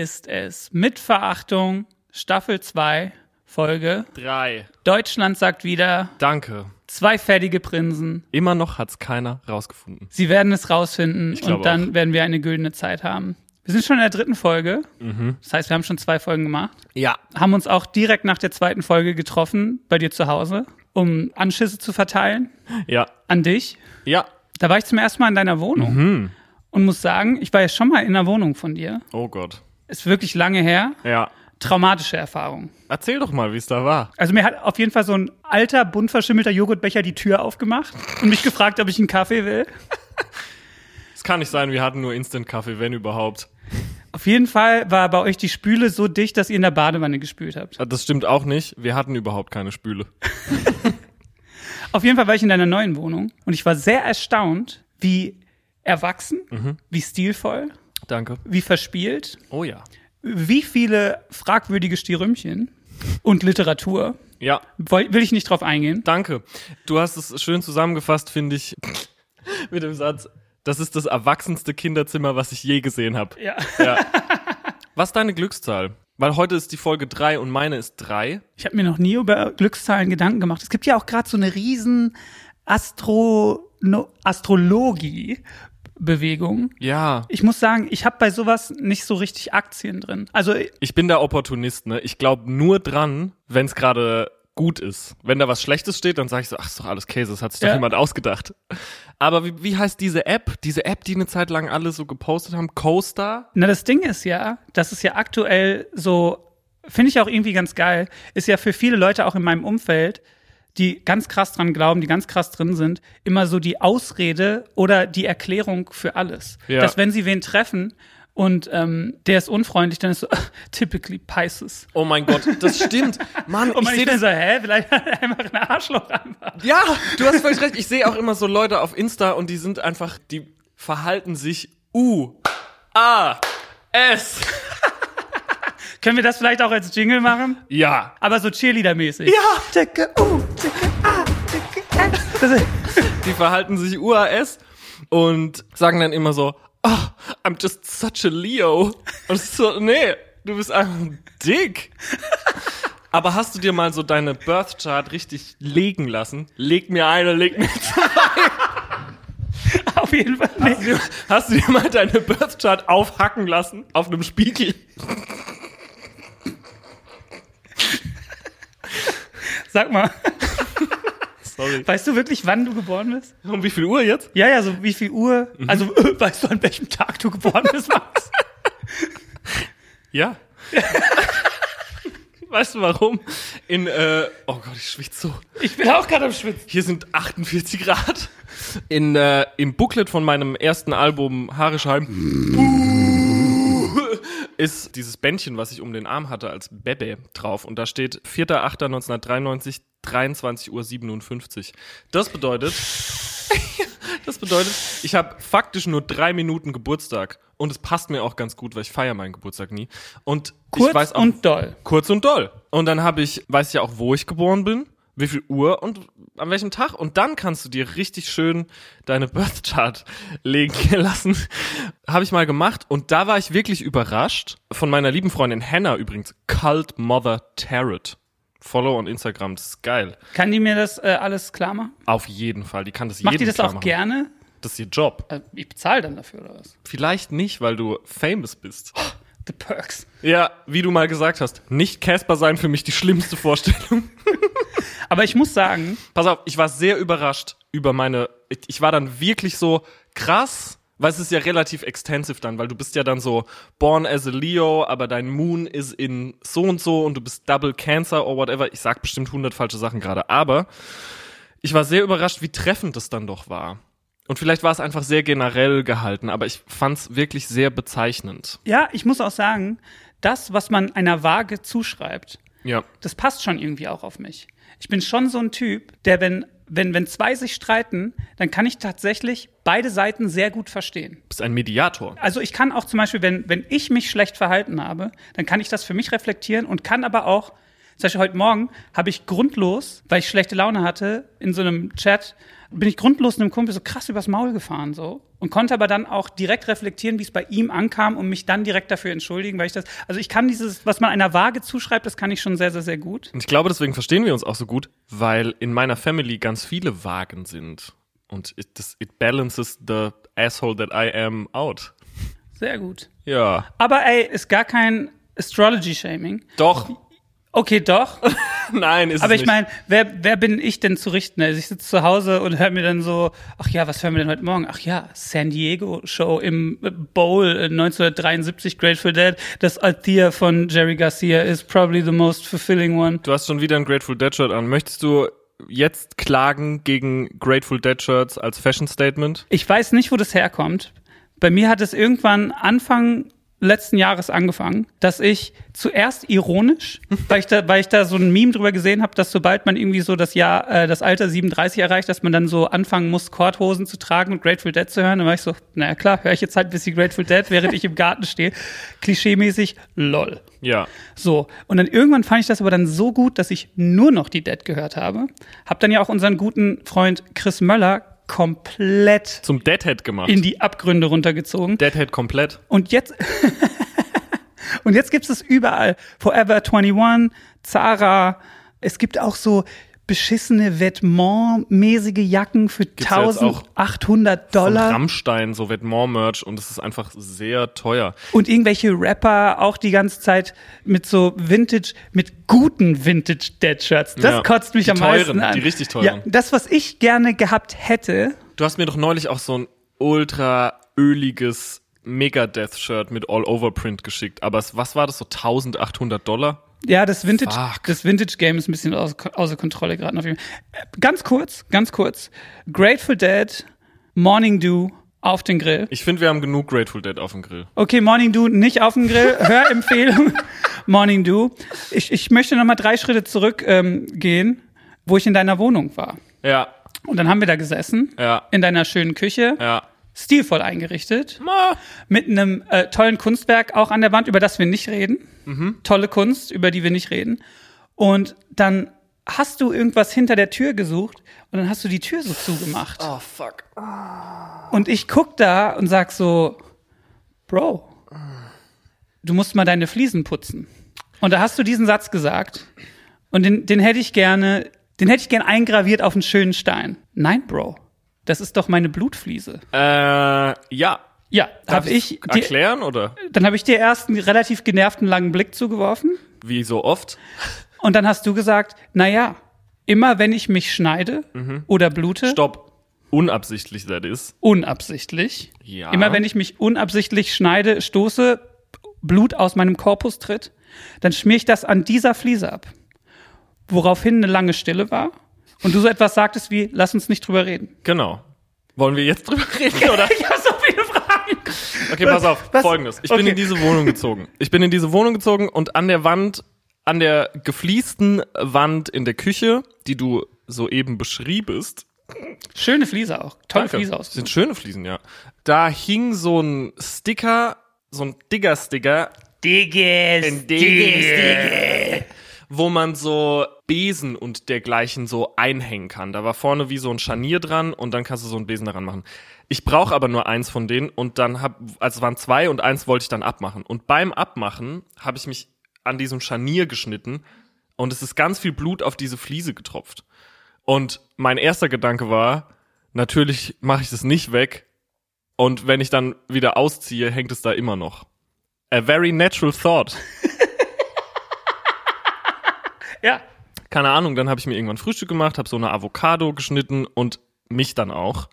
ist es mit Verachtung, Staffel 2, Folge. Drei. Deutschland sagt wieder, Danke. zwei fertige Prinzen. Immer noch hat's keiner rausgefunden. Sie werden es rausfinden und dann auch. werden wir eine güldene Zeit haben. Wir sind schon in der dritten Folge. Mhm. Das heißt, wir haben schon zwei Folgen gemacht. Ja. Haben uns auch direkt nach der zweiten Folge getroffen bei dir zu Hause, um Anschüsse zu verteilen Ja. an dich. Ja. Da war ich zum ersten Mal in deiner Wohnung Mhm. und muss sagen, ich war ja schon mal in einer Wohnung von dir. Oh Gott. Ist wirklich lange her. Ja. Traumatische Erfahrung. Erzähl doch mal, wie es da war. Also mir hat auf jeden Fall so ein alter, bunt verschimmelter Joghurtbecher die Tür aufgemacht und mich gefragt, ob ich einen Kaffee will. Es kann nicht sein, wir hatten nur Instant-Kaffee, wenn überhaupt. Auf jeden Fall war bei euch die Spüle so dicht, dass ihr in der Badewanne gespült habt. Das stimmt auch nicht. Wir hatten überhaupt keine Spüle. Auf jeden Fall war ich in deiner neuen Wohnung und ich war sehr erstaunt, wie erwachsen, wie stilvoll, Danke. wie verspielt, Oh ja. wie viele fragwürdige Stirümchen und Literatur. Ja. Will ich nicht drauf eingehen. Danke. Du hast es schön zusammengefasst, finde ich, mit dem Satz, das ist das erwachsenste Kinderzimmer, was ich je gesehen habe. Ja. Ja. Was ist deine Glückszahl? Weil heute ist die Folge 3 und meine ist 3. Ich habe mir noch nie über Glückszahlen Gedanken gemacht. Es gibt ja auch gerade so eine riesen Astro no, Astrologie-Bewegung. Ja. Ich muss sagen, ich habe bei sowas nicht so richtig Aktien drin. Also Ich bin der Opportunist, ne? Ich glaube nur dran, wenn es gerade gut ist. Wenn da was Schlechtes steht, dann sage ich so, ach, ist doch alles Käse, das hat sich doch Ja. jemand ausgedacht. Aber wie, wie heißt diese App? Diese App, die eine Zeit lang alle so gepostet haben? CoStar? Na, das Ding ist ja, dass es ja aktuell so, finde ich auch irgendwie ganz geil, ist ja für viele Leute auch in meinem Umfeld, die ganz krass dran glauben, die ganz krass drin sind, immer so die Ausrede oder die Erklärung für alles. Ja. Dass wenn sie wen treffen und ähm, der ist unfreundlich, dann ist so, typically Pisces. Oh mein Gott, das stimmt. Mann, Und ich sehe das. so, hä, vielleicht hat er einfach ein Arschloch einfach. Ja, du hast völlig recht. Ich sehe auch immer so Leute auf Insta und die sind einfach, die verhalten sich U, A, S. Können wir das vielleicht auch als Jingle machen? Ja. Aber so Cheerleader-mäßig. Ja. Ticke, uh, Die verhalten sich UAS und sagen dann immer so, oh, I'm just such a Leo. Und so, nee, du bist einfach dick. Aber hast du dir mal so deine Birth Chart richtig legen lassen? Leg mir eine, leg mir zwei. auf jeden Fall. Nee. Hast du, hast du dir mal deine Birth Chart aufhacken lassen? Auf einem Spiegel? Sag mal, Sorry. weißt du wirklich, wann du geboren bist? Um wie viel Uhr jetzt? Ja, ja, so wie viel Uhr? Also, weißt du, an welchem Tag du geboren bist, Max? Ja. weißt du warum? In, äh, oh Gott, ich schwitze so. Ich bin auch gerade am Schwitzen. Hier sind 48 Grad. In, äh, Im Booklet von meinem ersten Album Haaresheim ist dieses Bändchen, was ich um den Arm hatte, als Bebe drauf. Und da steht 4.8.1993, 23.57 Uhr. Das bedeutet, das bedeutet, ich habe faktisch nur drei Minuten Geburtstag. Und es passt mir auch ganz gut, weil ich feiere meinen Geburtstag nie. Und Kurz ich weiß auch, und doll. Kurz und doll. Und dann habe ich, weiß ich ja auch, wo ich geboren bin, wie viel Uhr und an welchem Tag. Und dann kannst du dir richtig schön deine Birth Chart legen lassen. habe ich mal gemacht. Und da war ich wirklich überrascht. Von meiner lieben Freundin Hannah übrigens. Cult Mother Tarot. Follow on Instagram, das ist geil. Kann die mir das äh, alles klar machen? Auf jeden Fall. Die kann das Macht jedem die das auch machen. gerne? Das ist ihr Job. Äh, ich bezahle dann dafür, oder was? Vielleicht nicht, weil du famous bist. The Perks. Ja, wie du mal gesagt hast, nicht Casper sein für mich die schlimmste Vorstellung. Aber ich muss sagen, Pass auf, ich war sehr überrascht über meine. Ich, ich war dann wirklich so krass, weil es ist ja relativ extensive dann, weil du bist ja dann so born as a Leo, aber dein Moon ist in so und so und du bist Double Cancer or whatever. Ich sag bestimmt 100 falsche Sachen gerade, aber ich war sehr überrascht, wie treffend das dann doch war. Und vielleicht war es einfach sehr generell gehalten, aber ich fand's wirklich sehr bezeichnend. ja, ich muss auch sagen, das, was man einer Waage zuschreibt, Ja. das passt schon irgendwie auch auf mich. Ich bin schon so ein Typ, der, wenn, wenn, wenn zwei sich streiten, dann kann ich tatsächlich beide Seiten sehr gut verstehen. Bist ein Mediator. Also ich kann auch zum Beispiel, wenn, wenn ich mich schlecht verhalten habe, dann kann ich das für mich reflektieren und kann aber auch, zum Beispiel heute Morgen habe ich grundlos, weil ich schlechte Laune hatte, in so einem Chat, bin ich grundlos einem Kumpel so krass übers Maul gefahren, so. Und konnte aber dann auch direkt reflektieren, wie es bei ihm ankam und mich dann direkt dafür entschuldigen, weil ich das, also ich kann dieses, was man einer Waage zuschreibt, das kann ich schon sehr, sehr, sehr gut. Und ich glaube, deswegen verstehen wir uns auch so gut, weil in meiner Family ganz viele Wagen sind. Und it, das, it balances the asshole that I am out. Sehr gut. Ja. Aber ey, ist gar kein Astrology-Shaming. Doch. Okay, doch. Nein, ist Aber es ich nicht. meine, wer, wer bin ich denn zu richten? Also ich sitze zu Hause und höre mir dann so, ach ja, was hören wir denn heute Morgen? Ach ja, San Diego Show im Bowl äh, 1973, Grateful Dead. Das Althea von Jerry Garcia is probably the most fulfilling one. Du hast schon wieder ein Grateful Dead Shirt an. Möchtest du jetzt klagen gegen Grateful Dead Shirts als Fashion Statement? Ich weiß nicht, wo das herkommt. Bei mir hat es irgendwann Anfang letzten Jahres angefangen, dass ich zuerst ironisch, weil ich da, weil ich da so ein Meme drüber gesehen habe, dass sobald man irgendwie so das Jahr, äh, das Alter 37 erreicht, dass man dann so anfangen muss, Korthosen zu tragen und Grateful Dead zu hören. Dann war ich so, naja klar, höre ich jetzt halt ein bisschen Grateful Dead, während ich im Garten stehe. Klischeemäßig, lol. Ja. So, und dann irgendwann fand ich das aber dann so gut, dass ich nur noch die Dead gehört habe. Hab dann ja auch unseren guten Freund Chris Möller komplett Zum Deadhead gemacht. in die Abgründe runtergezogen. Deadhead komplett. Und jetzt und jetzt gibt es überall. Forever 21, Zara. Es gibt auch so beschissene Vêtement-mäßige Jacken für Gibt's ja jetzt auch 1800 Von Dollar. Rammstein, so Vêtement-Merch und es ist einfach sehr teuer. Und irgendwelche Rapper auch die ganze Zeit mit so Vintage, mit guten Vintage-Dead-Shirts. Das Ja, kotzt mich am teuren, meisten an. die richtig teuren. Ja, das, was ich gerne gehabt hätte, Du hast mir doch neulich auch so ein ultra öliges Megadeth-Shirt mit All-Over-Print geschickt. Aber was war das, so 1800 Dollar? Ja, das Vintage, Fuck. das Vintage Game ist ein bisschen außer, außer Kontrolle gerade. noch. Ganz kurz, ganz kurz. Grateful Dead, Morning Dew auf den Grill. Ich finde, wir haben genug Grateful Dead auf dem Grill. Okay, Morning Dew nicht auf den Grill. Hörempfehlung. Morning Dew. Ich, ich möchte noch mal drei Schritte zurückgehen, ähm, wo ich in deiner Wohnung war. Ja, Und dann haben wir da gesessen, ja, in deiner schönen Küche, ja. Stilvoll eingerichtet, Ma. mit einem äh, tollen Kunstwerk auch an der Wand, über das wir nicht reden. Tolle Kunst, über die wir nicht reden. Und dann hast du irgendwas hinter der Tür gesucht und dann hast du die Tür so zugemacht. Oh, fuck. Und ich guck da und sag so, Bro, du musst mal deine Fliesen putzen. Und da hast du diesen Satz gesagt. Und den, den hätte ich gerne, den hätte ich gerne eingraviert auf einen schönen Stein. Nein, Bro. Das ist doch meine Blutfliese. Äh, ja. Ja, habe ich. Dir, erklären oder dann habe ich dir erst einen relativ genervten langen Blick zugeworfen. wie so oft? Und dann hast du gesagt, na ja, immer wenn ich mich schneide oder blute, Stopp. Unabsichtlich, that is. unabsichtlich. Ja. Immer wenn ich mich unabsichtlich schneide, stoße, Blut aus meinem Korpus tritt, dann schmier ich das an dieser Fliese ab. Woraufhin eine lange Stille war und du so etwas sagtest wie, lass uns nicht drüber reden. Genau. Wollen wir jetzt drüber reden, oder? Ich habe so viele Fragen. Okay, pass auf. Was? Folgendes. Ich bin Okay. in diese Wohnung gezogen. Ich bin in diese Wohnung gezogen und an der Wand, an der gefliesten Wand in der Küche, die du soeben beschriebst, Schöne Fliese auch. Tolle Danke. Fliese aus. sind schöne Fliesen, ja. Da hing so ein Sticker, so ein Digger-Sticker, Digges, wo man so Besen und dergleichen so einhängen kann. Da war vorne wie so ein Scharnier dran und dann kannst du so einen Besen daran machen. Ich brauche aber nur eins von denen und dann hab, also es waren zwei und eins wollte ich dann abmachen. Und beim Abmachen habe ich mich an diesem Scharnier geschnitten und es ist ganz viel Blut auf diese Fliese getropft. Und mein erster Gedanke war, natürlich mache ich das nicht weg und wenn ich dann wieder ausziehe, hängt es da immer noch. A very natural thought. Ja. Keine Ahnung, dann habe ich mir irgendwann Frühstück gemacht, habe so eine Avocado geschnitten und mich dann auch.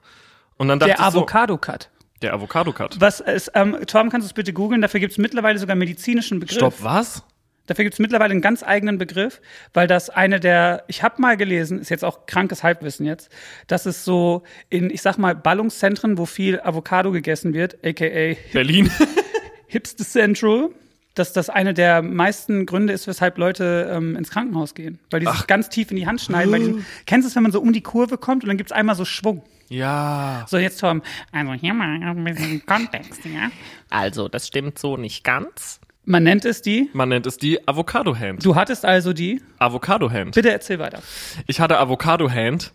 Und dann dachte Der ich so, Avocado-Cut. der Avocado-Cut. Was ist, ähm, Torben, kannst du es bitte googeln? Dafür gibt es mittlerweile sogar medizinischen Begriff. Stopp, was? Dafür gibt es mittlerweile einen ganz eigenen Begriff, weil das eine der, ich habe mal gelesen, ist jetzt auch krankes Halbwissen jetzt, dass es so in, ich sag mal, Ballungszentren, wo viel Avocado gegessen wird, aka Berlin. Hipster Central, dass das eine der meisten Gründe ist, weshalb Leute ähm, ins Krankenhaus gehen. Weil die sich ganz tief in die Hand schneiden. Bei diesem, kennst du es, wenn man so um die Kurve kommt und dann gibt's einmal so Schwung? ja. So, jetzt Tom. Also hier mal ein bisschen Kontext, ja. Also, das stimmt so nicht ganz. Man nennt es die. Man nennt es die Avocado-Hand. Du hattest also die. Avocado-Hand. Bitte erzähl weiter. Ich hatte Avocado-Hand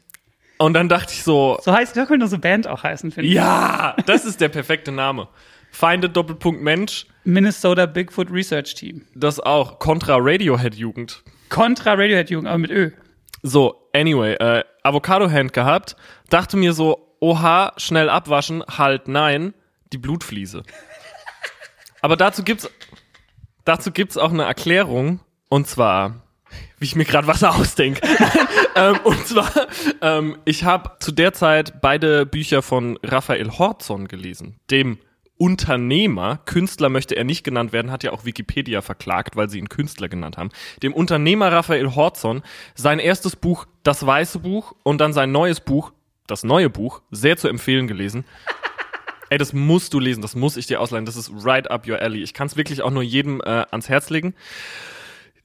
Und dann dachte ich so, So heißt, da könnte unsere Band auch heißen, finde ich. ja, das ist der perfekte Name. Feinde Doppelpunkt Mensch, Minnesota Bigfoot Research Team. das auch. Contra Radiohead Jugend. Contra Radiohead Jugend, aber mit Ö. So, anyway, äh, Avocado-Hand gehabt, dachte mir so, oha, schnell abwaschen, halt, nein, die Blutfliese. Aber dazu gibt's, dazu gibt's auch eine Erklärung, und zwar, wie ich mir gerade Wasser ausdenke. ähm, und zwar, ähm, ich habe zu der Zeit beide Bücher von Raphael Horzon gelesen, dem Unternehmer, Künstler möchte er nicht genannt werden, hat ja auch Wikipedia verklagt, weil sie ihn Künstler genannt haben. Dem Unternehmer Raphael Horzon, sein erstes Buch, das weiße Buch, und dann sein neues Buch, das neue Buch, sehr zu empfehlen gelesen. Ey, das musst du lesen, das muss ich dir ausleihen, das ist right up your alley. Ich kann es wirklich auch nur jedem äh, ans Herz legen.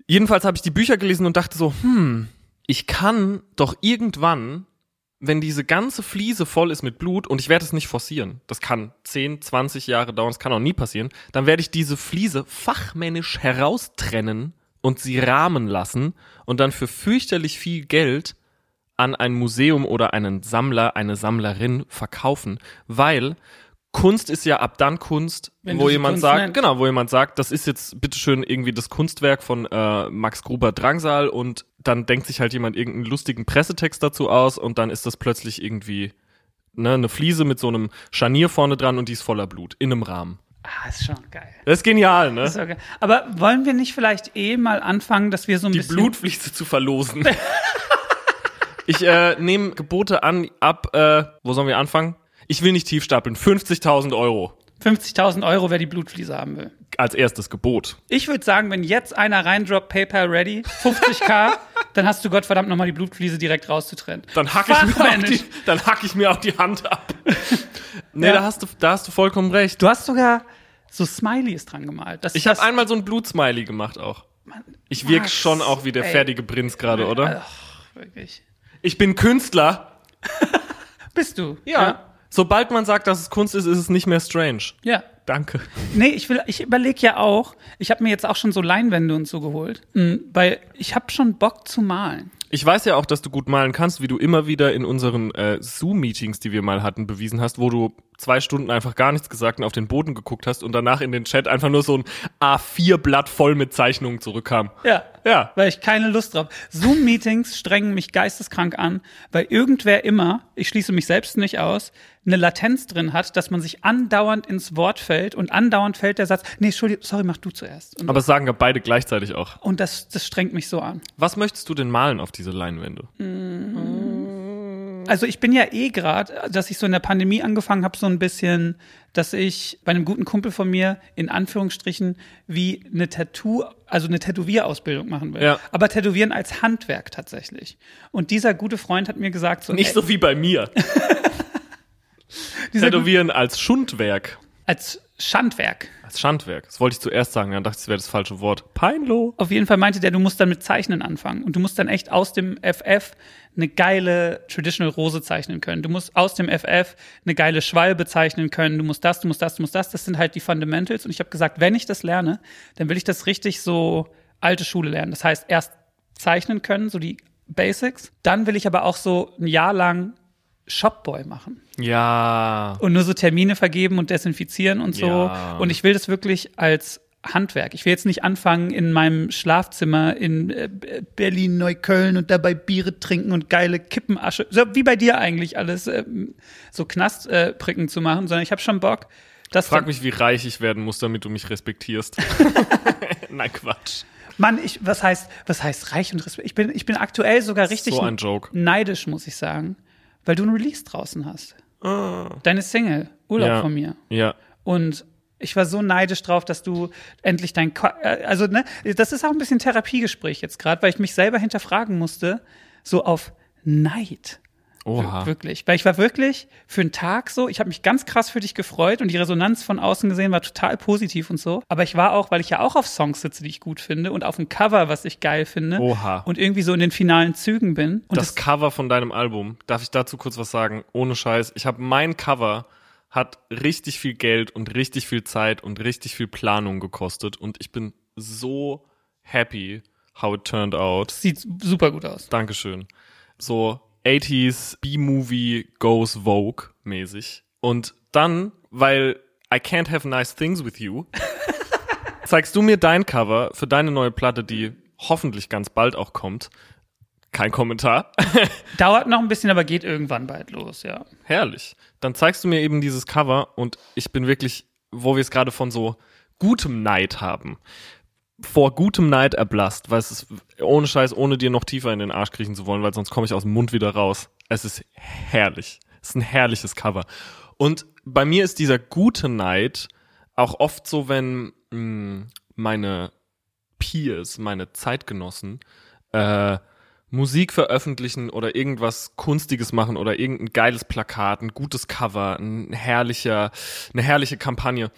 Jedenfalls habe ich die Bücher gelesen und dachte so, hm, ich kann doch irgendwann, wenn diese ganze Fliese voll ist mit Blut und ich werde es nicht forcieren, das kann 10, 20 Jahre dauern, das kann auch nie passieren, dann werde ich diese Fliese fachmännisch heraustrennen und sie rahmen lassen und dann für fürchterlich viel Geld an ein Museum oder einen Sammler, eine Sammlerin verkaufen, weil Kunst ist ja ab dann Kunst, Wenn wo jemand Kunst sagt, nennst. genau, wo jemand sagt, das ist jetzt bitteschön irgendwie das Kunstwerk von äh, Max Gruber Drangsal und dann denkt sich halt jemand irgendeinen lustigen Pressetext dazu aus und dann ist das plötzlich irgendwie ne, eine Fliese mit so einem Scharnier vorne dran und die ist voller Blut in einem Rahmen. Ah, ist schon geil. Das ist genial, ne? Ist okay. Aber wollen wir nicht vielleicht eh mal anfangen, dass wir so ein die bisschen. Blutfliese zu verlosen. ich äh, nehme Gebote an ab, äh, wo sollen wir anfangen? Ich will nicht tief stapeln. 50.000 Euro 50.000 Euro, wer die Blutfliese haben will. als erstes Gebot. Ich würde sagen, wenn jetzt einer reindroppt, PayPal ready, 50k, dann hast du Gottverdammt nochmal die Blutfliese direkt rauszutrennen. Dann hack, ich mir auch die, dann hack ich mir auch die Hand ab. nee, Ja. da, hast du, da hast du vollkommen recht. Du hast sogar so Smileys dran gemalt. Das, Ich habe einmal so ein Blutsmiley gemacht auch. Ich wirke schon auch wie der ey. fertige Prinz gerade, oder? Ach, wirklich. Ich bin Künstler. Bist du? Sobald man sagt, dass es Kunst ist, ist es nicht mehr strange. Ja. Danke. Nee, ich will, ich überlege ja auch, ich habe mir jetzt auch schon so Leinwände und so geholt, Mhm, weil ich habe schon Bock zu malen. Ich weiß ja auch, dass du gut malen kannst, wie du immer wieder in unseren äh, Zoom-Meetings, die wir mal hatten, bewiesen hast, wo du zwei Stunden einfach gar nichts gesagt und auf den Boden geguckt hast und danach in den Chat einfach nur so ein A4-Blatt voll mit Zeichnungen zurückkam. Ja. Ja. Weil ich keine Lust drauf. Zoom-Meetings strengen mich geisteskrank an, weil irgendwer immer, ich schließe mich selbst nicht aus, eine Latenz drin hat, dass man sich andauernd ins Wort fällt und andauernd fällt der Satz, nee, Entschuldigung, sorry, mach du zuerst. Und, Aber das sagen ja beide gleichzeitig auch. und das, das strengt mich so an. Was möchtest du denn malen auf diese Leinwände? Also ich bin ja eh gerade, dass ich so in der Pandemie angefangen habe, so ein bisschen, dass ich bei einem guten Kumpel von mir in Anführungsstrichen wie eine Tattoo, also eine Tätowierausbildung machen will. Ja. Aber Tätowieren als Handwerk tatsächlich. Und dieser gute Freund hat mir gesagt, so Nicht ey, so wie bei mir. Tätowieren als Schundwerk. Als Schandwerk. Als Schandwerk. Das wollte ich zuerst sagen, dann dachte ich, das wäre das falsche Wort. Peinlo. Auf jeden Fall meinte der, du musst dann mit Zeichnen anfangen und du musst dann echt aus dem FF eine geile Traditional Rose zeichnen können. Du musst aus dem FF eine geile Schwalbe zeichnen können. Du musst das, du musst das, du musst das. Das sind halt die Fundamentals. Und ich habe gesagt, wenn ich das lerne, dann will ich das richtig so alte Schule lernen. Das heißt, erst zeichnen können, so die Basics. Dann will ich aber auch so ein Jahr lang Shopboy machen Ja. und nur so Termine vergeben und desinfizieren und so. Ja. Und ich will das wirklich als Handwerk. Ich will jetzt nicht anfangen in meinem Schlafzimmer in äh, Berlin, Neukölln und dabei Biere trinken und geile Kippenasche, so wie bei dir eigentlich alles, ähm, so Knastpricken äh, Pricken zu machen, sondern ich habe schon Bock. Das Frag mich, wie reich ich werden muss, damit du mich respektierst. Nein, Quatsch. Mann, ich, was heißt, was heißt reich und Respekt? Ich bin, ich bin aktuell sogar richtig So ein Joke. neidisch, muss ich sagen, weil du ein Release draußen hast. Deine Single, Urlaub. Ja. von mir. Ja. Und ich war so neidisch drauf, dass du endlich dein, Ko äh, also ne, das ist auch ein bisschen Therapiegespräch jetzt gerade, weil ich mich selber hinterfragen musste, so auf Neid. Oha. Wirklich. Weil ich war wirklich für einen Tag so, ich habe mich ganz krass für dich gefreut und die Resonanz von außen gesehen war total positiv und so. Aber ich war auch, weil ich ja auch auf Songs sitze, die ich gut finde und auf dem Cover, was ich geil finde. Oha. Und irgendwie so in den finalen Zügen bin. Und das Cover von deinem Album, darf ich dazu kurz was sagen? Ohne Scheiß. Ich habe mein Cover hat richtig viel Geld und richtig viel Zeit und richtig viel Planung gekostet und ich bin so happy how it turned out. sieht super gut aus. Dankeschön. So, 80s B-Movie goes Vogue mäßig. Und dann, weil I can't have nice things with you, zeigst du mir dein Cover für deine neue Platte, die hoffentlich ganz bald auch kommt. Kein Kommentar. Dauert noch ein bisschen, aber geht irgendwann bald los, ja. Herrlich. Dann zeigst du mir eben dieses Cover und ich bin wirklich, wo wir es gerade von so gutem Neid haben. Vor gutem Neid erblasst, weil es ist ohne Scheiß, ohne dir noch tiefer in den Arsch kriechen zu wollen, weil sonst komme ich aus dem Mund wieder raus. Es ist herrlich. Es ist ein herrliches Cover. Und bei mir ist dieser gute Neid auch oft so, wenn mh, meine Peers, meine Zeitgenossen, äh, Musik veröffentlichen oder irgendwas Kunstiges machen oder irgendein geiles Plakat, ein gutes Cover, ein herrlicher, eine herrliche Kampagne,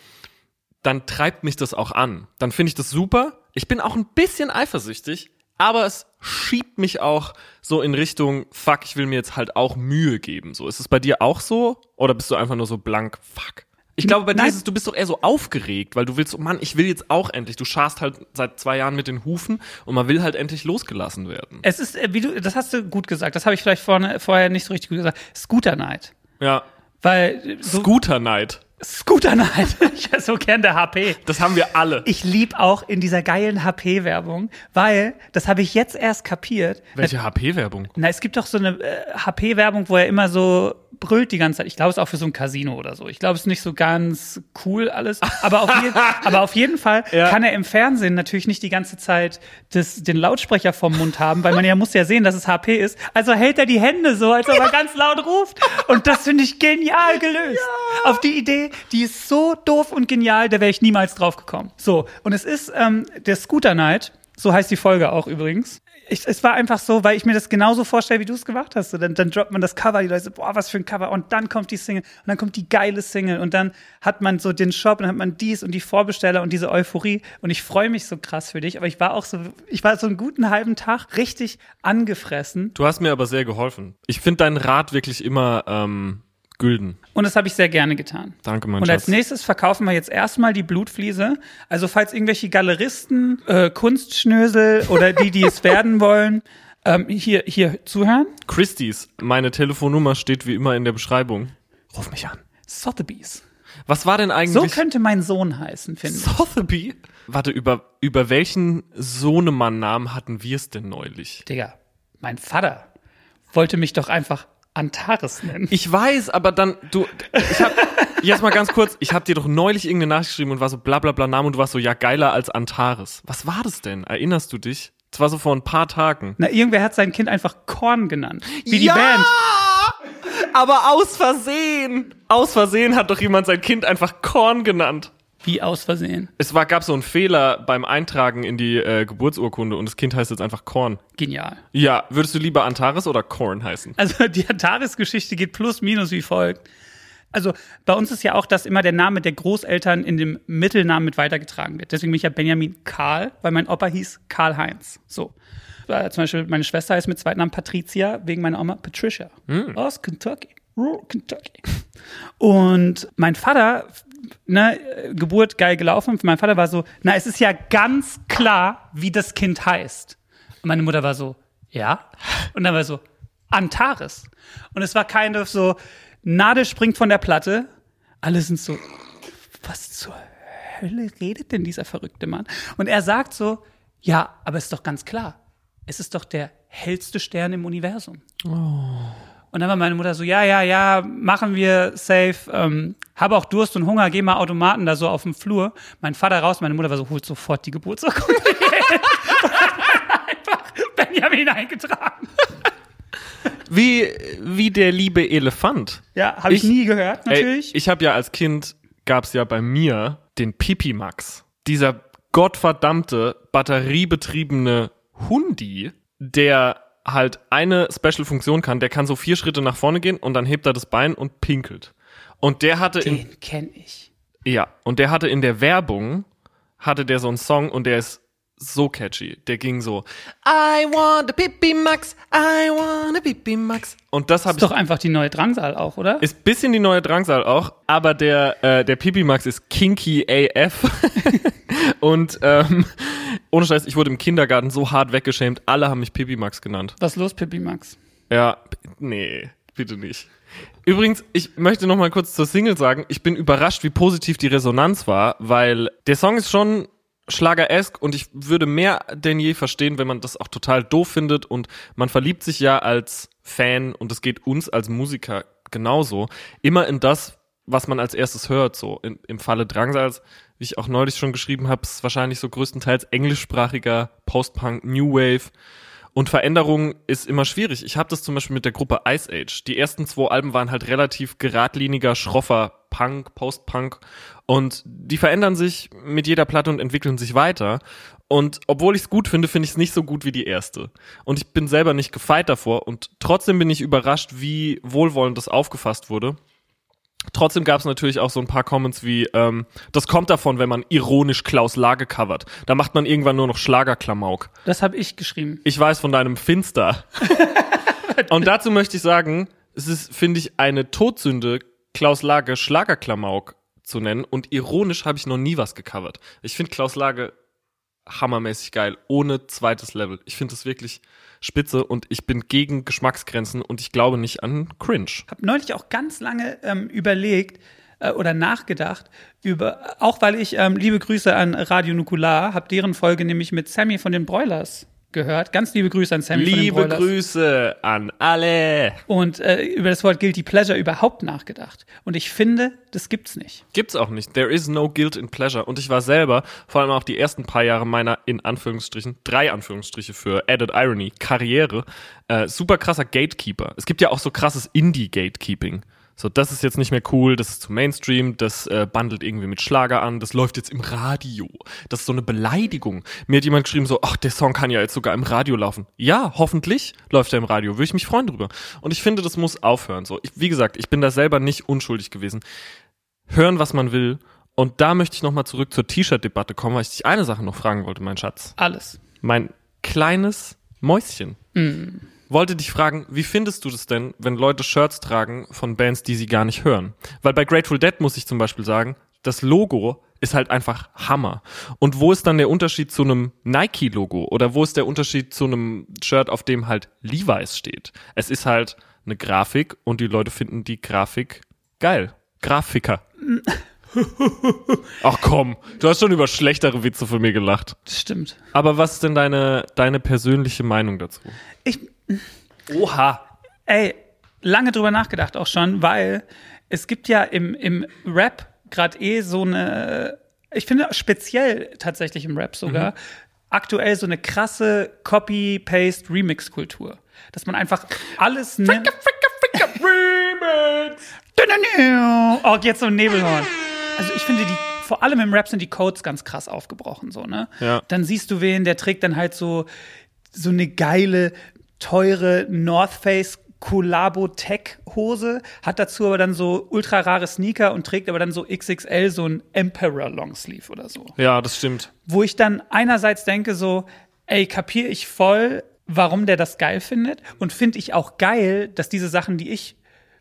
dann treibt mich das auch an. Dann finde ich das super. Ich bin auch ein bisschen eifersüchtig, aber es schiebt mich auch so in Richtung, fuck, ich will mir jetzt halt auch Mühe geben. So, ist es bei dir auch so? Oder bist du einfach nur so blank, fuck? Ich glaube, bei dir Nein. ist es, du bist doch eher so aufgeregt, weil du willst, so, Mann, ich will jetzt auch endlich. Du scharst halt seit zwei Jahren mit den Hufen und man will halt endlich losgelassen werden. Es ist, äh, wie du, das hast du gut gesagt, das habe ich vielleicht vorne, vorher nicht so richtig gut gesagt. Scooter Night. Ja. Weil äh, so Scooter Night. Scooter Night. ich höre so gern der HP. Das haben wir alle. Ich lieb auch in dieser geilen HP-Werbung, weil, das habe ich jetzt erst kapiert. Welche HP-Werbung? Na, es gibt doch so eine äh, HP-Werbung, wo er immer so brüllt die ganze Zeit. Ich glaube, es ist auch für so ein Casino oder so. Ich glaube, es ist nicht so ganz cool alles. Aber auf, je aber auf jeden Fall Ja. kann er im Fernsehen natürlich nicht die ganze Zeit das, den Lautsprecher vom Mund haben, weil man ja muss ja sehen, dass es HP ist. Also hält er die Hände so, als ob er ganz laut ruft. Und das finde ich genial gelöst. Auf die Idee, die ist so doof und genial, da wäre ich niemals drauf gekommen. So, und es ist ähm, der Scooter Night. So heißt die Folge auch übrigens. Ich, es war einfach so, weil ich mir das genauso vorstelle, wie du es gemacht hast. So, dann, dann droppt man das Cover, die Leute so, boah, was für ein Cover. Und dann kommt die Single und dann kommt die geile Single und dann hat man so den Shop und dann hat man dies und die Vorbesteller und diese Euphorie. Und ich freue mich so krass für dich. Aber ich war auch so, ich war so einen guten halben Tag richtig angefressen. Du hast mir aber sehr geholfen. Ich finde deinen Rat wirklich immer ähm, gülden. Und das habe ich sehr gerne getan. Danke, mein Und als Schatz. nächstes verkaufen wir jetzt erstmal die Blutfliese. Also falls irgendwelche Galeristen, äh, Kunstschnösel oder die, die es werden wollen, ähm, hier, hier zuhören. Christie's, meine Telefonnummer steht wie immer in der Beschreibung. Ruf mich an. Sotheby's. Was war denn So eigentlich könnte mein Sohn heißen, finde ich. Sotheby? Warte, über, über welchen Sohnemann-Namen hatten wir es denn neulich? Digga, mein Vater wollte mich doch einfach Antares nennen. Ich weiß, aber dann, du, ich hab, jetzt mal ganz kurz, ich hab dir doch neulich irgendeine Nachricht geschrieben und war so bla bla bla Name und du warst so, ja, geiler als Antares. Was war das denn? Erinnerst du dich? Das war so vor ein paar Tagen. Na, irgendwer hat sein Kind einfach Korn genannt. Wie die Band. Aber aus Versehen. Aus Versehen hat doch jemand sein Kind einfach Korn genannt. Wie aus Versehen. Es war, gab so einen Fehler beim Eintragen in die äh, Geburtsurkunde und das Kind heißt jetzt einfach Korn. Genial. Ja, würdest du lieber Antares oder Korn heißen? Also die Antares-Geschichte geht plus minus wie folgt. Also bei uns ist ja auch, dass immer der Name der Großeltern in dem Mittelnamen mit weitergetragen wird. Deswegen bin ich ja Benjamin Karl, weil mein Opa hieß Karl Heinz. So. Äh, Zum Beispiel meine Schwester heißt mit Zweitnamen Patricia, wegen meiner Oma Patricia. Aus Kentucky. Rural Kentucky. Und mein Vater, ne, Geburt geil gelaufen. Mein Vater war so, na, es ist ja ganz klar, wie das Kind heißt. Und meine Mutter war so, ja. Und dann war so, Antares. Und es war kind of so, Nadel springt von der Platte. Alle sind so, was zur Hölle redet denn dieser verrückte Mann? Und er sagt so, ja, aber ist doch ganz klar. Es ist doch der hellste Stern im Universum. Und dann war meine Mutter so, ja, ja, ja, machen wir safe. Ähm, habe auch Durst und Hunger, geh mal Automaten da so auf dem Flur. Mein Vater raus, meine Mutter war so, holt sofort die Geburtsurkunde. Einfach Benjamin eingetragen. Wie, wie der liebe Elefant. Ja, habe ich, Ich- nie gehört, natürlich. Ey, ich habe ja als Kind, gab's ja bei mir den Pipi Max. Dieser gottverdammte, batteriebetriebene Hundi, der halt eine Special-Funktion kann, der kann so vier Schritte nach vorne gehen und dann hebt er das Bein und pinkelt. Und der hatte in, Den kenne ich. ja, und der hatte in der Werbung, hatte der so einen Song und der ist so catchy. Der ging so, I want a Pipi Max, I want a Pipi Max. Und das habe Ist ich doch einfach die neue Drangsal auch, oder? ist bisschen die neue Drangsal auch, aber der, äh, der Pipi Max ist kinky AF. Und ähm, ohne Scheiß, ich wurde im Kindergarten so hart weggeschämt, alle haben mich Pipi Max genannt. Was ist los, Pippi Max? Ja, nee, bitte nicht. Übrigens, ich möchte noch mal kurz zur Single sagen, ich bin überrascht, wie positiv die Resonanz war, weil der Song ist schon Schlager-esk und ich würde mehr denn je verstehen, wenn man das auch total doof findet und man verliebt sich ja als Fan und es geht uns als Musiker genauso, immer in das, was man als erstes hört, so in, im Falle Drangsals, wie ich auch neulich schon geschrieben habe, ist wahrscheinlich so größtenteils englischsprachiger Post-Punk, New Wave und Veränderung ist immer schwierig. Ich habe das zum Beispiel mit der Gruppe Ice Age. Die ersten zwei Alben waren halt relativ geradliniger, schroffer Punk, Post-Punk. Und die verändern sich mit jeder Platte und entwickeln sich weiter. Und obwohl ich es gut finde, finde ich es nicht so gut wie die erste. Und ich bin selber nicht gefeit davor. Und trotzdem bin ich überrascht, wie wohlwollend das aufgefasst wurde. Trotzdem gab es natürlich auch so ein paar Comments wie, ähm, das kommt davon, wenn man ironisch Klaus Lage covert. Da macht man irgendwann nur noch Schlagerklamauk. Das habe ich geschrieben. Ich weiß von deinem Finster. Und dazu möchte ich sagen, es ist, finde ich, eine Todsünde, Klaus Lage Schlagerklamauk zu nennen. Und ironisch habe ich noch nie was gecovert. Ich finde Klaus Lage hammermäßig geil, ohne zweites Level. Ich finde das wirklich spitze und ich bin gegen Geschmacksgrenzen und ich glaube nicht an Cringe. habe neulich auch ganz lange ähm, überlegt äh, oder nachgedacht über, auch weil ich ähm, liebe Grüße an Radio Nukular, habe deren Folge nämlich mit Sammy von den Broilers gehört. Ganz liebe Grüße an Sammy Liebe. Grüße an alle. Und äh, über das Wort Guilty Pleasure überhaupt nachgedacht. Und ich finde, das gibt's nicht. Gibt's auch nicht. There is no guilt in pleasure. Und ich war selber, vor allem auch die ersten paar Jahre meiner, in Anführungsstrichen, drei Anführungsstriche für Added Irony, Karriere, äh, super krasser Gatekeeper. Es gibt ja auch so krasses Indie-Gatekeeping. So, das ist jetzt nicht mehr cool, das ist zu Mainstream, das äh, bandelt irgendwie mit Schlager an, das läuft jetzt im Radio. Das ist so eine Beleidigung. Mir hat jemand geschrieben so, ach, der Song kann ja jetzt sogar im Radio laufen. Ja, hoffentlich läuft er im Radio, würde ich mich freuen drüber. Und ich finde, das muss aufhören. So, ich, wie gesagt, ich bin da selber nicht unschuldig gewesen hören, was man will. Und da möchte ich nochmal zurück zur T-Shirt-Debatte kommen, weil ich dich eine Sache noch fragen wollte, mein Schatz. Alles. Mein kleines Mäuschen wollte dich fragen, wie findest du das denn, wenn Leute Shirts tragen von Bands, die sie gar nicht hören? Weil bei Grateful Dead muss ich zum Beispiel sagen, das Logo ist halt einfach Hammer. Und wo ist dann der Unterschied zu einem Nike-Logo? Oder wo ist der Unterschied zu einem Shirt, auf dem halt Levi's steht? Es ist halt eine Grafik und die Leute finden die Grafik geil. Grafiker. Ach komm, du hast schon über schlechtere Witze von mir gelacht. Das stimmt. Aber was ist denn deine, deine persönliche Meinung dazu? Ich, Oha. ey, lange drüber nachgedacht auch schon, weil es gibt ja im, im Rap gerade eh so eine, ich finde speziell tatsächlich im Rap sogar, aktuell so eine krasse Copy-Paste-Remix-Kultur. Dass man einfach alles nimmt. Oh, jetzt so ein Nebelhorn. Also ich finde die, vor allem im Rap sind die Codes ganz krass aufgebrochen, so, ne? Ja. Dann siehst du wen, der trägt dann halt so, so eine geile, teure North Face Collabo Tech Hose, hat dazu aber dann so ultra rare Sneaker und trägt aber dann so XXL so ein Emperor Longsleeve oder so. Ja, das stimmt. Wo ich dann einerseits denke so, ey, kapier ich voll, warum der das geil findet und finde ich auch geil, dass diese Sachen, die ich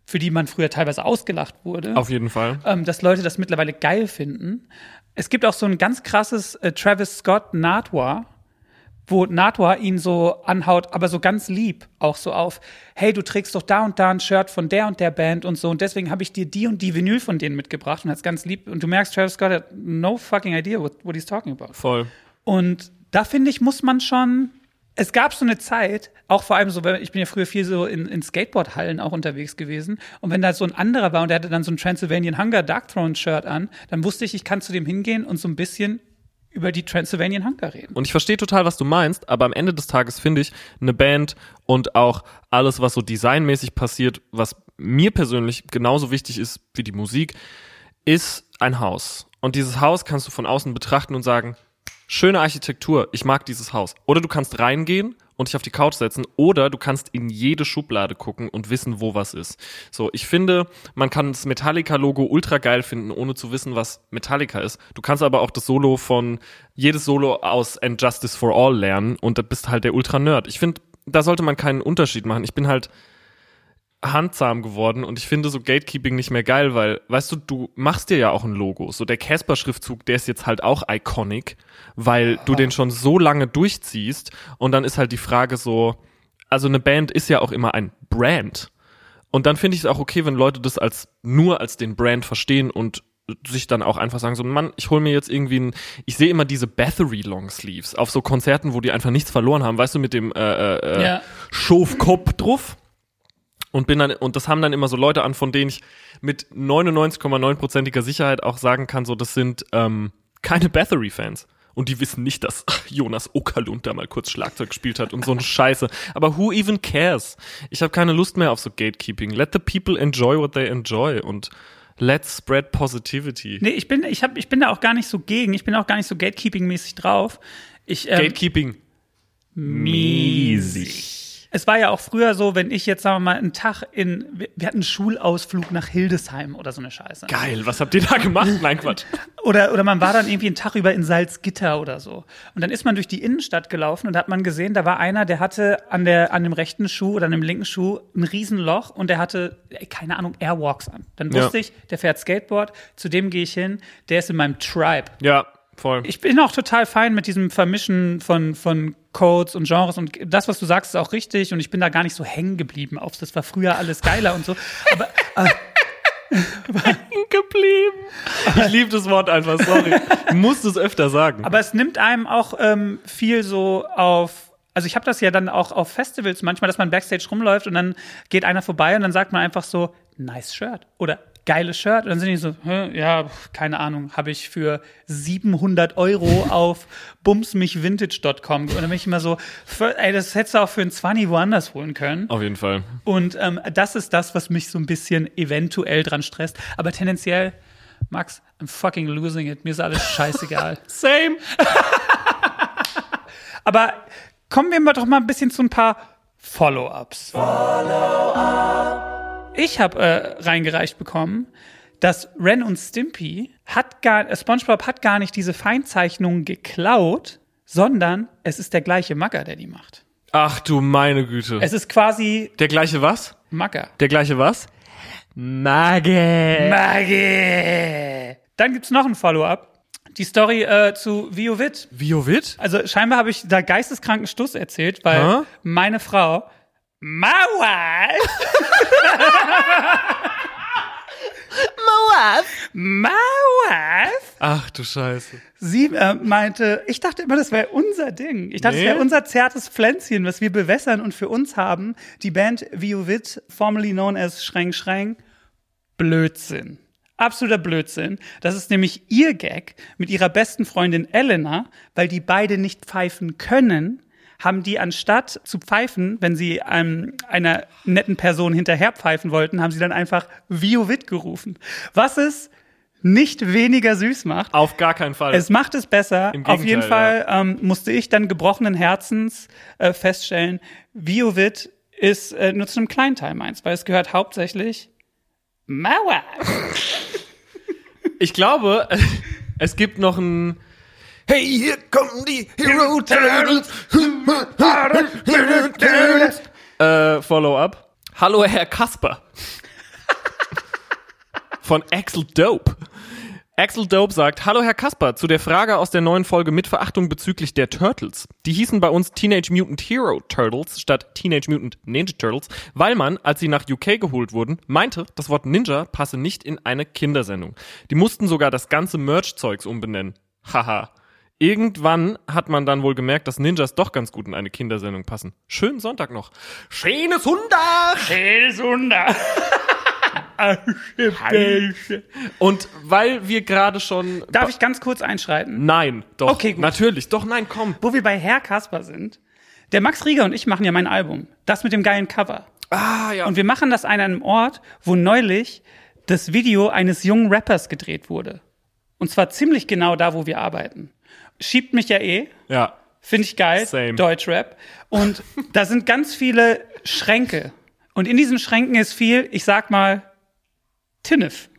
für die man früher teilweise ausgelacht wurde, Auf jeden Fall. ähm, dass Leute das mittlerweile geil finden. Es gibt auch so ein ganz krasses äh, Travis Scott Nardwar, wo Nardwar ihn so anhaut, aber so ganz lieb auch so auf, hey, du trägst doch da und da ein Shirt von der und der Band und so und deswegen habe ich dir die und die Vinyl von denen mitgebracht und hat's ganz lieb und du merkst, Travis Scott hat no fucking idea what, what he's talking about. Voll. Und da finde ich, muss man schon. Es gab so eine Zeit, auch vor allem so, weil ich bin ja früher viel so in, in Skateboard-Hallen auch unterwegs gewesen. Und wenn da so ein anderer war und der hatte dann so ein Transylvanian Hunger Dark Throne Shirt an, dann wusste ich, ich kann zu dem hingehen und so ein bisschen über die Transylvanian Hunger reden. Und ich verstehe total, was du meinst, aber am Ende des Tages finde ich, eine Band und auch alles, was so designmäßig passiert, was mir persönlich genauso wichtig ist wie die Musik, ist ein Haus. Und dieses Haus kannst du von außen betrachten und sagen, schöne Architektur, ich mag dieses Haus. Oder du kannst reingehen und dich auf die Couch setzen oder du kannst in jede Schublade gucken und wissen, wo was ist. So, ich finde, man kann das Metallica-Logo ultra geil finden, ohne zu wissen, was Metallica ist. Du kannst aber auch das Solo von, jedes Solo aus And Justice for All lernen und da bist halt der Ultra-Nerd. Ich finde, da sollte man keinen Unterschied machen. Ich bin halt handzahm geworden und ich finde so Gatekeeping nicht mehr geil, weil, weißt du, du machst dir ja auch ein Logo. So der Casper-Schriftzug, der ist jetzt halt auch iconic, weil du den schon so lange durchziehst und dann ist halt die Frage so, also eine Band ist ja auch immer ein Brand. Und dann finde ich es auch okay, wenn Leute das als nur als den Brand verstehen und sich dann auch einfach sagen, so Mann, ich hole mir jetzt irgendwie ein, ich sehe immer diese Bathory Longsleeves auf so Konzerten, wo die einfach nichts verloren haben, weißt du, mit dem äh, äh, Ja. Schofkopf drauf. Und bin dann, und das haben dann immer so Leute an, von denen ich mit 99,9%iger Sicherheit auch sagen kann, so, das sind ähm, keine Bathory-Fans. Und die wissen nicht, dass Jonas Okerlund da mal kurz Schlagzeug gespielt hat und so eine Scheiße. Aber who even cares? Ich habe keine Lust mehr auf so Gatekeeping. Let the people enjoy what they enjoy und let's spread positivity. Nee, ich bin, ich, hab, ich bin da auch gar nicht so gegen. Ich bin auch gar nicht so Gatekeeping-mäßig drauf. Ich, ähm, Gatekeeping. Miesig. Es war ja auch früher so, wenn ich jetzt, sagen wir mal, einen Tag in, wir- hatten einen Schulausflug nach Hildesheim oder so eine Scheiße. Geil, was habt ihr da gemacht? Nein, Quatsch. Oder, oder man war dann irgendwie einen Tag über in Salzgitter oder so. Und dann ist man durch die Innenstadt gelaufen und da hat man gesehen, da war einer, der hatte an, der, an dem rechten Schuh oder an dem linken Schuh ein Riesenloch und der hatte, ey, keine Ahnung, Airwalks an. Dann Ja. wusste ich, der fährt Skateboard, zu dem gehe ich hin, der ist in meinem Tribe. Ja, voll. Ich bin auch total fein mit diesem Vermischen von, von Codes und Genres und das, was du sagst, ist auch richtig und ich bin da gar nicht so hängen geblieben auf, das war früher alles geiler und so. Aber geblieben. Ich liebe das Wort einfach, sorry. Du musst es öfter sagen. Aber es nimmt einem auch ähm, viel so auf. Also ich habe das ja dann auch auf Festivals manchmal, dass man backstage rumläuft und dann geht einer vorbei und dann sagt man einfach so, nice Shirt oder geiles Shirt. Und dann sind die so, Hä, ja, keine Ahnung, habe ich für 700 Euro auf bumsmichvintage.com. Und dann bin ich immer so, für, ey, das hättest du auch für ein 20 woanders holen können. Auf jeden Fall. Und ähm, das ist das, was mich so ein bisschen eventuell dran stresst. Aber tendenziell, Max, I'm fucking losing it. Mir ist alles scheißegal. Same. Aber kommen wir mal doch mal ein bisschen zu ein paar Follow-ups. Ich habe äh, reingereicht bekommen, dass Ren und Stimpy hat gar, äh, SpongeBob hat gar nicht diese Feinzeichnungen geklaut, sondern es ist der gleiche Magger, der die macht. Ach du meine Güte. Es ist quasi Der gleiche was? Magger. Der gleiche was? Magge. Magge. Dann gibt's noch ein Follow-up. Die Story äh, zu Viovit. Viovit? Also scheinbar habe ich da geisteskranken Stuss erzählt, weil Hä? meine Frau Mauer Mauer Ach du Scheiße. Sie äh, meinte, ich dachte immer, das wäre unser Ding. Ich dachte, Nee. das wäre unser zärtes Pflänzchen, was wir bewässern und für uns haben. Die Band Viovit, formerly known as Schreng Schreng, Blödsinn. Absoluter Blödsinn. Das ist nämlich ihr Gag mit ihrer besten Freundin Elena, weil die beide nicht pfeifen können, haben die anstatt zu pfeifen, wenn sie ähm, einer netten Person hinterher pfeifen wollten, haben sie dann einfach Viovit gerufen. Was es nicht weniger süß macht. Auf gar keinen Fall. Es macht es besser. Auf jeden Fall ähm, musste ich dann gebrochenen Herzens äh, feststellen, Viovit ist äh, nur zu einem kleinen Teil meins, weil es gehört hauptsächlich Mauer. ich glaube, es gibt noch ein Hey, hier kommen die Hero Turtles. äh, Follow-up. Hallo, Herr Kasper. Von Axel Dope. Axel Dope sagt, Hallo Herr Kasper, zu der Frage aus der neuen Folge mit Verachtung bezüglich der Turtles. Die hießen bei uns Teenage Mutant Hero Turtles statt Teenage Mutant Ninja Turtles, weil man, als sie nach UK geholt wurden, meinte, das Wort Ninja passe nicht in eine Kindersendung. Die mussten sogar das ganze Merch-Zeugs umbenennen. Haha. Irgendwann hat man dann wohl gemerkt, dass Ninjas doch ganz gut in eine Kindersendung passen. Schönen Sonntag noch. Schönes Hundag! Helsunder. Und weil wir gerade schon... Darf ich ganz kurz einschreiten? Nein, doch. Okay, gut. Natürlich, doch, nein, komm. Wo wir bei Herr Kasper sind. Der Max Rieger und ich machen ja mein Album. Das mit dem geilen Cover. Ah, ja. Und wir machen das an einem Ort, wo neulich das Video eines jungen Rappers gedreht wurde. Und zwar ziemlich genau da, wo wir arbeiten. Schiebt mich ja eh. ja. Finde ich geil. Same. Deutschrap. Und da sind ganz viele Schränke. Und in diesen Schränken ist viel, ich sag mal, Tinnef.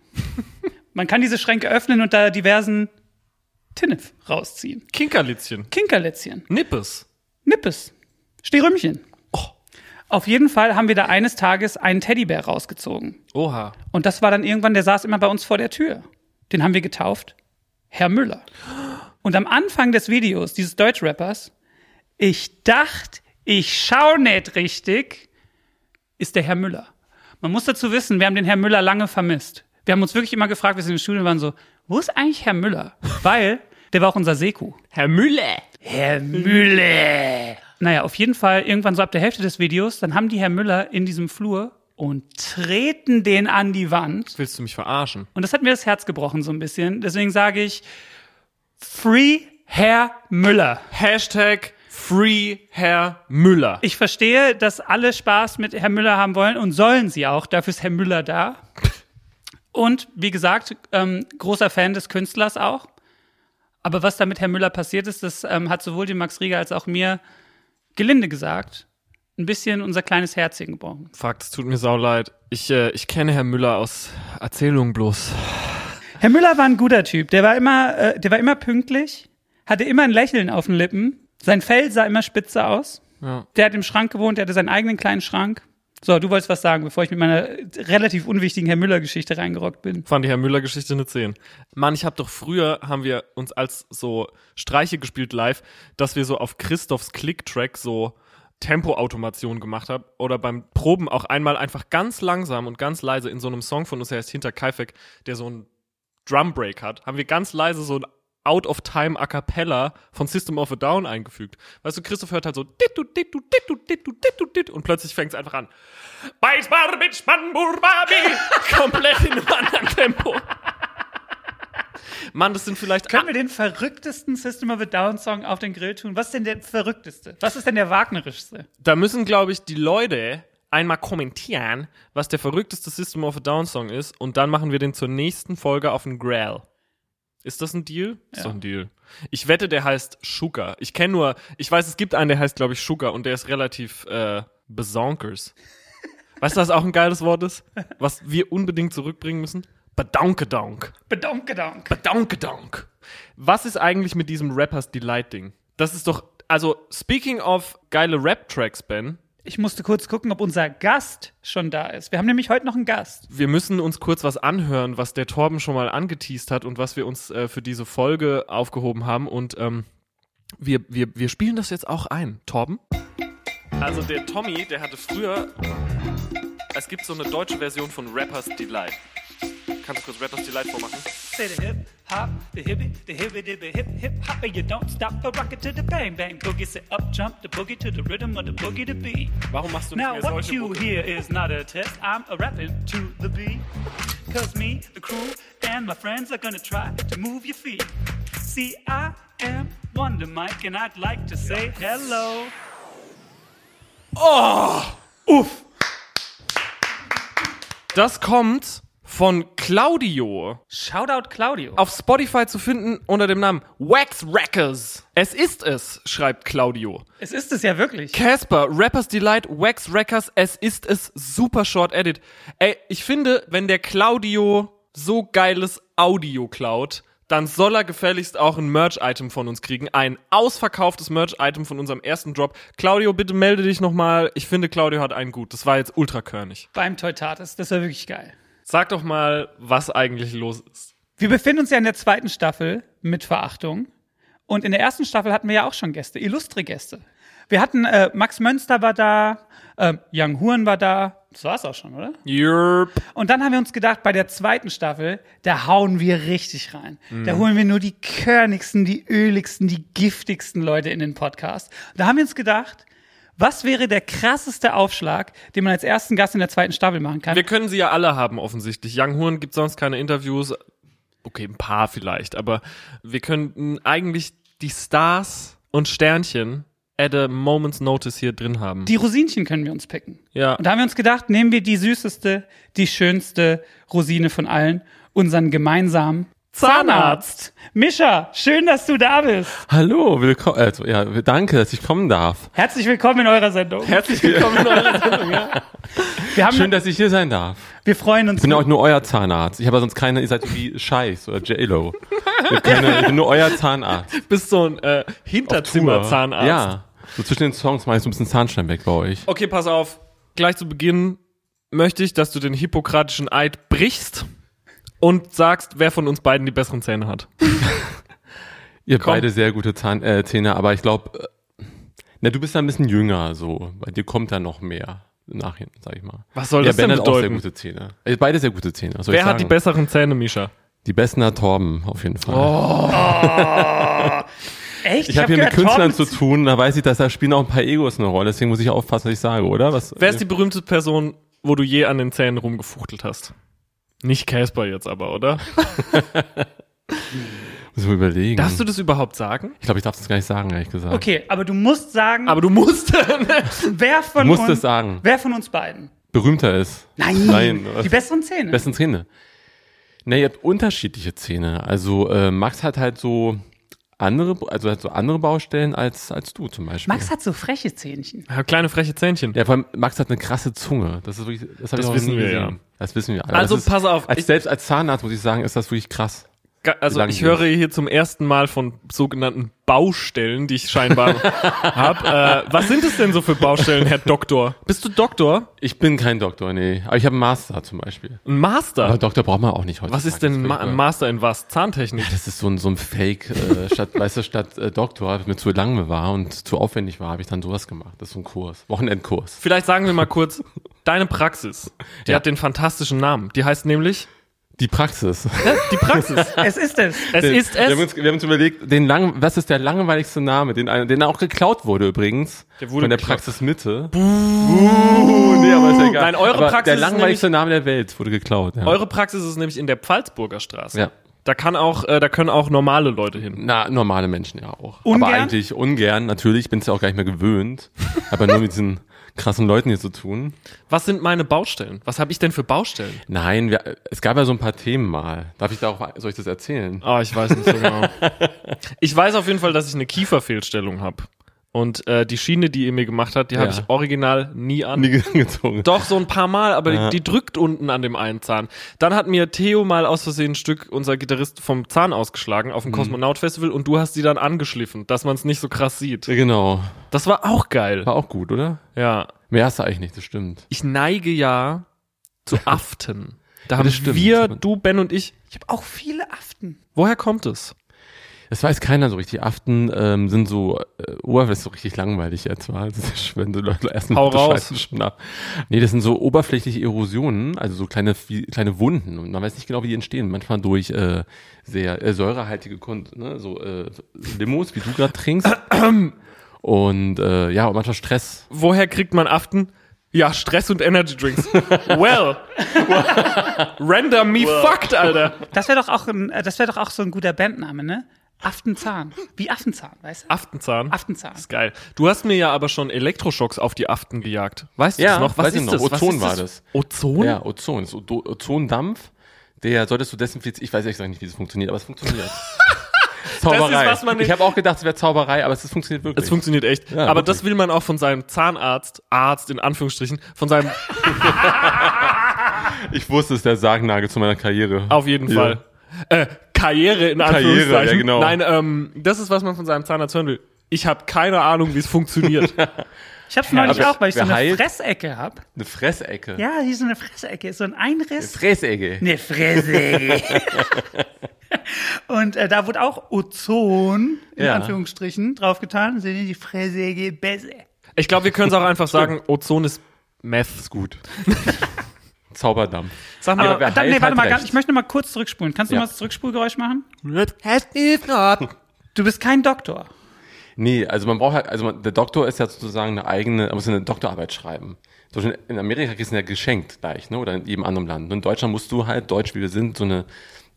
Man kann diese Schränke öffnen und da diversen Tinnef rausziehen. Kinkerlitzchen. Kinkerlätzchen, Nippes. Nippes, Stehrümchen. Oh. Auf jeden Fall haben wir da eines Tages einen Teddybär rausgezogen. Oha. Und das war dann irgendwann, der saß immer bei uns vor der Tür. Den haben wir getauft. Herr Müller. Und am Anfang des Videos dieses Deutschrappers, ich dachte, ich schau nicht richtig, ist der Herr Müller. Man muss dazu wissen, wir haben den Herrn Müller lange vermisst. Wir haben uns wirklich immer gefragt, wir sind in den Studien waren so, wo ist eigentlich Herr Müller? Weil der war auch unser Seku. Herr Müller. Herr Müller. Naja, auf jeden Fall, irgendwann so ab der Hälfte des Videos, dann haben die Herr Müller in diesem Flur und treten den an die Wand. Willst du mich verarschen? Und das hat mir das Herz gebrochen so ein bisschen. Deswegen sage ich, Free Herr Müller. Hashtag Free Herr Müller. Ich verstehe, dass alle Spaß mit Herr Müller haben wollen und sollen sie auch. Dafür ist Herr Müller da. Und wie gesagt, ähm, großer Fan des Künstlers auch. Aber was da mit Herr Müller passiert ist, das ähm, hat sowohl dem Max Rieger als auch mir gelinde gesagt ein bisschen unser kleines Herzchen gebrochen. Fuck, es tut mir sau leid. Ich, äh, ich kenne Herrn Müller aus Erzählungen bloß. Herr Müller war ein guter Typ. Der war immer, äh, der war immer pünktlich, hatte immer ein Lächeln auf den Lippen. Sein Fell sah immer spitze aus. Ja. Der hat im Schrank gewohnt, der hatte seinen eigenen kleinen Schrank. So, du wolltest was sagen, bevor ich mit meiner relativ unwichtigen Herr Müller-Geschichte reingerockt bin. Fand die Herr Müller-Geschichte eine 10. Mann, ich hab doch früher, haben wir uns als so Streiche gespielt live, dass wir so auf Christophs Click-Track so Tempo-Automation gemacht haben oder beim Proben auch einmal einfach ganz langsam und ganz leise in so einem Song von uns, der heißt Hinter Kaifek, der so ein Drum-Break hat, haben wir ganz leise so ein Out of Time A Cappella von System of a Down eingefügt. Weißt du, Christoph hört halt so dittu, dittu, dittu, dittu, dittu, dittu, und plötzlich fängt es einfach an. Beiß Barbitsch, Mann, Burbabi! Komplett in einem anderen Tempo. Mann, das sind vielleicht Können wir den verrücktesten System of a Down Song auf den Grill tun? Was ist denn der verrückteste? Was ist denn der wagnerischste? Da müssen, glaube ich, die Leute einmal kommentieren, was der verrückteste System of a Down Song ist und dann machen wir den zur nächsten Folge auf den Grail. Ist das ein Deal? Ist Ja. doch ein Deal. Ich wette, der heißt Sugar. Ich kenne nur, ich weiß, es gibt einen, der heißt, glaube ich, Sugar und der ist relativ äh, besonkers. weißt du, was auch ein geiles Wort ist? Was wir unbedingt zurückbringen müssen? Bedonkedonk. Bedonkedonk. Bedonkedonk. Was ist eigentlich mit diesem Rappers Delight Ding? Das ist doch, also speaking of geile Rap-Tracks, Ben, Ich musste kurz gucken, ob unser Gast schon da ist. Wir haben nämlich heute noch einen Gast. wir müssen uns kurz was anhören, was der Torben schon mal angeteased hat und was wir uns äh, für diese Folge aufgehoben haben. Und ähm, wir, wir, wir spielen das jetzt auch ein. Torben? Also der Tommy, der hatte früher. Es gibt so eine deutsche Version von Rappers Delight. Kannst du kurz Rappers Delight vormachen? Say the hip hop, the hippie, the hippie dibby hip hip hop, and you don't stop the rocket to the bang bang boogie. Say up jump the boogie to the rhythm of the boogie to beat. Warum machst du nicht Now mehr what solche you Mucke? hear is not a test. I'm a rapping to the beat. Cause me, the crew, and my friends are gonna try to move your feet. See, I am Wonder Mike, and I'd like to say hello. Oh, uff. Das kommt von Claudio. Shoutout Claudio. Auf Spotify zu finden unter dem Namen Wax Rackers. Es ist es, schreibt Claudio. Es ist es ja wirklich. Casper, Rappers Delight, Wax Wreckers, es ist es, super short edit. Ey, ich finde, wenn der Claudio so geiles Audio klaut, dann soll er gefälligst auch ein Merch-Item von uns kriegen. Ein ausverkauftes Merch-Item von unserem ersten Drop. Claudio, bitte melde dich nochmal. Ich finde, Claudio hat einen gut. Das war jetzt ultra körnig. Beim Teutates. Das war wirklich geil. Sag doch mal, was eigentlich los ist. Wir befinden uns ja in der zweiten Staffel mit Verachtung. Und in der ersten Staffel hatten wir ja auch schon Gäste, illustre Gäste. Wir hatten, äh, Max Mönster war da, äh, Young Huren war da. Das war's auch schon, oder? Yerp. Und dann haben wir uns gedacht, bei der zweiten Staffel, da hauen wir richtig rein. Da holen wir nur die körnigsten, die öligsten, die giftigsten Leute in den Podcast. Da haben wir uns gedacht, was wäre der krasseste Aufschlag, den man als ersten Gast in der zweiten Staffel machen kann? Wir können sie ja alle haben, offensichtlich. Young Horn gibt sonst keine Interviews. Okay, ein paar vielleicht, aber wir könnten eigentlich die Stars und Sternchen at a moment's notice hier drin haben. die Rosinchen können wir uns picken. ja. Und da haben wir uns gedacht, nehmen wir die süßeste, die schönste Rosine von allen, unseren gemeinsamen Zahnarzt. Mischa, schön, dass du da bist. Hallo, willkommen. Also, ja, danke, dass ich kommen darf. Herzlich willkommen in eurer Sendung. Herzlich willkommen in eurer Sendung, ja. Wir, haben, Schön, dass ich hier sein darf. wir freuen uns. Ich bin auch nur euer Zahnarzt. Ich habe sonst keine, ihr seid wie Scheiß oder J-Lo. Ich, ich bin nur euer Zahnarzt. Bist so ein äh. Hinterzimmer-Zahnarzt. Ja. So zwischen den Songs mache ich so ein bisschen Zahnstein weg bei euch. Okay, pass auf. Gleich zu Beginn möchte ich, dass du den hippokratischen Eid brichst und sagst, wer von uns beiden die besseren Zähne hat. Ihr Komm. beide sehr gute Zahn, äh, Zähne, aber ich glaube, äh, Na, du bist ja ein bisschen jünger, so. Bei dir kommt da noch mehr nachhin, sag ich mal. Was soll ja, das denn Ben hat auch sehr bedeuten? gute Zähne. Äh, Beide sehr gute Zähne. was soll Wer ich hat die besseren Zähne, Misha? Die besten hat Torben, auf jeden Fall. Echt? Ich habe hier mit gehört, Künstlern Torben- zu tun, da weiß ich, dass da spielen auch ein paar Egos eine Rolle, deswegen muss ich aufpassen, was ich sage, oder? Was, Wer ist die berühmte Person, wo du je an den Zähnen rumgefuchtelt hast? Nicht Casper jetzt aber, oder? Muss ich mal überlegen. Darfst du das überhaupt sagen? ich glaube, ich darf das gar nicht sagen, ehrlich gesagt. Okay, aber du musst sagen, Aber du musst. wer von Du musst uns, es sagen. wer von uns beiden? Berühmter ist. Nein, Nein, was? die besseren Zähne. Besten Zähne. Ne, ihr habt unterschiedliche Zähne. Also äh, Max hat halt so andere, also hat so andere Baustellen als, als du zum Beispiel. Max hat so freche Zähnchen. Ja, kleine freche Zähnchen. Ja, vor allem Max hat eine krasse Zunge. Das ist wirklich, das, Das wissen nie wir, gesehen. ja. Das wissen wir alle. Also ist, pass auf, Als, ich- selbst als Zahnarzt muss ich sagen, ist das wirklich krass. Also ich höre hier zum ersten Mal von sogenannten Baustellen, die ich scheinbar habe. Äh, was sind es denn so für Baustellen, Herr Doktor? Bist du Doktor? Ich bin kein Doktor, nee. Aber ich habe einen Master zum Beispiel. Ein Master? Aber Doktor braucht man auch nicht heute. was ist denn ein Ma ein Master in was? Zahntechnik? Das ist so ein, so ein Fake, äh, statt, weißt du, statt äh, Doktor, mir zu lang war und zu aufwendig war, habe ich dann sowas gemacht. Das ist so ein Kurs, Wochenendkurs. Vielleicht sagen wir mal kurz, deine Praxis, die Ja. hat den fantastischen Namen. Die heißt nämlich Die Praxis. die Praxis. Es ist es. Es ist Wir haben, es. uns, wir haben uns überlegt, den lang, was ist der langweiligste Name, den, den auch geklaut wurde übrigens. Der wurde von der geklaut. Praxis Mitte. Buh. Nee, aber ist ja egal. Nein, eure aber Praxis Der ist langweiligste Name der Welt wurde geklaut. Ja. Eure Praxis ist nämlich in der Pfalzburger Straße. ja. Da kann auch, äh, da können auch normale Leute hin. Na, normale Menschen ja auch. Ungern? Aber eigentlich ungern, natürlich. Ich bin es ja auch gar nicht mehr gewöhnt. aber nur mit diesen krassen Leuten hier zu tun. Was sind meine Baustellen? Was habe ich denn für Baustellen? Nein, wir, es gab ja so ein paar Themen mal. Darf ich da auch, soll ich das erzählen? Ah, ich weiß nicht so genau. Ich weiß auf jeden Fall, dass ich eine Kieferfehlstellung habe. Und äh, die Schiene, die ihr mir gemacht habt, die habe Ja. ich original nie an. Nie gezogen. Doch, so ein paar Mal, aber Ja. die, die drückt unten an dem einen Zahn. Dann hat mir Theo mal aus Versehen ein Stück, unser Gitarrist, vom Zahn ausgeschlagen auf dem Mhm. Kosmonaut-Festival und du hast sie dann angeschliffen, dass man es nicht so krass sieht. Ja, genau. Das war auch geil. War auch gut, oder? Ja. Mehr hast du eigentlich nicht, das stimmt. Ich neige ja zu Aften. Da haben das stimmt. wir, du, Ben und ich, Ich habe auch viele Aften. woher kommt es? Das weiß keiner so richtig. Aften ähm, sind so, äh, oberflächlich so richtig langweilig jetzt, war. Das ist, wenn du Leute erst Hau raus. schon ab. Nee, das sind so oberflächliche Erosionen, also so kleine, wie, kleine Wunden. Und man weiß nicht genau, wie die entstehen. Manchmal durch äh, sehr äh, säurehaltige Kon ne, so äh, Limos, wie du gerade trinkst. Und äh, ja, und manchmal Stress. Woher kriegt man Aften? Ja, Stress und Energy Drinks. well. Render me fucked, Alter. Das wäre doch auch ein, äh, das wäre doch auch so ein guter Bandname, ne? Aftenzahn. Wie Affenzahn, weißt du? Aftenzahn. Aftenzahn. ist geil. Du hast mir ja aber schon Elektroschocks auf die Aften gejagt. Weißt du Ja, das noch? Was weiß ich ist noch. das? Ozon ist war das? das. Ozon? Ja, Ozon. Das ist Odo- Ozondampf. Der solltest du desinfizieren. Ich weiß ehrlich gesagt nicht, wie das funktioniert, aber es funktioniert. Zauberei. was man nicht- ich habe auch gedacht, es wäre Zauberei, aber es funktioniert wirklich. Es funktioniert echt. Ja, aber wirklich. das will man auch von seinem Zahnarzt, Arzt in Anführungsstrichen, von seinem, ich wusste, es ist der Sargnagel zu meiner Karriere. auf jeden Ja. Fall. Äh, Karriere in Karriere, Anführungszeichen. ja, genau. Nein, ähm, das ist, was man von seinem Zahnarzt hören will. Ich habe keine Ahnung, wie es funktioniert. Ich hab's neulich aber auch, weil ich so eine heilt? Fressecke hab. Eine Fressecke. Ja, hier ist so eine Fressecke, so ein Einriss. Fressecke. Eine Fressecke. Und äh, da wurde auch Ozon, in Ja. Anführungsstrichen, draufgetan. Sind die Fressecke besser. Ich glaube, wir können es auch einfach sagen, Ozon ist Meth. Ist gut. Zauberdampf. Sag mal, Aber Dann, nee, warte hat mal, recht. ich möchte noch mal kurz zurückspulen. Kannst du Ja. mal das Zurückspulgeräusch machen? Du bist kein Doktor. Nee, also man braucht halt, also man, der Doktor ist ja sozusagen eine eigene, man muss eine Doktorarbeit schreiben. Zum Beispiel in Amerika kriegst du ja geschenkt gleich, ne? Oder in jedem anderen Land. Und in Deutschland musst du halt, deutsch wie wir sind, so eine,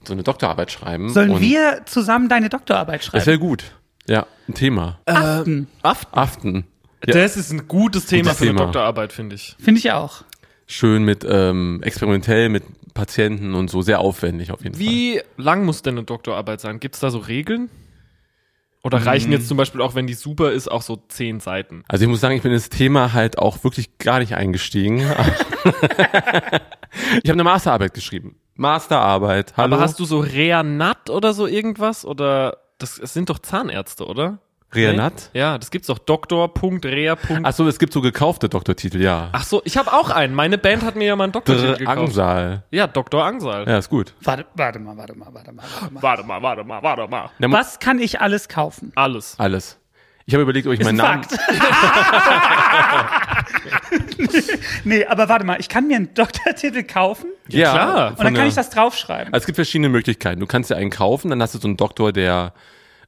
so eine Doktorarbeit schreiben. Sollen Und wir zusammen deine Doktorarbeit Das schreiben? wäre gut. Ja, ein Thema. Aften. Aften. Ja, Das ist ein gutes Thema Gutes für eine Thema. Doktorarbeit, finde ich. Finde ich auch. Schön mit ähm, experimentell mit Patienten und so sehr aufwendig auf jeden Fall. Wie lang muss denn eine Doktorarbeit sein? Gibt es da so Regeln? Oder reichen jetzt zum Beispiel auch, wenn die super ist, auch so zehn Seiten? Also ich muss sagen, ich bin ins Thema halt auch wirklich gar nicht eingestiegen. ich habe eine Masterarbeit geschrieben. Masterarbeit. Hallo. Aber hast du so Reanat oder so irgendwas? Oder das, es sind doch Zahnärzte, oder? Reanat? Ja, das gibt's doch. Doktor.rea. Ach so, es gibt so gekaufte Doktortitel, ja. Ach so, ich habe auch einen. Meine Band hat mir ja mal einen Doktortitel gekauft. Angsal. Ja, Dr. Angsal. Ja, ist gut. Warte, warte mal, warte mal, warte mal, warte mal. Warte mal, warte mal, warte mal. Ja, mu- Was kann ich alles kaufen? Alles. Alles. Ich habe überlegt, ob ich Ist meinen ein Namen. Fakt. nee, aber warte mal, ich kann mir einen Doktortitel kaufen Ja, klar. und dann kann ich das draufschreiben. Also es gibt verschiedene Möglichkeiten. Du kannst dir einen kaufen, dann hast du so einen Doktor der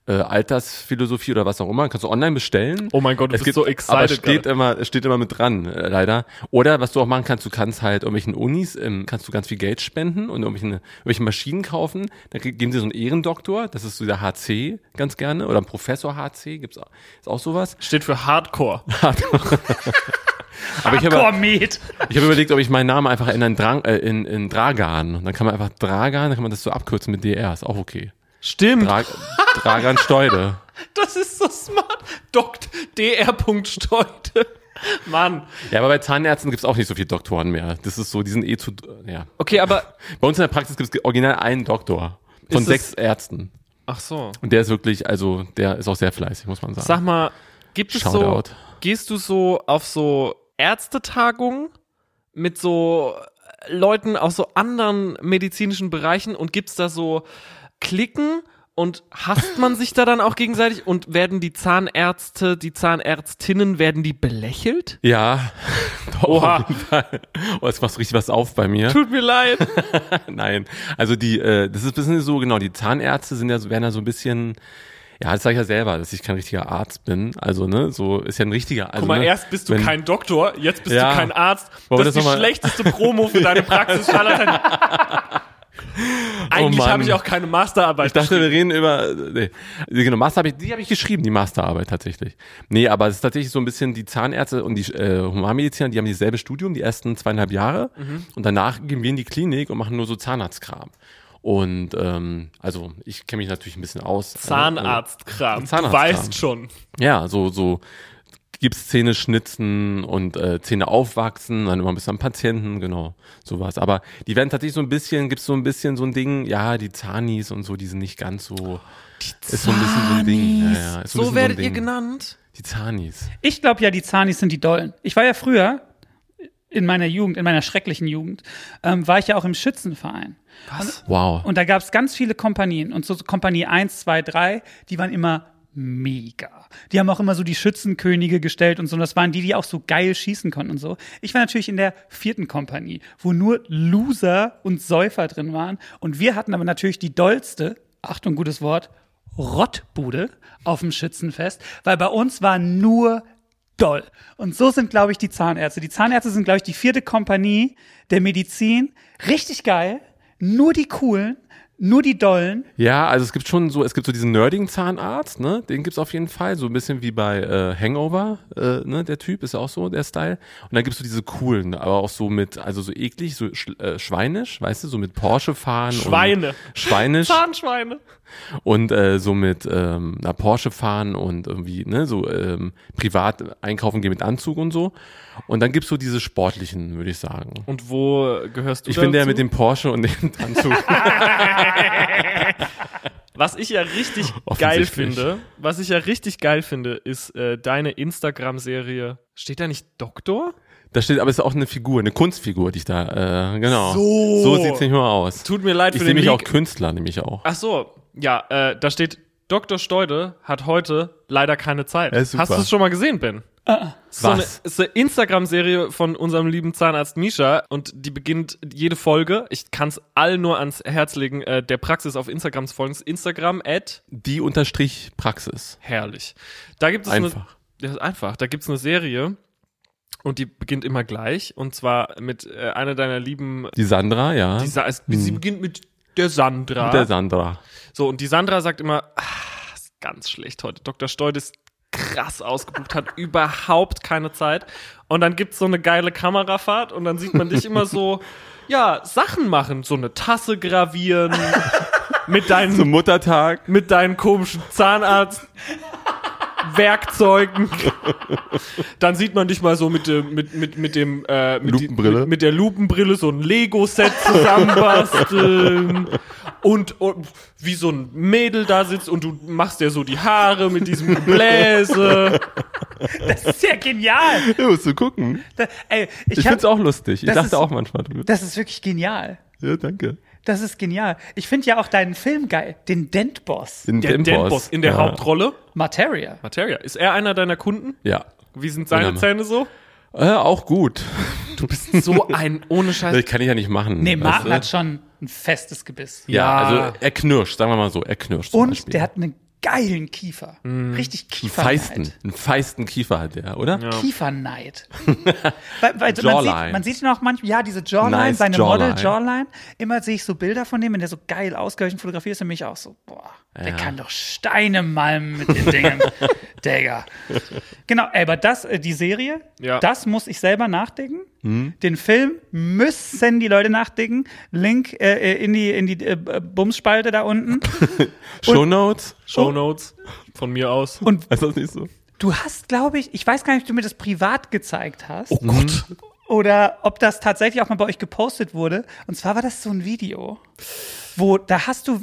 äh, Altersphilosophie oder was auch immer. Kannst du online bestellen. Oh mein Gott, du es bist gibt, so excited Aber es steht gerade. immer, es steht immer mit dran, äh, leider. Oder was du auch machen kannst, du kannst halt irgendwelchen Unis, ähm, kannst du ganz viel Geld spenden und irgendwelche, irgendwelche Maschinen kaufen. Dann geben sie so einen Ehrendoktor, das ist so der HC ganz gerne. Oder ein Professor HC, gibt's auch, ist auch sowas. Steht für Hardcore. Aber ich habe ich hab überlegt, ob ich meinen Namen einfach in, Drang, äh, in, in Dragan. Und dann kann man einfach Dragan, dann kann man das so abkürzen mit DR, ist auch okay. Stimmt. Dra Dragan Steude. Das ist so smart. Dokt Dr. Steute. Mann. Ja, aber bei Zahnärzten gibt's auch nicht so viele Doktoren mehr. Das ist so, die sind eh zu, ja. Okay, aber. Bei uns in der Praxis gibt's original einen Doktor von sechs es- Ärzten. Ach so. Und der ist wirklich, also, der ist auch sehr fleißig, muss man sagen. Sag mal, gibt es Shoutout. so. Gehst du so auf so Ärztetagungen mit so Leuten aus so anderen medizinischen Bereichen und gibt's da so Klicken und hasst man sich da dann auch gegenseitig und werden die Zahnärzte, die Zahnärztinnen, werden die belächelt? Ja, Oha. auf jeden Fall. Oh, jetzt machst du richtig was auf bei mir. Tut mir leid. Nein, also die, äh, das ist ein bisschen so, genau, die Zahnärzte sind ja, so- werden ja so ein bisschen, ja, das sage ich ja selber, dass ich kein richtiger Arzt bin. Also, ne, so ist ja ein richtiger. Also, Guck mal, ne, erst bist du wenn- kein Doktor, jetzt bist Ja. du kein Arzt. Wir das ist das die schlechteste Promo für deine Praxis. Eigentlich Oh habe ich auch keine Masterarbeit Ich dachte, wir reden über, nee, genau, Master habe ich, die habe ich geschrieben, die Masterarbeit tatsächlich. Nee, aber es ist tatsächlich so ein bisschen die Zahnärzte und die äh, Humanmediziner, die haben dieselbe Studium, die ersten zweieinhalb Jahre Mhm. und danach gehen wir in die Klinik und machen nur so Zahnarztkram. Und ähm, also ich kenne mich natürlich ein bisschen aus. Zahnarztkram. Du Zahnarztkram. weißt schon. Ja, so, so Gipszähne schnitzen und äh, Zähne aufwachsen, dann immer ein bisschen am Patienten, genau, sowas. Aber die werden tatsächlich so ein bisschen, gibt's so ein bisschen so ein Ding, ja, die Zahnis und so, die sind nicht ganz so, ist so ein bisschen so ein Ding. Ja, ja, ist so, So werdet so ein ihr Ding. genannt. Die Zahnis. Ich glaube ja, die Zanis sind die Dollen. Ich war ja früher in meiner Jugend, in meiner schrecklichen Jugend, ähm, war ich ja auch im Schützenverein. Wow. Und da gab es ganz viele Kompanien. Und so Kompanie 1, 2, 3, die waren immer mega. Die haben auch immer so die Schützenkönige gestellt und so. Und das waren die, die auch so geil schießen konnten und so. Ich war natürlich in der vierten Kompanie, wo nur Loser und Säufer drin waren. Und wir hatten aber natürlich die dollste, Achtung, gutes Wort, Rottbude auf dem Schützenfest, weil bei uns war nur doll. Und so sind, glaube ich, die Zahnärzte. Die Zahnärzte sind, glaube ich, die vierte Kompanie der Medizin. Richtig geil. Nur die coolen, nur die dollen. Ja, also es gibt schon so, es gibt so diesen nerdigen Zahnarzt, ne? Den gibt's auf jeden Fall, so ein bisschen wie bei äh, Hangover, äh, ne? Der Typ ist auch so der Style. Und dann gibt's so diese coolen, aber auch so mit, also so eklig, so sch äh, schweinisch, weißt du, so mit Porsche fahren. Schweine. Und schweinisch Zahnschweine. Und äh, so mit ähm, einer Porsche fahren und irgendwie, ne, so ähm, privat einkaufen gehen mit Anzug und so. Und dann gibt's so diese sportlichen, würde ich sagen. Und wo gehörst du Ich bin der mit dem Porsche und dem Anzug. Was ich ja richtig geil finde, was ich ja richtig geil finde, ist äh, deine Instagram-Serie. Steht da nicht Doktor? Da steht, aber es ist auch eine Figur, eine Kunstfigur, die ich da, äh, genau. So. So sieht's nicht mehr aus. Tut mir leid ich für sehe den mich auch. Künstler, nämlich auch. Ach so, ja, äh, da steht Dr. Steude hat heute leider keine Zeit. Ja. Hast du es schon mal gesehen, Ben? So eine, Was? ist eine Instagram-Serie von unserem lieben Zahnarzt Misha und die beginnt jede Folge. Ich kann es allen nur ans Herz legen, äh, der Praxis auf Instagram zu folgen. Instagram at Die unterstrich Praxis. herrlich. Da gibt es Einfach. eine ja, ist einfach. Da gibt's eine Serie und die beginnt immer gleich und zwar mit äh, einer deiner lieben. Die Sandra, ja. Die, Sa- es- Sie beginnt mit der Sandra. Mit der Sandra. So, und die Sandra sagt immer, ah, ist ganz schlecht heute. Dr. Steud ist krass ausgebucht, hat überhaupt keine Zeit. Und dann gibt's so eine geile Kamerafahrt und dann sieht man dich immer so, ja, Sachen machen, so eine Tasse gravieren, mit deinen, Zum Muttertag. mit deinen komischen Zahnarzt. Werkzeugen. Dann sieht man dich mal so mit dem, mit, mit, mit dem, äh, mit, die- Lupenbrille. mit, mit der Lupenbrille so ein Lego-Set zusammenbasteln. Und, und wie so ein Mädel da sitzt und du machst dir so die Haare mit diesem Gebläse. Das ist ja genial. Ja, musst du gucken. Da, ey, ich, Ich hab, find's auch lustig. Ich dachte ist- auch manchmal. du- Das ist wirklich genial. Ja, danke. Das ist genial. Ich finde ja auch deinen Film geil, den Dent-Boss. Den Der Dentboss. Dentboss in der ja. Hauptrolle. Materia. Materia. Ist er einer deiner Kunden? Ja. Wie sind seine. Zähne so? Äh, auch gut. Du bist so ein ohne Scheiß. Das kann ich ja nicht machen. Nee, weißt Martin du? hat schon ein festes Gebiss. Ja, Ja. also er knirscht, sagen wir mal so, er knirscht. zum Und Beispiel. der hat einen geilen Kiefer. Richtig einen feisten, Kieferneid. einen feisten Kiefer hat der, oder? Ja. Kieferneid. weil, weil so, man, sieht, man sieht ihn auch manchmal, ja, diese Jawline, Nice seine Jawline. Model Jawline. Immer sehe ich so Bilder von dem, wenn der so geil ausgeleuchtet fotografiert ist, und mich auch so, boah, der Ja. kann doch Steine malmen mit den Dingen. Digga. Genau, ey, aber das, äh, die Serie, Ja. das muss ich selber nachdenken. Mhm. Den Film müssen die Leute nachdenken. Link äh, in die, in die äh, Bumsspalte da unten. Shownotes? Shownotes von mir aus. Und Ist das nicht so? du hast, glaube ich, ich weiß gar nicht, ob du mir das privat gezeigt hast. Oh Gott. Oder ob das tatsächlich auch mal bei euch gepostet wurde. Und zwar war das so ein Video, wo da hast du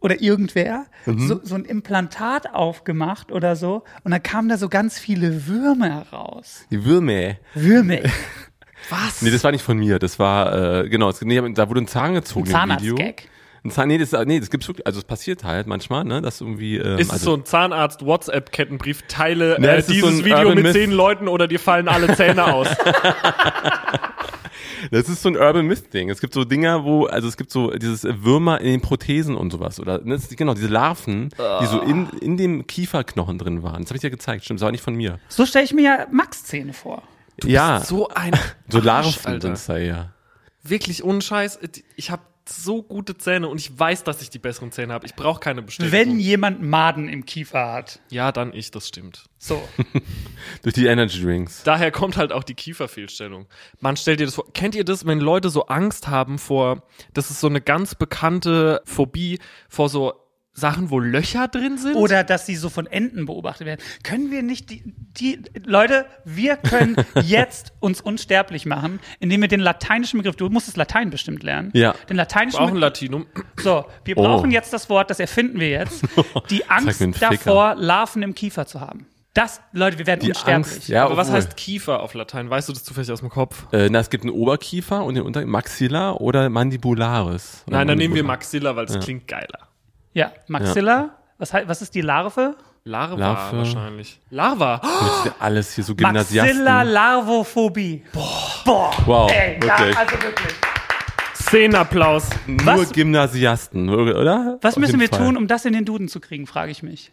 oder irgendwer so, so ein Implantat aufgemacht oder so und da kamen da so ganz viele Würmer heraus. Die Würmer. Würmer. Was? Nee, das war nicht von mir. Das war, äh, genau, nee, da wurde ein Zahn gezogen im Video. Zahnarztgag. Ein Zahn, nee, das, nee, das gibt's wirklich, also es passiert halt manchmal, ne, dass irgendwie, ähm, Ist es also, so ein Zahnarzt-WhatsApp-Kettenbrief? Teile Nee, äh, es dieses so ein Video Urban mit Myth. zehn Leuten oder dir fallen alle Zähne aus. das ist so ein Urban Myth Ding. Es gibt so Dinger, wo, also es gibt so dieses Würmer in den Prothesen und sowas, oder, ne, genau, diese Larven, die so in, in dem Kieferknochen drin waren. Das habe ich dir gezeigt, stimmt, das war nicht von mir. So stelle ich mir ja Max-Zähne vor. ja, so ein so Arsch, Larven da, ja. Wirklich ohne Scheiß. Ich habe so gute Zähne und ich weiß, dass ich die besseren Zähne habe. Ich brauche keine Bestätigung. Wenn jemand Maden im Kiefer hat. ja, dann ich, das stimmt. So. Durch die Energy Drinks. Daher kommt halt auch die Kieferfehlstellung. Man stellt dir das vor. Kennt ihr das, wenn Leute so Angst haben vor, das ist so eine ganz bekannte Phobie vor so Sachen, wo Löcher drin sind? Oder dass sie so von Enten beobachtet werden. Können wir nicht die, die Leute, wir können jetzt uns unsterblich machen, indem wir den lateinischen Begriff, du musst das Latein bestimmt lernen. Ja. Den lateinischen brauchen Begriff. Latinum. So, wir Oh. brauchen jetzt das Wort, das erfinden wir jetzt. Die Angst davor, Larven im Kiefer zu haben. Das, Leute, wir werden Die unsterblich. Angst, ja, Aber was obwohl. heißt Kiefer auf Latein? Weißt du das zufällig aus dem Kopf? Äh, na, es gibt einen Oberkiefer und den Unter Maxilla oder Mandibularis. Oder Nein, dann nehmen wir. Maxilla, weil es klingt geiler. Ja, Maxilla. Was, hei- was ist die Larve? Larva Larve. wahrscheinlich. Larva. Das ist ja alles hier so Gymnasiasten. Maxilla Larvophobie. Boah. Boah. Wow, Ey, ja, wirklich. also wirklich. Szenenapplaus. Nur Was- Gymnasiasten, oder? Was Auf müssen wir Fall. tun, um das in den Duden zu kriegen, frage ich mich.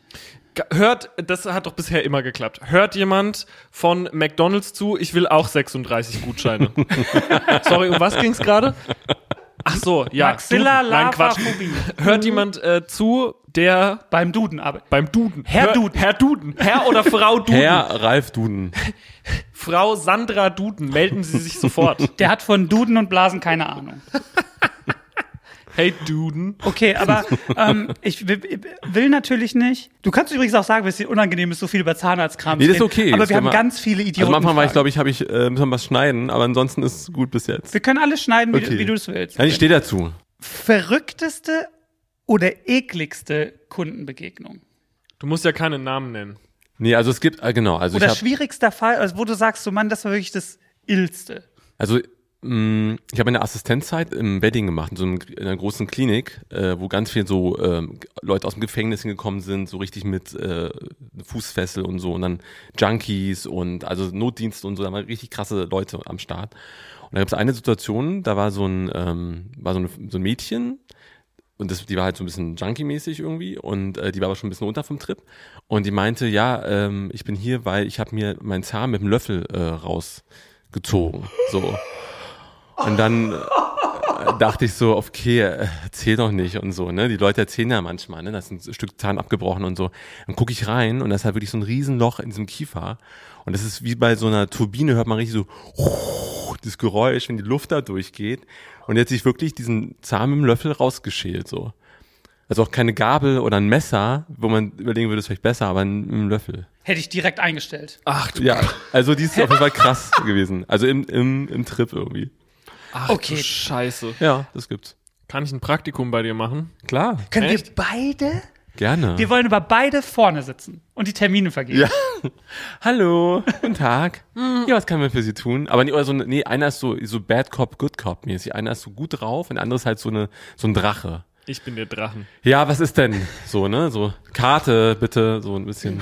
Hört, das hat doch bisher immer geklappt. Hört jemand von McDonalds zu? Ich will auch 36 Gutscheine. Sorry, um was ging's gerade? Ach so, ja. Maxilla Duden. Nein, Quatsch. Larvaphobie. Hört jemand äh, zu, der Beim Duden aber. beim Duden. Herr Hör- Duden. Herr Duden. Herr oder Frau Duden. Herr Ralf Duden. Frau Sandra Duden. Melden Sie sich sofort. Der hat von Duden und Blasen keine Ahnung. Hey Duden. Okay, aber ähm, ich will, natürlich nicht. Du kannst übrigens auch sagen, wenn es dir unangenehm ist, so viel über Zahnarztkram Nee, zu das ist okay. Aber Das wir haben ganz viele Idioten. Also am Anfang war ich, glaube ich, habe ich, äh, müssen wir was schneiden, aber ansonsten ist es gut bis jetzt. wir können alles schneiden, wie, du- Okay. wie du es willst. Ja, ich stehe dazu. Verrückteste oder ekligste Kundenbegegnung? Du musst ja keinen Namen nennen. Nee, also es gibt, äh, genau, also Oder schwierigster Fall, also wo du sagst, so Mann, das war wirklich das Illste. also ich habe eine Assistenzzeit im Wedding gemacht, in so einem, in einer großen Klinik, äh, wo ganz viel so ähm, Leute aus dem Gefängnis hingekommen sind, so richtig mit äh, Fußfessel und so und dann Junkies und also Notdienst und so, da waren richtig krasse Leute am Start. Und da gab es eine Situation, da war so ein, ähm, war so, eine, so ein Mädchen, und das, die war halt so ein bisschen Junkie-mäßig irgendwie und äh, die war aber schon ein bisschen runter vom Trip und die meinte, ja, ähm, ich bin hier, weil ich habe mir meinen Zahn mit dem Löffel äh, rausgezogen, so. Und dann äh, dachte ich so, okay, äh, erzähl doch nicht und so, ne? Die Leute erzählen ja manchmal, ne? Da ist ein Stück Zahn abgebrochen und so. Dann gucke ich rein und da ist halt wirklich so ein Riesenloch in diesem Kiefer und das ist wie bei so einer Turbine, hört man richtig so das Geräusch, wenn die Luft da durchgeht. Und jetzt sich wirklich diesen Zahn mit dem Löffel rausgeschält, so. Also auch keine Gabel oder ein Messer, wo man überlegen würde, es ist vielleicht besser, aber ein, mit einem Löffel. Hätte ich direkt eingestellt. Ach du, Ja, also die ist auf jeden Fall krass gewesen. Also im, im, im Trip irgendwie. Ach, Okay. du Scheiße. Ja, das gibt's. Kann ich ein Praktikum bei dir machen? Klar. Können Echt? wir beide Gerne. Wir wollen aber beide vorne sitzen und die Termine vergeben. Ja. Hallo, guten Tag. Ja, was kann man für Sie tun? Aber nee, oder so, eine- nee, einer ist so, so Bad Cop, Good Cop mäßig. Einer ist so gut drauf und der andere ist halt so eine, so ein Drache. Ich bin der Drachen. Ja, was ist denn? So, ne? So, Karte, bitte, so ein bisschen.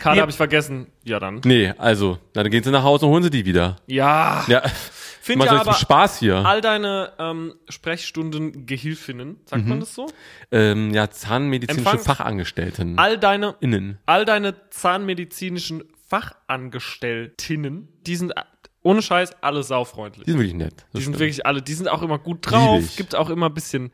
Karte Nee. habe ich vergessen. Ja, dann. Nee, also, na, dann gehen Sie nach Hause und holen Sie die wieder. Ja. Ja, Finde ja zum aber Spaß hier. all deine ähm, Sprechstunden-Gehilfinnen, sagt man das so? Ähm, ja, zahnmedizinische Empfang- Fachangestellten. All deine, Innen. all deine zahnmedizinischen Fachangestelltinnen, die sind ohne Scheiß alle saufreundlich. Die sind wirklich nett. Die sind stimmt. wirklich alle, die sind auch immer gut drauf, Lieb ich. gibt auch immer ein bisschen,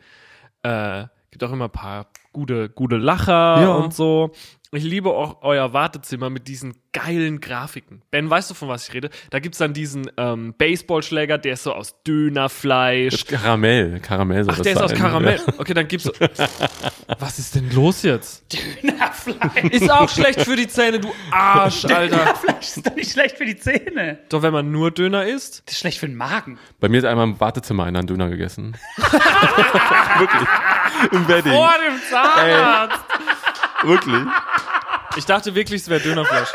äh, gibt auch immer ein paar gute, gute Lacher Ja. und so. Ich liebe auch euer Wartezimmer mit diesen geilen Grafiken. Ben, weißt du, von was ich rede? Da gibt's dann diesen ähm, Baseballschläger, der ist so aus Dönerfleisch. Karamell. Karamell soll Ach, das der ist aus. Karamell. Okay, dann gibt's. Was ist denn los jetzt? Dönerfleisch. Ist auch schlecht für die Zähne, du Arsch, Alter. Dönerfleisch ist doch nicht schlecht für die Zähne. Doch wenn man nur Döner isst? Das ist schlecht für den Magen. Bei mir ist einmal im Wartezimmer einer einen Döner gegessen. Wirklich. Im Wedding. Vor dem Zahnarzt. Wirklich. Ich dachte wirklich, es wäre Dönerfleisch.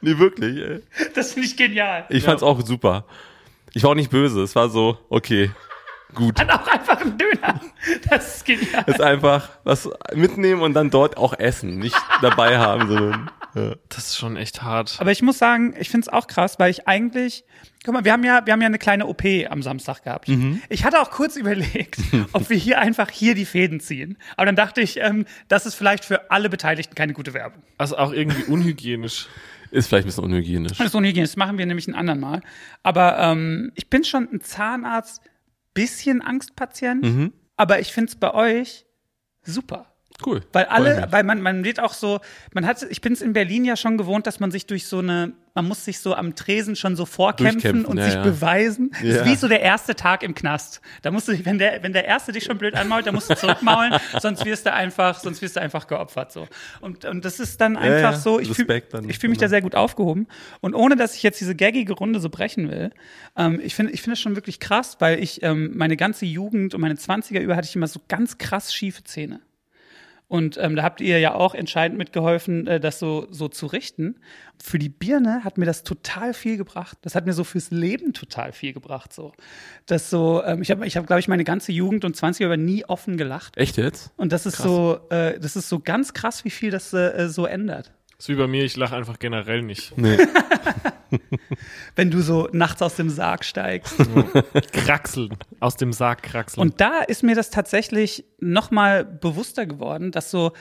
Nee, wirklich, ey. Das finde ich genial. Ich fand's auch super. Ich war auch nicht böse. Es war so, okay, gut. Dann auch einfach ein Döner. Das ist genial. Ist einfach was mitnehmen und dann dort auch essen. Nicht dabei haben, sondern. Ja. Das ist schon echt hart. Aber ich muss sagen, ich finde es auch krass, weil ich eigentlich, guck mal, wir haben ja, wir haben ja eine kleine OP am Samstag gehabt. Ich hatte auch kurz überlegt, ob wir hier einfach hier die Fäden ziehen. Aber dann dachte ich, ähm, das ist vielleicht für alle Beteiligten keine gute Werbung. Also auch irgendwie unhygienisch. Ist vielleicht ein bisschen unhygienisch. Das ist unhygienisch, das machen wir nämlich ein anderen Mal. Aber ähm, ich bin schon ein Zahnarzt, bisschen Angstpatient, aber ich finde es bei euch super. Cool. Weil alle, weil man, man wird auch so, man hat, ich bin es in Berlin ja schon gewohnt, dass man sich durch so eine, man muss sich so am Tresen schon so vorkämpfen und ja, sich ja. beweisen. Das Ja. ist wie so der erste Tag im Knast. Da musst du, wenn der, wenn der erste dich schon blöd anmault, dann musst du zurückmaulen, sonst wirst du einfach, sonst wirst du einfach geopfert, so. Und, und das ist dann einfach so, ich fühle ich fühl mich da sehr gut aufgehoben. Und ohne, dass ich jetzt diese gaggige Runde so brechen will, ähm, ich finde, ich finde es schon wirklich krass, weil ich, ähm, meine ganze Jugend und meine 20er über hatte ich immer so ganz krass schiefe Zähne. Und ähm, da habt ihr ja auch entscheidend mitgeholfen, äh, das so, so zu richten. Für die Birne hat mir das total viel gebracht. Das hat mir so fürs Leben total viel gebracht. So, das so, ähm, ich habe, ich hab, glaube ich, meine ganze Jugend und 20er über nie offen gelacht. Echt jetzt? Und das ist so, äh, das ist so ganz krass, wie viel das äh, so ändert. Ist wie bei mir, ich lache einfach generell nicht. Nee. Wenn du so nachts aus dem Sarg steigst. Kraxeln. Aus dem Sarg kraxeln. Und da ist mir das tatsächlich noch mal bewusster geworden, dass so,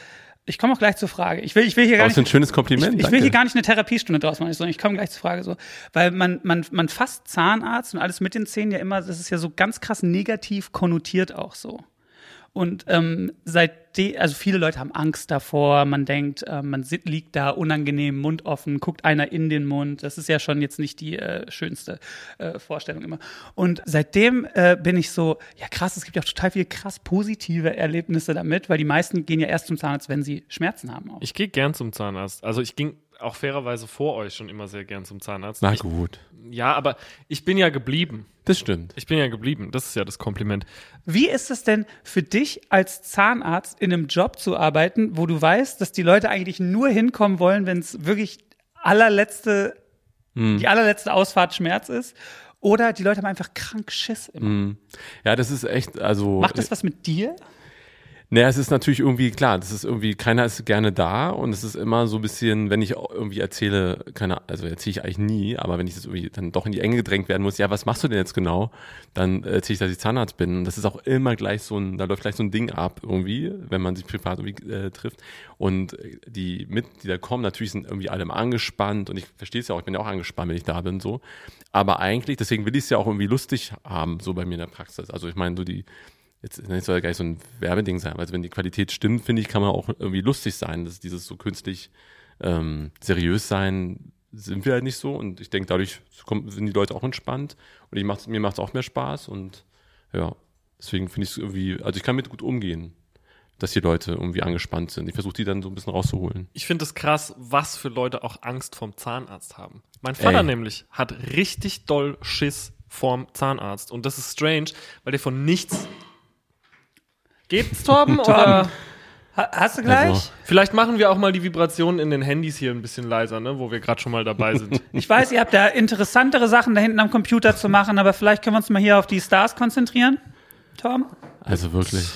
ich komme auch gleich zur Frage. Ich will, ich will hier gar ist ein nicht. schönes Kompliment. Ich, ich will danke. hier gar nicht eine Therapiestunde draus machen, sondern ich komme gleich zur Frage so. Weil man, man, man fasst Zahnarzt und alles mit den Zähnen ja immer, das ist ja so ganz krass negativ konnotiert auch so. Und ähm, seitdem, also viele Leute haben Angst davor, man denkt, äh, man sit, liegt da unangenehm, Mund offen, guckt einer in den Mund. Das ist ja schon jetzt nicht die äh, schönste äh, Vorstellung immer. Und seitdem äh, bin ich so, ja krass, es gibt ja auch total viele krass positive Erlebnisse damit, weil die meisten gehen ja erst zum Zahnarzt, wenn sie Schmerzen haben. Auch. ich gehe gern zum Zahnarzt. Also ich ging auch fairerweise vor euch schon immer sehr gern zum Zahnarzt. Na ich, gut. ja, aber ich bin ja geblieben. Das stimmt. Ich bin ja geblieben. Das ist ja das Kompliment. Wie ist es denn für dich als Zahnarzt in einem Job zu arbeiten, wo du weißt, dass die Leute eigentlich nur hinkommen wollen, wenn es wirklich allerletzte, die allerletzte Ausfahrt Schmerz ist? Oder die Leute haben einfach krank Schiss immer. Ja, das ist echt, also. Macht das was mit dir? Naja, es ist natürlich irgendwie klar, das ist irgendwie, keiner ist gerne da und es ist immer so ein bisschen, wenn ich irgendwie erzähle, keine, also erzähle ich eigentlich nie, aber wenn ich das irgendwie dann doch in die Enge gedrängt werden muss, ja, was machst du denn jetzt genau? Dann erzähle ich, dass ich Zahnarzt bin. Und das ist auch immer gleich so ein, da läuft gleich so ein Ding ab irgendwie, wenn man sich privat irgendwie äh, trifft. Und die mit, die da kommen, natürlich sind irgendwie alle angespannt und ich verstehe es ja auch, ich bin ja auch angespannt, wenn ich da bin, so. Aber eigentlich, deswegen will ich es ja auch irgendwie lustig haben, so bei mir in der Praxis. Also ich meine, so die, jetzt das soll ja gar nicht so ein Werbeding sein, also wenn die Qualität stimmt, finde ich, kann man auch irgendwie lustig sein. dass dieses so künstlich ähm, seriös sein sind wir halt nicht so und ich denke, dadurch sind die Leute auch entspannt und ich mach's, mir macht es auch mehr Spaß und ja, deswegen finde ich es irgendwie, also ich kann mit gut umgehen, dass die Leute irgendwie angespannt sind. Ich versuche die dann so ein bisschen rauszuholen. Ich finde es krass, was für Leute auch Angst vorm Zahnarzt haben. Mein Vater Ey. nämlich hat richtig doll Schiss vorm Zahnarzt. Und das ist strange, weil der von nichts. Geht's, Torben? oder? Ha hast du gleich? Also- Vielleicht machen wir auch mal die Vibrationen in den Handys hier ein bisschen leiser, ne, wo wir gerade schon mal dabei sind. Ich weiß, ihr habt da interessantere Sachen da hinten am Computer zu machen, aber vielleicht können wir uns mal hier auf die Stars konzentrieren. Tom? Also wirklich.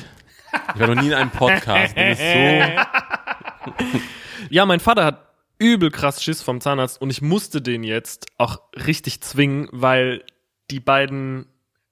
Ich war noch nie in einem Podcast. Das ist so. Ja, mein Vater hat übel krass Schiss vom Zahnarzt und ich musste den jetzt auch richtig zwingen, weil die beiden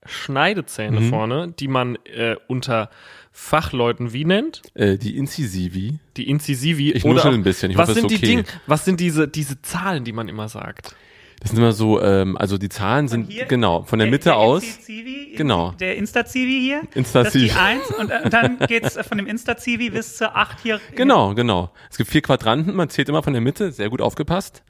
Schneidezähne Mhm. vorne, die man äh, unter Fachleuten wie nennt, Äh, die Incisivi. die Incisivi. Ich oder nuschel ein bisschen, ich was hoffe, sind ist die okay. Dinge, was sind diese, diese Zahlen, die man immer sagt? Das sind immer so, ähm, also die Zahlen sind, hier? genau, von der Mitte aus. Insta-Zivi, Genau. Der Insta-Zivi hier. Insta-Zivi. Das ist die 1 und äh, dann geht's von dem Insta-Zivi bis zur 8 hier. Genau, genau. Es gibt vier Quadranten, man zählt immer von der Mitte, sehr gut aufgepasst.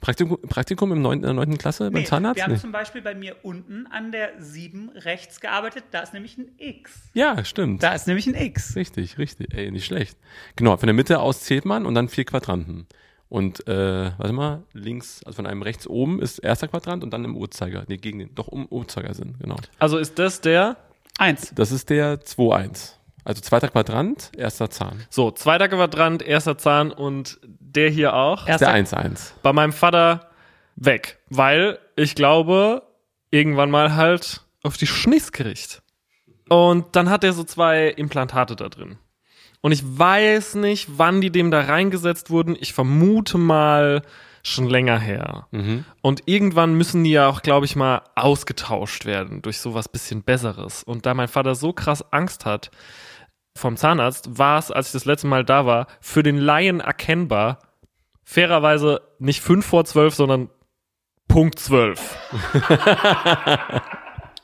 Praktikum, Praktikum im neunten, in der neunten Klasse beim Nee, Zahnarzt? wir haben Nee. zum Beispiel bei mir unten an der 7 rechts gearbeitet. Da ist nämlich ein X. Ja, stimmt. Da ist nämlich ein X. Richtig, richtig. Ey, nicht schlecht. Genau, von der Mitte aus zählt man und dann vier Quadranten. Und äh, warte mal, links, also von einem rechts oben ist erster Quadrant und dann im Uhrzeiger. Nee, gegen den, doch um Uhrzeigersinn, genau. Also ist das der, Eins. Das ist der 2-1. Also zweiter Quadrant, erster Zahn. so, zweiter Quadrant, erster Zahn und der hier auch. Ist der Erster, 1-1. bei meinem Vater weg, weil ich glaube, irgendwann mal halt auf die Schniss kriegt. Und dann hat er so zwei Implantate da drin. Und ich weiß nicht, wann die dem da reingesetzt wurden. Ich vermute mal schon länger her. Mhm. Und irgendwann müssen die ja auch, glaube ich, mal ausgetauscht werden durch sowas bisschen Besseres. Und da mein Vater so krass Angst hat vom Zahnarzt, war es, als ich das letzte Mal da war, für den Laien erkennbar, fairerweise nicht fünf vor zwölf, sondern Punkt zwölf.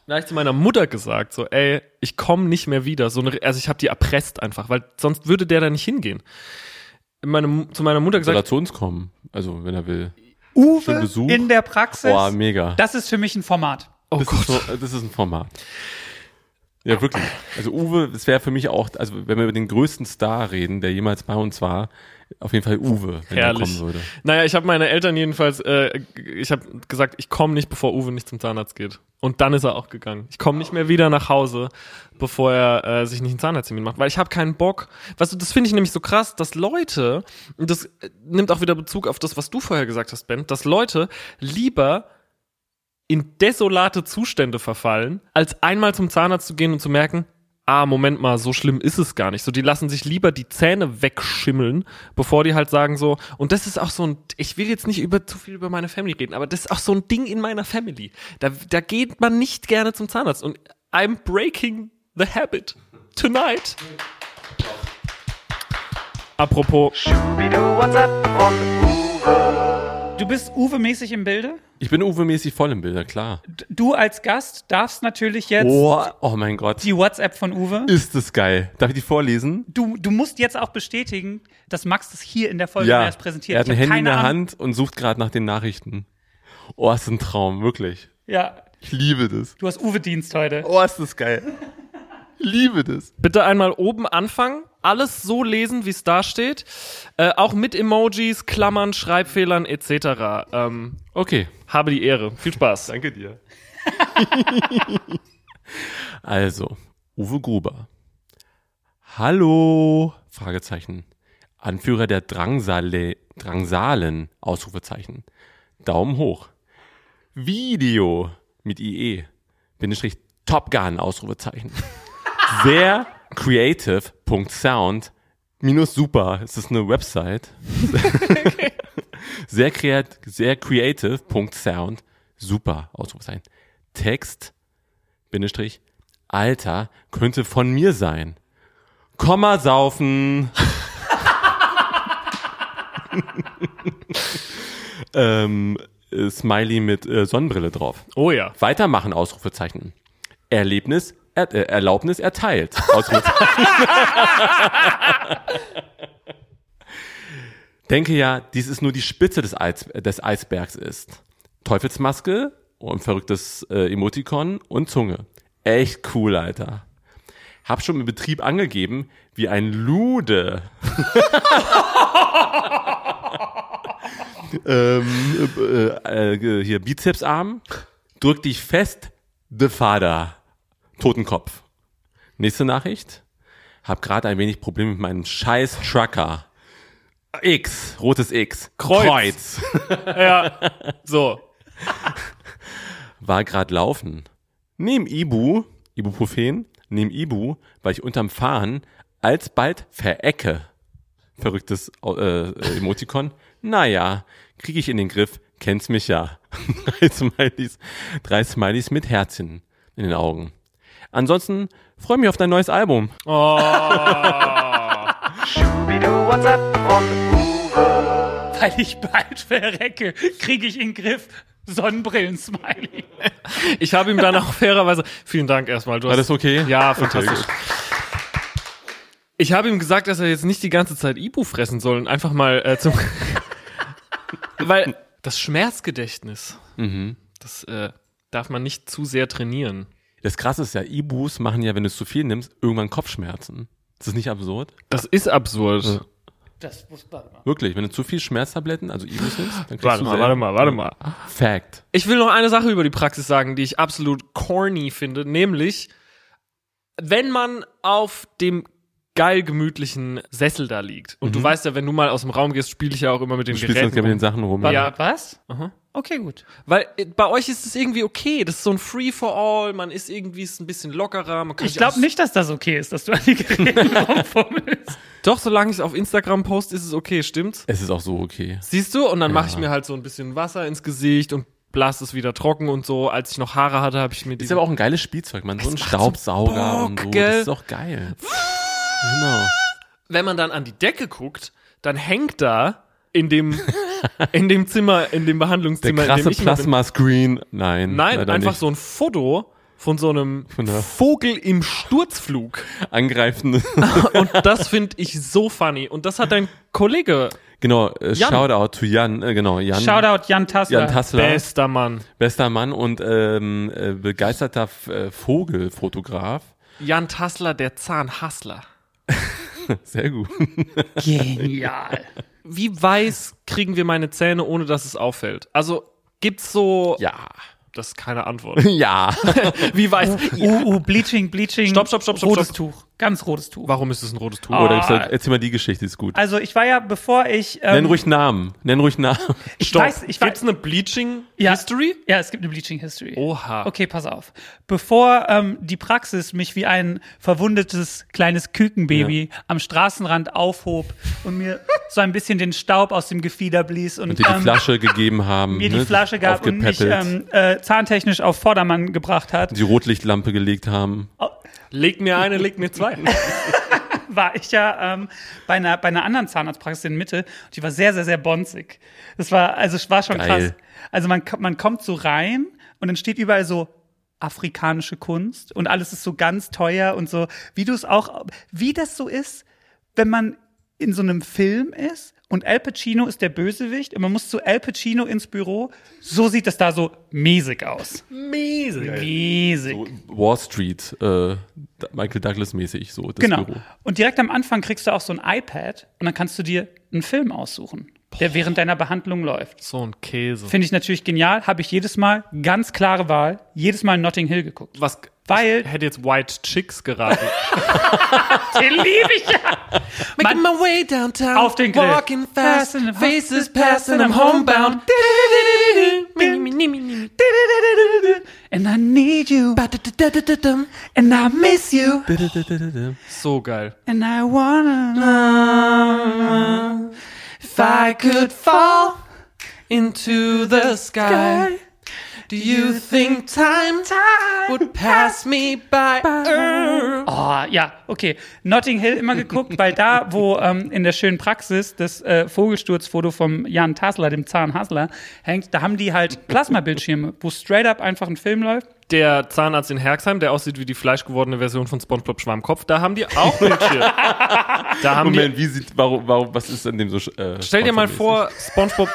Da habe ich zu meiner Mutter gesagt, so, ey, ich komme nicht mehr wieder. So eine, also ich habe die erpresst einfach, weil sonst würde der da nicht hingehen. Meine, zu meiner Mutter Soll gesagt, er zu uns kommen? Also, wenn er will. Uwe Besuch. in der Praxis. Boah, mega. Das ist für mich ein Format. oh das, Gott, Ist so, das ist ein Format. Ja, wirklich. Also Uwe, das wäre für mich auch, also wenn wir über den größten Star reden, der jemals bei uns war, auf jeden Fall Uwe, wenn er Herrlich. kommen würde. Naja, ich habe meine Eltern jedenfalls, äh, ich habe gesagt, ich komme nicht, bevor Uwe nicht zum Zahnarzt geht. Und dann ist er auch gegangen. Ich komme nicht mehr wieder nach Hause, bevor er äh, sich nicht einen Zahnarzttermin macht, weil ich habe keinen Bock. Weißt du, das finde ich nämlich so krass, dass Leute, und das äh, nimmt auch wieder Bezug auf das, was du vorher gesagt hast, Ben, dass Leute lieber in desolate Zustände verfallen, als einmal zum Zahnarzt zu gehen und zu merken, ah, Moment mal, so schlimm ist es gar nicht. So, die lassen sich lieber die Zähne wegschimmeln, bevor die halt sagen so, und das ist auch so ein, ich will jetzt nicht über zu viel über meine Family reden, aber das ist auch so ein Ding in meiner Family. Da, da geht man nicht gerne zum Zahnarzt und I'm breaking the habit tonight. Apropos, Du bist Uwe-mäßig im Bilde. Ich bin Uwe-mäßig voll im Bilder, klar. Du als Gast darfst natürlich jetzt Oh, oh mein Gott. die WhatsApp von Uwe. Ist das geil. Darf ich die vorlesen? Du, du musst jetzt auch bestätigen, dass Max das hier in der Folge Ja. erst präsentiert. Er hat ein Handy in der Hand und sucht gerade nach den Nachrichten. Oh, ist ein Traum, wirklich. Ja, Ich liebe das. du hast Uwe-Dienst heute. Oh, ist das geil. Liebe das. bitte einmal oben anfangen, alles so lesen, wie es da steht, äh, auch mit Emojis, Klammern, Schreibfehlern etc. Ähm, Okay. habe die Ehre. Viel Spaß. Danke dir. also, Uwe Gruber. Hallo? Fragezeichen. Anführer der Drangsale, Drangsalen, Ausrufezeichen. Daumen hoch. Video mit IE. Bindestrich Top Gun, Ausrufezeichen. Sehr creative.sound minus super. Es ist eine Website. sehr kreat sehr creative.sound super Ausrufezeichen. Text Bindestrich Alter könnte von mir sein. Komma saufen. ähm, äh, Smiley mit äh, Sonnenbrille drauf. Oh ja. Weitermachen, Ausrufezeichen. Erlebnis, er, äh, Erlaubnis erteilt. Denke ja, dies ist nur die Spitze des, Eis, des Eisbergs ist. Teufelsmaske und verrücktes äh, Emoticon und Zunge. Echt cool, Alter. Hab schon im Betrieb angegeben, wie ein Lude. ähm, äh, äh, hier Bizepsarm. Drück dich fest, the Vater. Totenkopf. Nächste Nachricht. hab gerade ein wenig Probleme mit meinem scheiß Trucker. X, rotes X. Kreuz. Ja, so. War gerade laufen. Nehm Ibu, Ibuprofen, nehm Ibu, weil ich unterm Fahren alsbald verecke. Verrücktes äh, äh, Emoticon. Naja, krieg ich in den Griff, kennst mich ja. drei, Smileys, drei Smileys mit Herzchen in den Augen. Ansonsten freue mich auf dein neues Album. Oh. Scooby-Doo, what's up on the Uwe? Weil ich bald verrecke, kriege ich in den Griff. Sonnenbrillen-Smiley. Ich habe ihm dann auch fairerweise. Vielen Dank erstmal. Du War hast- das okay? Ja, fantastisch. Ich habe ihm gesagt, dass er jetzt nicht die ganze Zeit Ibu fressen soll und einfach mal äh, zum. Weil das Schmerzgedächtnis, Mhm. das äh, darf man nicht zu sehr trainieren. Das krasse ist ja, Ibus machen ja, wenn du es zu viel nimmst, irgendwann Kopfschmerzen. Ist das nicht absurd? Das ist absurd. Ja. Das muss warte mal. Wirklich, wenn du zu viel Schmerztabletten, also Ibus nimmst, dann kriegst Warte du mal, sehr- warte mal, warte mal. Fact. Ich will noch eine Sache über die Praxis sagen, die ich absolut corny finde, nämlich, wenn man auf dem geil gemütlichen Sessel da liegt. Und du weißt ja, wenn du mal aus dem Raum gehst, spiele ich ja auch immer mit den Du spielst sonst Geräten. gerne mit den. Sachen rum. Warte, Ja. was? Aha. Okay, gut. Weil äh, bei euch ist es irgendwie okay. Das ist so ein Free-for-all. Man ist irgendwie ist ein bisschen lockerer. Man kann Ich sich glaube nicht, dass das okay ist, dass du an die Geräte rumfummelst. Doch, solange ich es auf Instagram post, ist es okay, stimmt's? Es ist auch so okay. Siehst du? Und dann mache ich mir halt so ein bisschen Wasser ins Gesicht und blase es wieder trocken und so. Als ich noch Haare hatte, habe ich mir Ist diese aber auch ein geiles Spielzeug, man. So ein macht so Staubsauger Bock, und so. gell? Das ist auch geil. genau. wenn man dann an die Decke guckt, dann hängt da in dem, in dem Zimmer, in dem Der Behandlungszimmer, in krasse Plasma-Screen. Nein. nein, einfach nicht. so ein Foto von so einem Von der- Vogel im Sturzflug. angreifende. Und das finde ich so funny. Und das hat dein Kollege, genau, äh, Jan. Shoutout to Jan, äh, genau, Jan. Shoutout Jan Tassler. Jan Tassler, bester Mann. bester Mann und ähm, äh, begeisterter F- äh, Vogelfotograf. Jan Tassler, der Zahnhassler. Sehr gut. Genial. Wie weiß kriegen wir meine Zähne, ohne dass es auffällt? Also gibt's so. Ja. Das ist keine Antwort. Ja. Wie weiß. Uh, uh, Bleaching, Bleaching. Stopp, stopp, stopp, stopp, Rotes stopp. Tuch. Ganz rotes Tuch. Warum ist es ein rotes Tuch? Oh. Oder da- erzähl mal die Geschichte, die ist gut. Also ich war ja, bevor ich. Ähm, Nenn ruhig Namen. Nenn ruhig Namen. ich Stopp. weiß, ich Gibt's weiß. eine Bleaching Ja. History? Ja, es gibt eine Bleaching History. Oha. Okay, pass auf. Bevor ähm, die Praxis mich wie ein verwundetes kleines Kükenbaby am Straßenrand aufhob und mir so ein bisschen den Staub aus dem Gefieder blies und, Und dir die ähm, Flasche gegeben haben. mir die ne? Flasche gab und mich ähm, äh, zahntechnisch auf Vordermann gebracht hat, die Rotlichtlampe gelegt haben. Leg mir eine, leg mir zwei. war ich ja ähm, bei, einer, bei einer anderen Zahnarztpraxis in Mitte. Die war sehr, sehr, sehr bonzig. Das war, also war schon Geil. krass. Also man, man kommt so rein und dann steht überall so afrikanische Kunst und alles ist so ganz teuer und so, wie du es auch, wie das so ist, wenn man in so einem Film ist und Al Pacino ist der Bösewicht und man muss zu Al Pacino ins Büro. So sieht das da so mäßig aus. Mäßig. Mäßig. So Wall Street, äh, Michael Douglas mäßig, so das Genau. Büro. Und direkt am Anfang kriegst du auch so ein iPad und dann kannst du dir einen Film aussuchen, der während deiner Behandlung läuft. So ein Käse. Finde ich natürlich genial, habe ich jedes Mal, ganz klare Wahl, jedes Mal Notting Hill geguckt. Was? Weil- Ich hätte jetzt White Chicks geraten. Den liebe ich ja. Making my way downtown. Auf den Grill. Walking fast. Faces past and I'm homebound. And I need you, and I miss you, So geil. and I wanna know If I could fall into the sky, do you think time would pass me by? Oh, ja, okay. Notting Hill immer geguckt, weil da, wo ähm, in der schönen Praxis das äh, Vogelsturzfoto vom Jan Tassler, dem Zahnhassler, hängt, da haben die halt Plasmabildschirme, wo straight up einfach ein Film läuft. Der Zahnarzt in Herxheim, der aussieht wie die fleischgewordene Version von SpongeBob Schwammkopf, da haben die auch Bildschirm. da haben die, Moment, wie sieht, warum, warum, was ist an dem so, äh, stell dir mal vor, SpongeBob,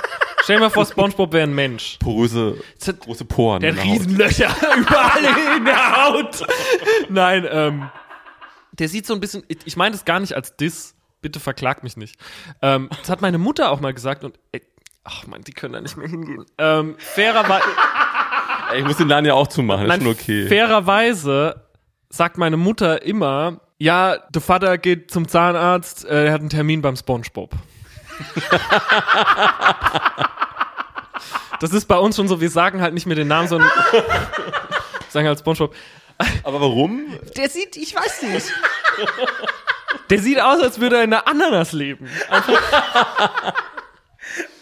stell dir mal vor, SpongeBob wäre ein Mensch. Poröse, große Poren. Der hat. Riesenlöcher überall in der Haut. Nein, ähm, der sieht so ein bisschen, ich, ich meine das gar nicht als Diss, bitte verklag mich nicht. Ähm, das hat meine Mutter auch mal gesagt und, ey, ach man, die können da nicht mehr hingehen. Ähm, fairerweise, ich muss den Laden ja auch zumachen, nein, ist schon okay. fairerweise sagt meine Mutter immer, Ja, der Vater geht zum Zahnarzt, äh, er hat einen Termin beim Spongebob. Das ist bei uns schon so, wir sagen halt nicht mehr den Namen, sondern sagen halt Spongebob. Aber warum? Der sieht, ich weiß nicht. Der sieht aus, als würde er in einer Ananas leben.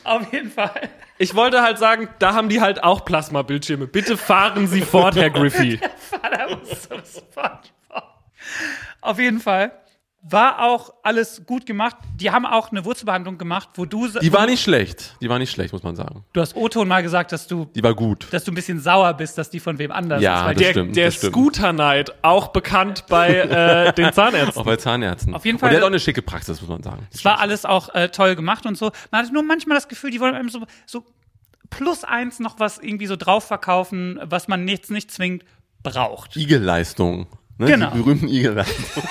Auf jeden Fall. Ich wollte halt sagen, da haben die halt auch Plasma-Bildschirme. Bitte fahren Sie fort, Herr Griffey. Vater muss so SpongeBob. Auf jeden Fall war auch alles gut gemacht. Die haben auch eine Wurzelbehandlung gemacht, wo du Die war nicht schlecht. Die war nicht schlecht, muss man sagen. du hast O-Ton mal gesagt, dass du Die war gut. dass du ein bisschen sauer bist, dass die von wem anders Ja, ist. Weil das Der, stimmt, der das. Scooter Knight, auch bekannt bei äh, den Zahnärzten. Auch bei Zahnärzten. Auf jeden Und Fall- der hat auch eine schicke Praxis, muss man sagen. Es war alles auch äh, toll gemacht und so. Man hatte nur manchmal das Gefühl, die wollen einem so, so plus eins noch was irgendwie so drauf verkaufen, was man jetzt nicht zwingend braucht. Igelleistung. Ne? Genau. Die berühmten Igelleistungen.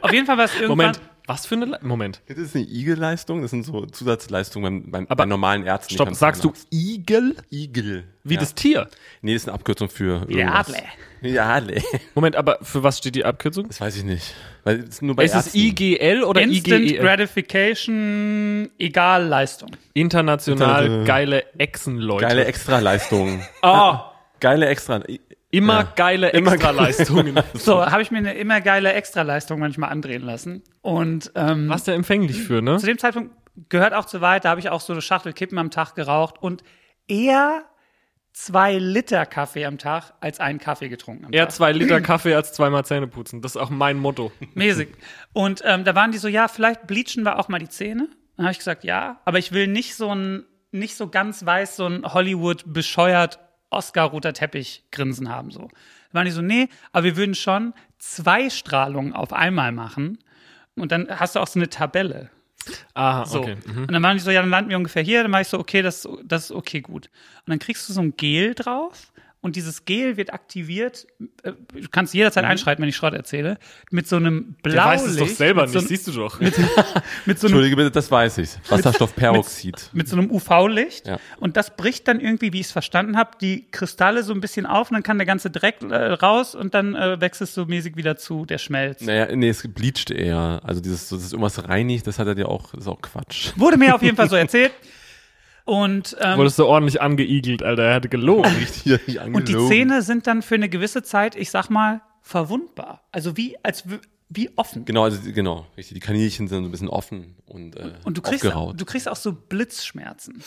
Auf jeden Fall war es irgendwann. Moment, was für eine Le Moment. Das ist eine Igelleistung, das sind so Zusatzleistungen beim, beim, Aber- bei normalen Ärzten. Stopp, sagst du. Igel? Igel? Wie ja. das Tier? Nee, das ist eine Abkürzung für. Diable. Diable. Moment, aber für was steht die Abkürzung? Das weiß ich nicht. Weil es ist nur bei Ist es Ärzten. IGL oder Instant IGEL? Gratification, egal Leistung. International International- geile Echsenleute. Geile Extraleistungen. Ah, Geile Extra. Immer Ja. geile Immer Extraleistungen. So, habe ich mir eine immer geile Extraleistung manchmal andrehen lassen. Und ähm, Was der empfänglich für, ne? zu dem Zeitpunkt gehört auch zu weit, da habe ich auch so eine Schachtel Kippen am Tag geraucht und eher zwei Liter Kaffee am Tag als einen Kaffee getrunken am Eher Tag. zwei Liter Kaffee als zweimal Zähne putzen. Das ist auch mein Motto. Mäßig. Und ähm, da waren die so, ja, vielleicht bleachen wir auch mal die Zähne. Dann habe ich gesagt, ja, aber ich will nicht so ein, nicht so ganz weiß, so ein Hollywood bescheuert Oscar-roter Teppich grinsen haben. So. Da waren die so, nee, aber wir würden schon zwei Strahlungen auf einmal machen. Und dann hast du auch so eine Tabelle. Aha, So. okay. Mhm. Und dann waren die so, ja, dann landen wir ungefähr hier. Dann war ich so, okay, das, das ist okay, gut. Und dann kriegst du so ein Gel drauf. Und dieses Gel wird aktiviert. äh, Du kannst jederzeit einschreiten, wenn ich Schrott erzähle. Mit so einem Blaulicht. Mhm. Der weiß es doch selber mit so, nicht, siehst du doch. mit so einem Entschuldige bitte, das weiß ich. Wasserstoffperoxid. mit so einem UV-Licht. Ja. Und das bricht dann irgendwie, wie ich es verstanden habe, die Kristalle so ein bisschen auf und dann kann der ganze Dreck äh, raus und dann äh, wächst es so mäßig wieder zu, der schmelzt. Naja, nee, es bleacht eher. Also dieses, das ist irgendwas reinigt, das hat er dir auch, das ist auch Quatsch. Wurde mir auf jeden Fall so erzählt. Und, ähm, Wurdest du ordentlich angeigelt, Alter. Er hatte gelogen. Richtig und die Zähne sind dann für eine gewisse Zeit, ich sag mal, verwundbar. Also wie, als wie offen. Genau, also die- genau, richtig. Die Kaninchen sind so ein bisschen offen und, äh, Und du kriegst, aufgeraut. du kriegst auch so Blitzschmerzen.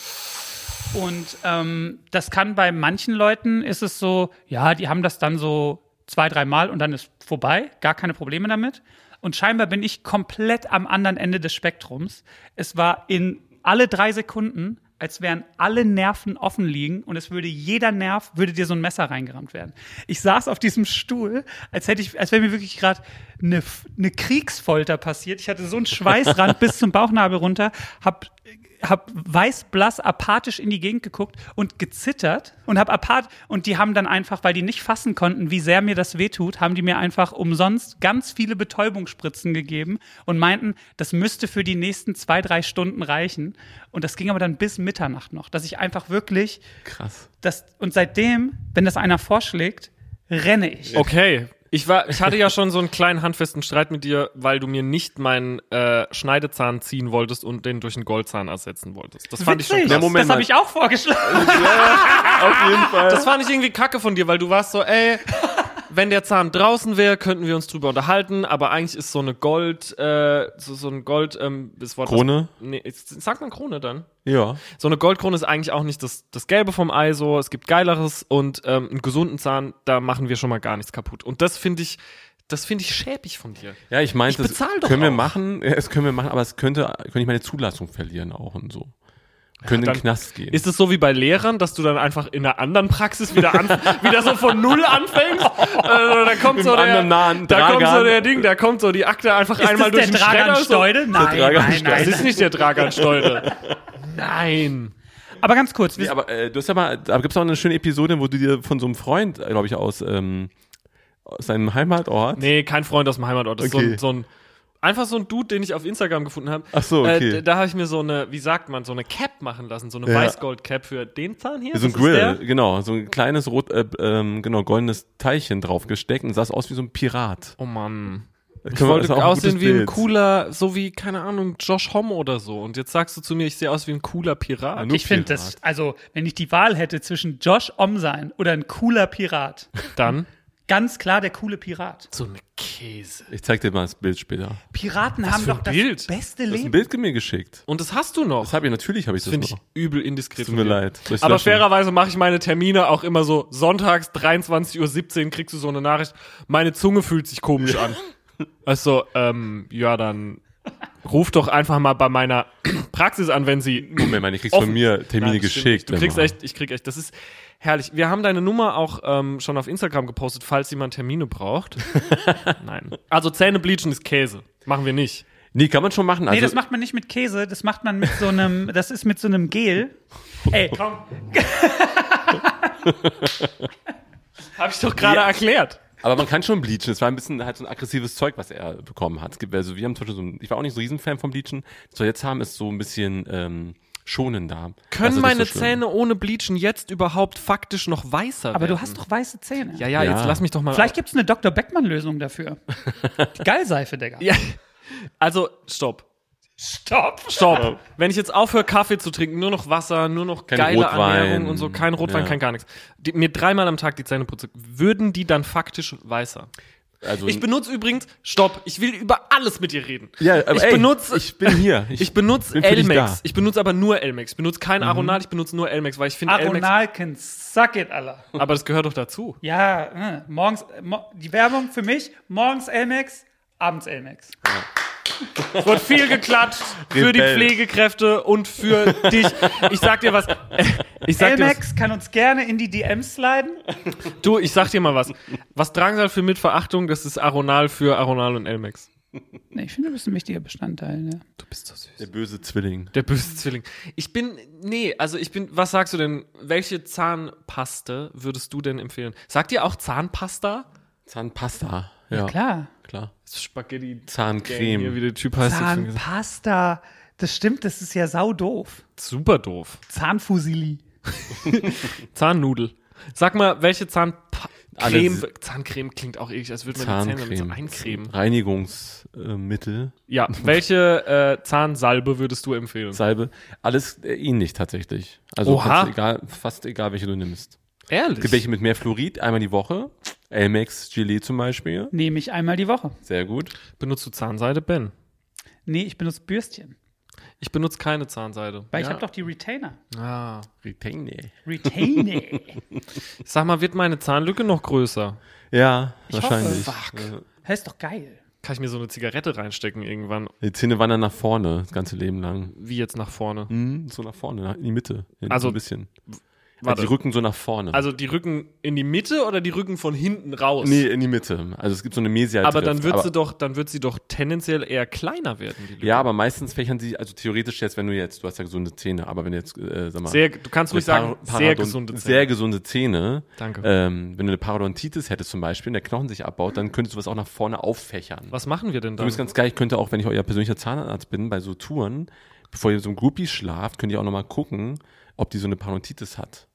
Und ähm, das kann bei manchen Leuten ist es so, ja, die haben das dann so zwei, dreimal und dann ist vorbei, gar keine Probleme damit. Und scheinbar bin ich komplett am anderen Ende des Spektrums. Es war in alle drei Sekunden, als wären alle Nerven offen liegen und es würde jeder Nerv, würde dir so ein Messer reingerammt werden. Ich saß auf diesem Stuhl, als hätte ich, als wäre mir wirklich gerade eine, eine Kriegsfolter passiert. Ich hatte so einen Schweißrand bis zum Bauchnabel runter, hab hab weiß-blass apathisch in die Gegend geguckt und gezittert und hab apath und die haben dann einfach, weil die nicht fassen konnten, wie sehr mir das wehtut, haben die mir einfach umsonst ganz viele Betäubungsspritzen gegeben und meinten, das müsste für die nächsten zwei, drei Stunden reichen. Und das ging aber dann bis Mitternacht noch, dass ich einfach wirklich Krass. das und seitdem, wenn das einer vorschlägt, renne ich. Okay. Ich war, ich hatte ja schon so einen kleinen handfesten Streit mit dir, weil du mir nicht meinen äh, Schneidezahn ziehen wolltest und den durch einen Goldzahn ersetzen wolltest. Das fand ich schon Witzig. krass. Moment das habe ich auch vorgeschlagen. Auf jeden Fall. Das fand ich irgendwie kacke von dir, weil du warst so, ey, wenn der Zahn draußen wäre, könnten wir uns drüber unterhalten, aber eigentlich ist so eine Gold, äh, so, so ein Gold, ähm, das Wort. Krone? Was, nee, sagt man Krone dann? Ja. So eine Goldkrone ist eigentlich auch nicht das, das Gelbe vom Ei so. Es gibt geileres und ähm, einen gesunden Zahn, da machen wir schon mal gar nichts kaputt. Und das finde ich, das finde ich schäbig von dir. Ja, ich meinte, Ich das können wir auch. machen, ja, das können wir machen, aber es könnte, könnte ich meine Zulassung verlieren auch und so. Können in dann den Knast gehen. Ist es so wie bei Lehrern, dass du dann einfach in einer anderen Praxis wieder an, wieder so von null anfängst? Also, da kommt so der, nahen da kommt so der Ding, da kommt so die Akte einfach Ist einmal durch den Schredder. So. Nein, Dragan nein, Steude. Das nein. ist nicht der Dragan Steude. Nein. Aber ganz kurz, Nee, aber äh, du hast ja mal, da gibt's auch eine schöne Episode, wo du dir von so einem Freund, glaube ich, aus, ähm, aus seinem Heimatort. Nee, kein Freund aus dem Heimatort. Das Okay. ist so ein, so ein einfach so ein Dude, den ich auf Instagram gefunden habe. Ach so, okay. Äh, da habe ich mir so eine, wie sagt man, so eine Cap machen lassen, so eine Ja. Weißgold-Cap für den Zahn hier. So ein? Grill, genau, so ein kleines rot, äh, ähm, genau, goldenes Teilchen drauf gesteckt und sah aus wie so ein Pirat. Oh Mann. Ich Können wir- wollte aussehen wie ein cooler, so wie, keine Ahnung, Josh Homme oder so. Und jetzt sagst du zu mir, ich sehe aus wie ein cooler Pirat. Ja, Ich finde das, also, wenn ich die Wahl hätte zwischen Josh Om sein oder ein cooler Pirat, Dann ganz klar der coole Pirat. so eine Käse. Ich zeig dir mal das Bild später. Piraten haben für ein doch das Bild? beste Du hast ein Leben. Bild mir geschickt. Und das hast du noch. Das habe ich natürlich, habe ich das finde ich noch. übel indiskret. Tut mir leid. Aber löschen? fairerweise mache ich meine Termine auch immer so sonntags 23.17 Uhr kriegst du so eine Nachricht, meine Zunge fühlt sich komisch an. Also, ähm, ja, dann ruf doch einfach mal bei meiner Praxis an, wenn sie Moment mal, du kriegst von mir Termine Nein, das geschickt. Du kriegst echt, ich krieg echt, das ist herrlich. Wir haben deine Nummer auch ähm, schon auf Instagram gepostet, falls jemand Termine braucht. Nein. Also Zähne bleachen ist Käse. Machen wir nicht. Nee, kann man schon machen. Also, nee, das macht man nicht mit Käse, das macht man mit so einem, das ist mit so einem Gel. Ey, komm, Habe ich doch gerade Ja. erklärt. aber man kann schon bleachen. Es war ein bisschen halt so ein aggressives Zeug, was er bekommen hat. Es gibt, also wir haben zum Beispiel so ein, ich war auch nicht so ein Riesenfan vom Bleachen. Was wir jetzt haben, ist so ein bisschen ähm, schonender. Das Können meine so. Zähne ohne Bleachen jetzt überhaupt faktisch noch weißer aber werden? du hast doch weiße Zähne. Ja, ja, Ja. jetzt lass mich doch mal. Vielleicht gibt's eine Dr. Beckmann-Lösung dafür. Die Gallseife, Digga. Ja. Also, stopp. Stopp. Stopp. Wenn ich jetzt aufhöre, Kaffee zu trinken, nur noch Wasser, nur noch Kein geile Rotwein. Ernährung und so, kein Rotwein, Ja. kein gar nichts. Die, mir dreimal am Tag die Zähne putze, würden die dann faktisch weißer? Also, Ich benutze übrigens, stopp, ich will über alles mit dir reden. ja, aber ich ey, benutze, ich bin hier. ich benutze für dich Elmex. Mhm. Ich benutze aber nur Elmex. Ich benutze kein Aronal, ich benutze nur Elmex, weil ich finde Elmex, Aronalkins, suck it, Allah. aber das gehört doch dazu. Ja, äh, morgens, äh, mo die Werbung für mich, morgens Elmex, abends Elmex. Es wird viel geklatscht für die. Pflegekräfte und für dich. Ich sag dir was. äh, Ich sag dir was. Elmex kann uns gerne in die DMs sliden. Du, ich sag dir mal was. Was Drangsal für Mitverachtung, das ist Aronal für Aronal und Elmex. Nee, ich finde, du bist ein wichtiger Bestandteil. Ja. Du bist so süß. der böse Zwilling. Der böse Zwilling. Ich bin, nee, also ich bin, was sagst du denn? Welche Zahnpaste würdest du denn empfehlen? Sagt ihr auch Zahnpasta? Zahnpasta. Ja, Klar. Klar. Spaghetti. Zahncreme. wie der Typ heißt. Zahnpasta. Das stimmt, das ist ja sau doof. Super doof. Zahnfusili. Zahnnudel. Sag mal, welche Zahnpa Alle Creme, s- Zahncreme klingt auch eklig, als würde man die Zähne damit so Zahncreme. eincremen. Reinigungsmittel. Ja, welche äh, Zahnsalbe würdest du empfehlen? Salbe. Alles äh, ähnlich tatsächlich. Also Oha. egal, fast egal, welche du nimmst. Ehrlich? Es gibt welche mit mehr Fluorid, einmal die Woche. Elmex Gelee zum Beispiel. Nehme ich einmal die Woche. Sehr gut. Benutzt du Zahnseide, Ben? Nee, ich benutze Bürstchen. Ich benutze keine Zahnseide. Weil ich Ja. habe doch die Retainer. Ah. Retainer. Retainer. Sag mal, wird meine Zahnlücke noch größer? Ja, hoffe. wahrscheinlich. Fuck. Hä, ist doch geil. Kann ich mir so eine Zigarette reinstecken irgendwann? Die Zähne wandern nach vorne, das ganze Leben lang. Wie jetzt nach vorne? Mhm, so nach vorne, in die Mitte. Ja, Also, so ein bisschen. Warte. Also die Rücken so nach vorne. Also die Rücken in die Mitte oder die Rücken von hinten raus? nee, in die Mitte. Also es gibt so eine Mesial. aber dann wird sie doch, dann wird sie doch tendenziell eher kleiner werden. Ja, aber meistens fächern sie, also theoretisch jetzt, wenn du jetzt, du hast ja gesunde Zähne, aber wenn du jetzt, äh, sag mal, sehr, du kannst ruhig sagen, Par- sehr Parodon- gesunde Zähne. Sehr gesunde Zähne. Danke. Ähm, wenn du eine Parodontitis hättest zum Beispiel, und der Knochen sich abbaut, dann könntest du was auch nach vorne auffächern. Was machen wir denn Du dann? bist ganz geil, ich könnte auch, wenn ich euer persönlicher Zahnarzt bin, bei so Touren, bevor ihr so ein Groupie schlaft, könnt ihr auch nochmal gucken, ob die so eine Parodontitis hat.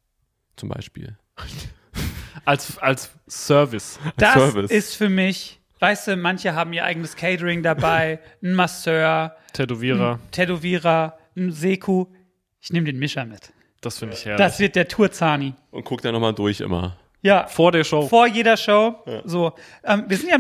Zum Beispiel. Als, als Service. Das Service. ist für mich, weißt du, manche haben ihr eigenes Catering dabei, ein Masseur, Tätowierer. Tätowierer, ein Seku. Ich nehme den Mischer mit. Das finde ich herrlich. Das wird der Tourzani. Und guckt da nochmal durch immer. Ja, Vor der Show. vor jeder Show. So, ähm, wir sind ja,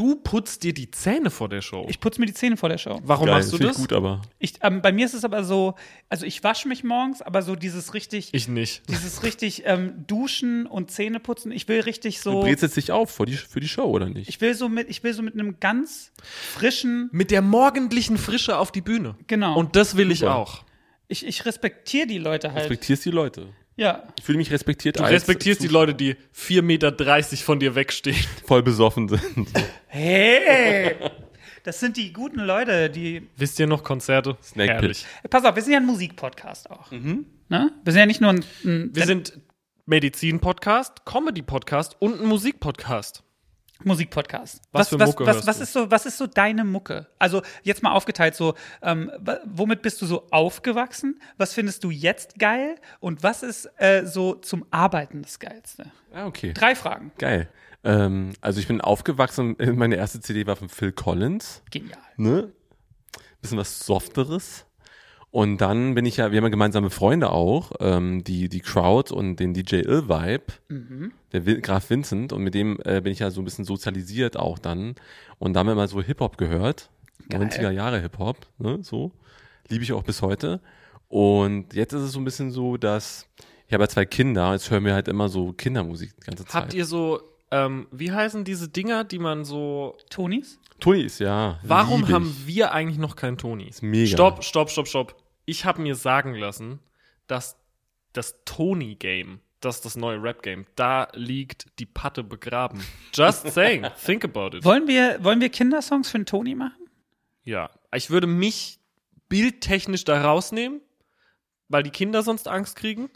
du putzt dir die Zähne vor der Show. ich putze mir die Zähne vor der Show. Warum Geil, machst du find ich das? gut, aber. Ich, ähm, bei mir ist es aber so, also ich wasche mich morgens, aber so dieses richtig, Ich nicht. dieses richtig ähm, Duschen und Zähne putzen. Ich will richtig Du so, brezelst dich auf für die, für die Show, oder nicht? ich will so mit, ich will so mit einem ganz frischen, Mit der morgendlichen Frische auf die Bühne. genau. Und das will ich Super. auch. ich, ich respektiere die Leute halt. Respektierst die Leute. Ja. Ich fühle mich respektiert Du als respektierst die Leute, die 4,30 Meter von dir wegstehen. voll besoffen sind. Hey! Das sind die guten Leute, die. Wisst ihr noch Konzerte? Snake Herrlich. Pass auf, wir sind ja ein Musikpodcast auch. Ne? Wir sind ja nicht nur ein. ein Wir sind Medizin-Podcast, Comedy-Podcast und ein Musik-Podcast. Musikpodcast. Was für was, Mucke was, hörst was du? ist so, was ist so deine Mucke? Also jetzt mal aufgeteilt, so ähm, womit bist du so aufgewachsen? Was findest du jetzt geil? Und was ist äh, so zum Arbeiten das Geilste? Ah, okay. Drei Fragen. Geil. Ähm, also ich bin aufgewachsen, meine erste CD war von Phil Collins. Genial. ne? Bisschen was Softeres. Und dann bin ich ja, wir haben ja gemeinsame Freunde auch, ähm, die, die Crowd und den DJ Ill Vibe, der Vin- Graf Vincent, und mit dem äh, bin ich ja so ein bisschen sozialisiert auch dann. Und da haben wir mal so Hip-Hop gehört. 90er Jahre Hip-Hop, ne? So. Liebe ich auch bis heute. Und jetzt ist es so ein bisschen so, dass ich habe ja zwei Kinder, jetzt hören wir halt immer so Kindermusik die ganze Zeit. Habt ihr so, ähm, wie heißen diese Dinger, die man so. Tonis? Tonis, ja. Warum haben wir eigentlich noch keinen Toni? mega. Stopp, stopp, stopp, stopp. Ich habe mir sagen lassen, dass das Tony-Game, das ist das neue Rap-Game, da liegt die Patte begraben. Just saying. Think about it. Wollen wir, wollen wir Kindersongs für einen Toni machen? Ja. Ich würde mich bildtechnisch da rausnehmen, weil die Kinder sonst Angst kriegen.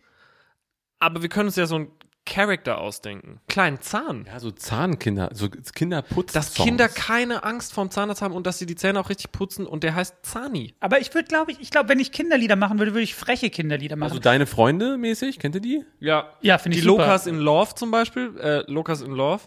Aber wir können uns ja so einen Charakter ausdenken. Kleinen Zahn. Ja, so Zahnkinder, so Kinderputz. Dass Kinder keine Angst vorm Zahnarzt haben und dass sie die Zähne auch richtig putzen und der heißt Zani. Aber ich würde, glaube ich, ich glaube, wenn ich Kinderlieder machen würde, würde ich freche Kinderlieder machen. Also deine Freunde mäßig, kennt ihr die? Ja. ja, finde Die ich super. Lokas in Love zum Beispiel, äh, Lokas in Love,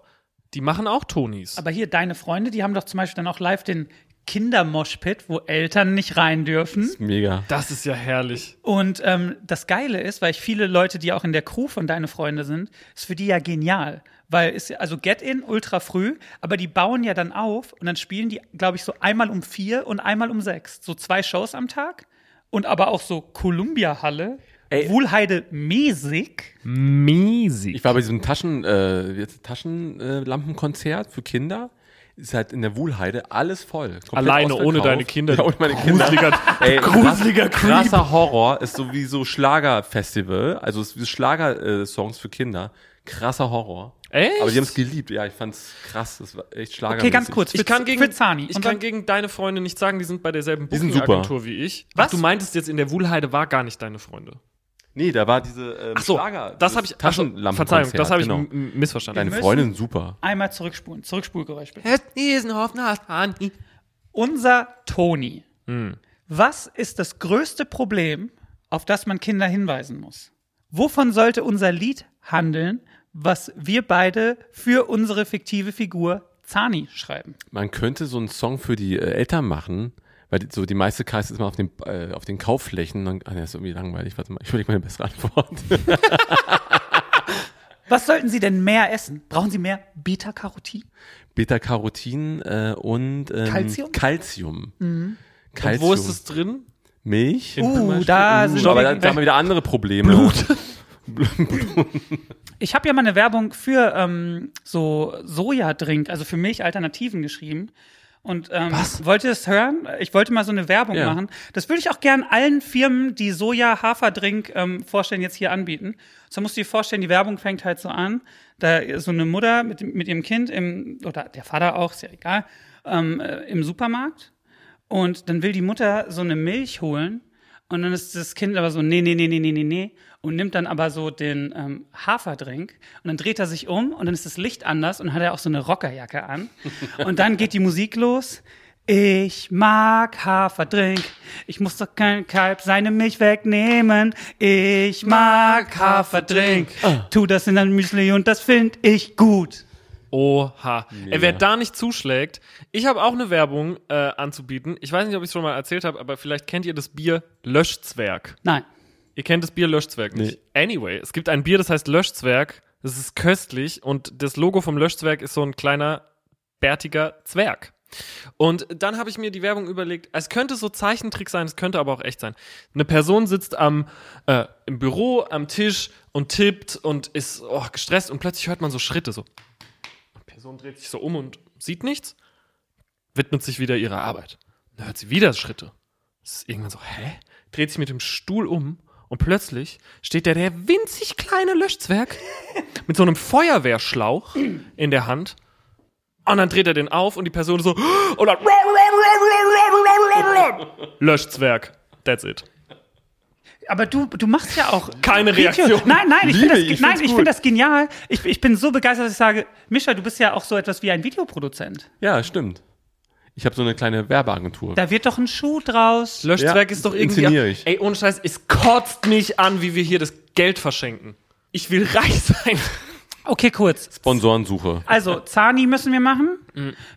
die machen auch Tonis. Aber hier, deine Freunde, die haben doch zum Beispiel dann auch live den Kindermoshpit, wo Eltern nicht rein dürfen. Mega. Das ist ja herrlich. Und ähm, das Geile ist, weil ich viele Leute, die auch in der Crew von Deine Freunde sind, ist für die ja genial. Weil ist ja- also Get In ultra früh, aber die bauen ja dann auf und dann spielen die, glaube ich, so einmal um vier und einmal um sechs. So zwei Shows am Tag. Und aber auch so Columbia-Halle, Ey. Wuhlheide mäßig. Miesig. Ich war bei diesem Taschen, äh, das, Taschenlampenkonzert für Kinder. Ist halt in der Wuhlheide alles voll. Alleine, ohne deine Kinder. Ja, ohne meine Kinder. Gruseliger, Ey, gruseliger krass, Creep. krasser Horror ist so wie so Schlagerfestival, also Schlager-Songs für Kinder. Krasser Horror. Echt? Aber die haben es geliebt. Ja, ich fand's krass. Das war echt Schlager. Okay, ganz kurz. Ich kann gegen, für Zani. ich kann gegen deine Freunde nicht sagen, die sind bei derselben. Booking-Agentur wie ich. Was? Ach, du meintest jetzt, in der Wuhlheide war gar nicht deine Freunde. Nee, da war diese ähm, Ach so, Schlager. das habe ich, Taschenlampenkonzert. Verzeihung, das habe ich genau. missverstanden. Deine sind super. Einmal zurückspulen. Zurückspulgeräusch bitte. Unser Unser Toni. Was ist das größte Problem, auf das man Kinder hinweisen muss? Wovon sollte unser Lied handeln, was wir beide für unsere fiktive Figur Zani schreiben? Man könnte so einen Song für die äh, Eltern machen, weil die, so die meiste Kreis ist immer auf den, äh, auf den Kaufflächen. Dann, ah, das ist irgendwie langweilig. Warte mal, ich überlege mal eine bessere Antwort. Was sollten sie denn mehr essen? Brauchen sie mehr Beta-Carotin? Beta-Carotin äh, und ähm, Calcium? Calcium. Und Calcium. wo ist es drin? Milch? Uh, Zum Beispiel? da sind aber wir- da, da haben wir wieder andere Probleme. Blut. Ich habe ja mal eine Werbung für ähm, so Sojadrink, also für Milchalternativen geschrieben. Und ähm, wollte es hören? Ich wollte mal so eine Werbung Ja. machen. Das würde ich auch gern allen Firmen, die Soja-Haferdrink ähm, vorstellen, jetzt hier anbieten. So musst du dir vorstellen, die Werbung fängt halt so an. Da so eine Mutter mit, mit ihrem Kind im, oder der Vater auch, ist ja egal, ähm, äh, im Supermarkt. Und dann will die Mutter so eine Milch holen. Und dann ist das Kind aber so, nee, nee, nee, nee, nee, nee, nee. Und nimmt dann aber so den ähm, Haferdrink. Und dann dreht er sich um und dann ist das Licht anders und hat er auch so eine Rockerjacke an. Und dann geht die Musik los. Ich mag Haferdrink. Ich muss doch kein Kalb seine Milch wegnehmen. Ich mag Haferdrink. Tu das in ein Müsli und das find ich gut. Oha. Ey, wer da nicht zuschlägt, ich habe auch eine Werbung äh, anzubieten. Ich weiß nicht, ob ich es schon mal erzählt habe, aber vielleicht kennt ihr das Bier Löschzwerg. Nein. Ihr kennt das Bier Löschzwerg nicht. Anyway, es gibt ein Bier, das heißt Löschzwerg. Das ist köstlich und das Logo vom Löschzwerg ist so ein kleiner, bärtiger Zwerg. Und dann habe ich mir die Werbung überlegt, es könnte so Zeichentrick sein, es könnte aber auch echt sein. Eine Person sitzt am, äh, im Büro am Tisch und tippt und ist oh, gestresst und plötzlich hört man so Schritte so. Die Person dreht sich so um und sieht nichts, widmet sich wieder ihrer Arbeit. Dann hört sie wieder Schritte. Es ist irgendwann so, hä? Dreht sich mit dem Stuhl um und plötzlich steht da der winzig kleine Löschzwerg mit so einem Feuerwehrschlauch in der Hand. Und dann dreht er den auf und die Person so, und dann Löschzwerg. That's it. Aber du, du machst ja auch. Keine Video- Reaktion. Nein, nein, ich finde das, ich nein, ich gut. finde das genial. Ich, ich bin so begeistert, dass ich sage, Mischa, du bist ja auch so etwas wie ein Videoproduzent. Ja, stimmt. Ich habe so eine kleine Werbeagentur. Da wird doch ein Schuh draus. Löschzwerg Ja, ist doch irgendwie. ich. Ey, ohne Scheiß, es kotzt mich an, wie wir hier das Geld verschenken. Ich will reich sein. Okay, kurz. Sponsorensuche. Also, Zani müssen wir machen.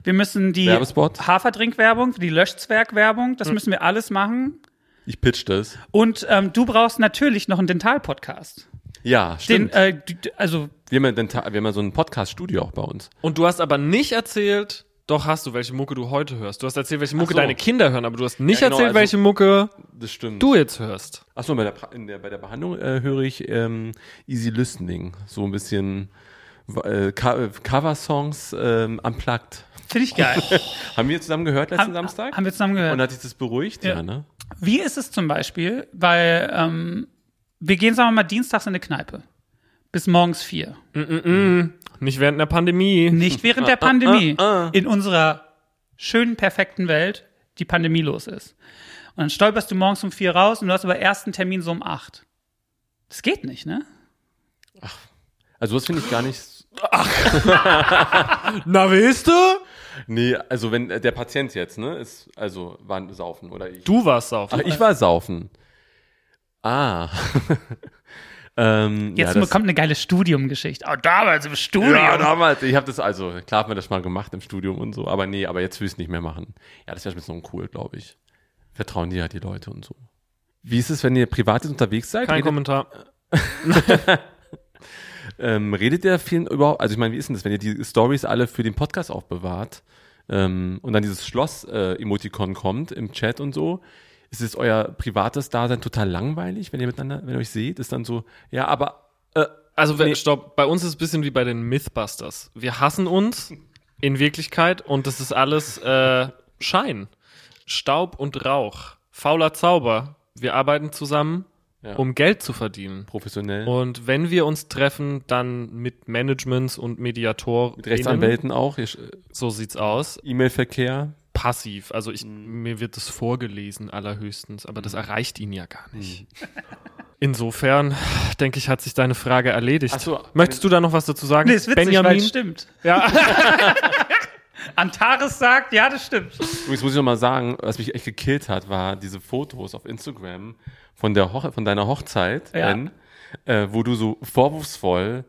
Wir müssen die Werbespot. Haferdrinkwerbung, die Löschzwergwerbung, das müssen wir alles machen. Ich pitch das. Und ähm, du brauchst natürlich noch einen Dental-Podcast. Ja, Den, stimmt. äh, d- d- also, wir, haben ja Denta- wir haben ja so ein Podcast-Studio auch bei uns. Und du hast aber nicht erzählt, doch hast du, welche Mucke du heute hörst. Du hast erzählt, welche Mucke so. deine Kinder hören, aber du hast nicht Ja, genau, erzählt, also- welche Mucke Das stimmt. du jetzt hörst. Achso, bei der, in der, bei der Behandlung äh, höre ich ähm, Easy Listening. So ein bisschen äh, äh, Cover-Songs ähm, unplugged. finde ich geil. Haben wir zusammen gehört letzten haben, Samstag? haben wir zusammen gehört. Und hat dich das beruhigt? Ja, Ja. ne? Wie ist es zum Beispiel, weil ähm, wir gehen, sagen wir mal, dienstags in eine Kneipe. Bis morgens vier. Nicht während der Pandemie. Nicht während der Pandemie. In unserer schönen, perfekten Welt, die Pandemie los ist. Und dann stolperst du morgens um vier raus und du hast aber ersten Termin so um acht. Das geht nicht, ne? Also das finde ich gar nicht. Na, willst du? Nee, also wenn äh, der Patient jetzt, ne, ist, also war saufen oder ich. Du warst auf. Ach, ich war saufen. Ah. ähm, Jetzt ja, kommt eine geile Studiumgeschichte. Oh, damals im Studium. Ja, damals. Ich habe das also, klar haben wir das mal gemacht im Studium und so, aber nee, aber jetzt will ich es nicht mehr machen. Ja, das wäre schon so uncool, glaube ich. Vertrauen dir halt die Leute und so. Wie ist es, wenn ihr privat jetzt unterwegs seid? Kein redet, Kommentar. ähm, redet ihr viel überhaupt? Also ich meine, wie ist denn das, wenn ihr die Stories alle für den Podcast aufbewahrt ähm, und dann dieses Schloss-Emoticon kommt im Chat und so? Ist es euer privates Dasein total langweilig, wenn ihr miteinander, wenn ihr euch seht? Ist dann so, ja, aber äh, Also, wenn, Nee. stopp, bei uns ist es ein bisschen wie bei den Mythbusters. Wir hassen uns in Wirklichkeit und das ist alles äh, Schein. Staub und Rauch. Fauler Zauber. Wir arbeiten zusammen, Ja. um Geld zu verdienen. professionell. Und wenn wir uns treffen, dann mit Managements und Mediatoren. mit Rechtsanwälten auch, So sieht's aus. E-Mail-Verkehr. Passiv. Also ich, Mhm. mir wird das vorgelesen allerhöchstens, aber das erreicht ihn ja gar nicht. Insofern, denke ich, hat sich deine Frage erledigt. Ach so, Möchtest du da noch was dazu sagen? Nee, ist witzig, weil Benjamin? es stimmt. Ja. Antares sagt, ja, das stimmt. Übrigens muss ich noch mal sagen, was mich echt gekillt hat, war diese Fotos auf Instagram von der Hoch von deiner Hochzeit, Ja. Ben, äh, wo du so vorwurfsvoll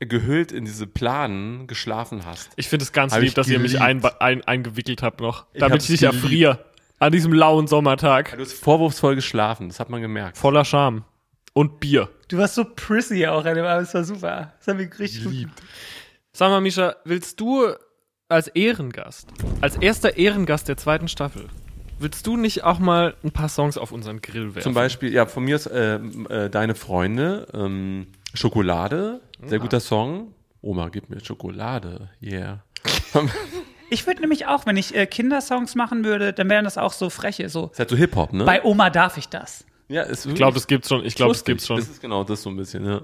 gehüllt in diese Planen geschlafen hast. Ich finde es ganz Hab lieb, dass ihr mich geliebt. ein, ein, eingewickelt habt noch, Ich damit ich nicht geliebt. erfriere. An diesem lauen Sommertag. Du hast vorwurfsvoll geschlafen, das hat man gemerkt. Voller Scham. Und Bier. Du warst so prissy auch an dem Abend, das war super. Das haben wir richtig gut. Sag mal, Misha, willst du als Ehrengast, als erster Ehrengast der zweiten Staffel, willst du nicht auch mal ein paar Songs auf unseren Grill werfen? Zum Beispiel, ja, von mir ist äh, äh, Deine Freunde, ähm, Schokolade, sehr guter Song. Oma, gib mir Schokolade, yeah. Ich würde nämlich auch, wenn ich äh, Kindersongs machen würde, dann wären das auch so freche, so. Ist halt so Hip-Hop, ne? Bei Oma darf ich das. ja, ist ich glaube, das gibt's schon. Ich glaube, das lustig. gibt's schon. Das ist genau das so ein bisschen, ja.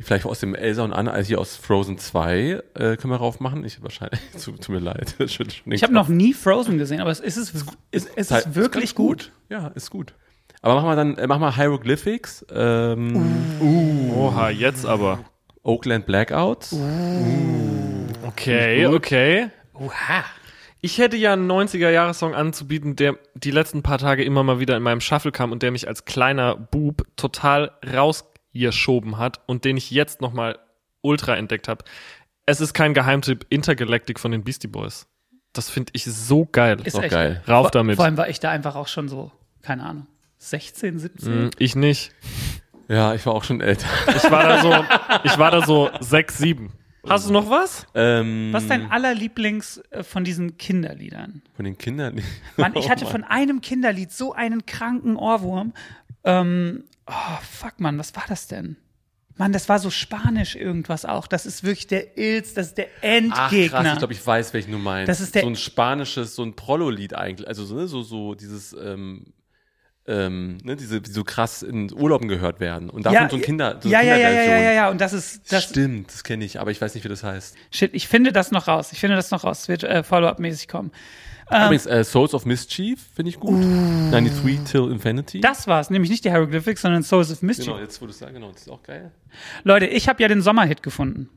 Vielleicht aus dem Elsa und Anna, also hier aus Frozen 2 äh, können wir rauf machen. Ich wahrscheinlich, tut, tut mir leid. Ich habe noch nie Frozen gesehen, aber es ist, es, es, es Halt, ist wirklich ganz gut. Ja, ist gut. Aber machen wir dann, äh, machen wir Hieroglyphics, ähm, Oha, jetzt aber. Oakland Blackouts. Okay, okay. Oha. Ich hätte ja einen 90er-Jahres-Song anzubieten, der die letzten paar Tage immer mal wieder in meinem Shuffle kam und der mich als kleiner Bub total rausgeschoben hat und den ich jetzt nochmal ultra entdeckt habe. Es ist kein Geheimtipp, Intergalactic von den Beastie Boys. Das finde ich so geil. Ist doch echt geil. Rauf damit. Vor allem war ich da einfach auch schon so, keine Ahnung, 16, 17. Hm, Ich nicht. Ja, ich war auch schon älter. Ich war da so, ich war da so sechs, sieben. Hast du noch was? Ähm, Was ist dein allerlieblings äh, von diesen Kinderliedern? Von den Kindern. Mann, ich Oh hatte Mann. von einem Kinderlied so einen kranken Ohrwurm. Ähm, oh, fuck, Mann, was war das denn? Mann, das war so spanisch irgendwas auch. Das ist wirklich der Ilz, das ist der Ach Endgegner. krass, ich glaube, ich weiß, welchen du meinst. Das ist der- so ein spanisches, so ein Prollo-Lied eigentlich. Also so, ne, so, so dieses, ähm, ähm, ne, diese, die so krass in Urlauben gehört werden. Und davon so ein Kinder, so ja, eine ja, ja, ja, ja, ja, und das ist, das, Stimmt, das kenne ich, aber ich weiß nicht, wie das heißt. shit, ich finde das noch raus. Ich finde das noch raus. Es wird äh, Follow-up-mäßig kommen. Ähm, Übrigens, äh, Souls of Mischief finde ich gut. 93 Till Infinity. Uh. das war's, nämlich nicht die Hieroglyphics, sondern Souls of Mischief. genau, jetzt wo du es sagst, genau, das ist auch geil. Leute, ich habe ja den Sommerhit gefunden.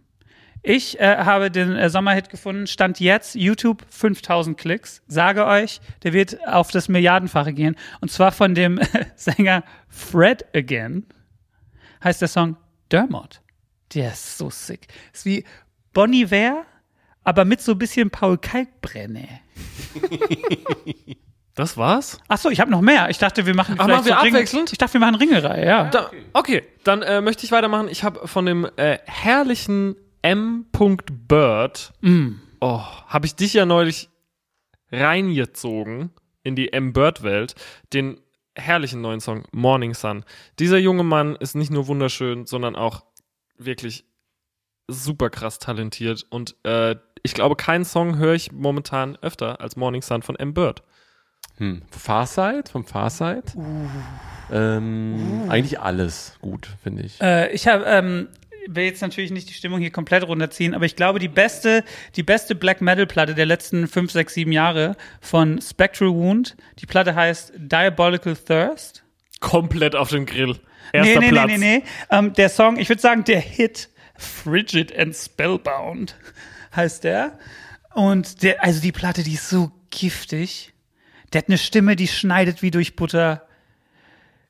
Ich äh, habe den äh, Sommerhit gefunden, stand jetzt YouTube 5000 Klicks. Sage euch, der wird auf das Milliardenfache gehen. Und zwar von dem Sänger Fred Again. Heißt der Song Dermot. Der ist so sick. Ist wie Bonnie Ware, aber mit so ein bisschen Paul Kalkbrenne. Das war's? Ach so, ich habe noch mehr. Ich dachte, wir machen Ach, vielleicht machen wir so Ring- abwechselnd? Ich dachte, wir machen Ringerei, ja. Da, okay, dann äh, möchte ich weitermachen. Ich habe von dem äh, herrlichen M. Bird, oh, habe ich dich ja neulich reingezogen in die M. Bird-Welt, den herrlichen neuen Song Morning Sun. Dieser junge Mann ist nicht nur wunderschön, sondern auch wirklich super krass talentiert und äh, ich glaube, keinen Song höre ich momentan öfter als Morning Sun von M. Bird. Hm. Farsight, vom Farsight. Ähm, Eigentlich alles gut, finde ich. Äh, ich habe, ähm, will jetzt natürlich nicht die Stimmung hier komplett runterziehen, aber ich glaube, die beste, die beste Black Metal Platte der letzten fünf, sechs, sieben Jahre von Spectral Wound. Die Platte heißt Diabolical Thirst. Komplett auf den Grill. Erster nee, nee, Platz. nee, nee, nee. Ähm, der Song, ich würde sagen, der Hit Frigid and Spellbound heißt der. Und der, also die Platte, die ist so giftig. Der hat eine Stimme, die schneidet wie durch Butter.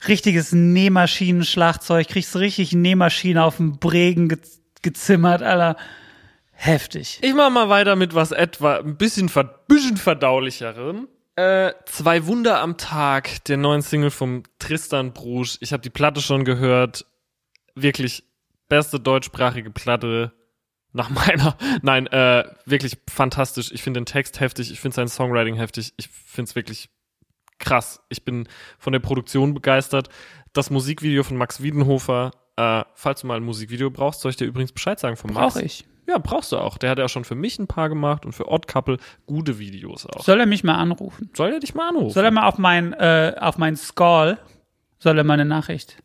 Richtiges Nähmaschinenschlagzeug. Kriegst du richtig Nähmaschine auf dem Bregen ge gezimmert, Alter. Heftig. Ich mach mal weiter mit was etwa ein bisschen, ver bisschen verdaulicherem. Äh, zwei Wunder am Tag, der neuen Single vom Tristan Brusch. Ich habe die Platte schon gehört. Wirklich beste deutschsprachige Platte nach meiner. Nein, äh, wirklich fantastisch. Ich finde den Text heftig. Ich finde sein Songwriting heftig. Ich finde es wirklich krass. Ich bin von der Produktion begeistert. Das Musikvideo von Max Wiedenhofer. Äh, falls du mal ein Musikvideo brauchst, soll ich dir übrigens Bescheid sagen von Max. Brauche ich. Ja, brauchst du auch. Der hat ja schon für mich ein paar gemacht und für Odd Couple gute Videos auch. Soll er mich mal anrufen? Soll er dich mal anrufen? Soll er mal auf mein, äh, auf mein Skull, soll er mal eine Nachricht.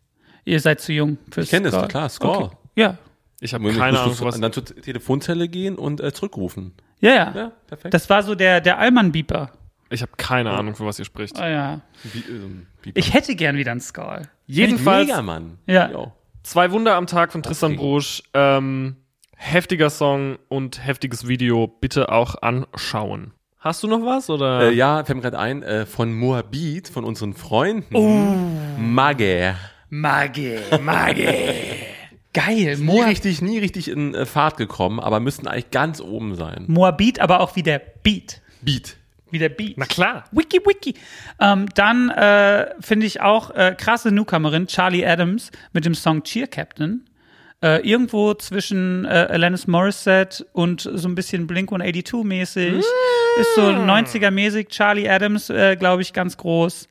Ihr seid zu jung für Ich kenne das, klar, Skull. Okay. Ja. ich habe keine Ahnung, so- was. Dann zur Telefonzelle gehen und äh, zurückrufen. Ja, ja. Ja, perfekt. Das war so der, der Allmann-Beeper. Ich habe keine Ahnung, von was ihr spricht. Oh, ja. Wie, ähm, wie Ich hätte gern wieder einen Skull. Jedenfalls Mega, Mann. Ja. Jo. zwei Wunder am Tag von Tristan Okay. Brusch. Ähm, heftiger Song und heftiges Video. Bitte auch anschauen. Hast du noch was oder? Äh, ja, fällt mir gerade ein, äh, von Moabit, von unseren Freunden. Oh. Mage. Mage, Mage. Geil. Nie richtig, nie richtig in äh, Fahrt gekommen, aber müssten eigentlich ganz oben sein. Moabit, aber auch wie der Beat. Beat. Wie der Beat. Na klar. Wiki, wiki. Ähm, dann äh, finde ich auch äh, krasse Newcomerin, Charlie Adams, mit dem Song Cheer Captain. Äh, irgendwo zwischen äh, Alanis Morissette und so ein bisschen Blink 182 mäßig. Ist so 90er mäßig. Charlie Adams, äh, glaube ich, ganz groß.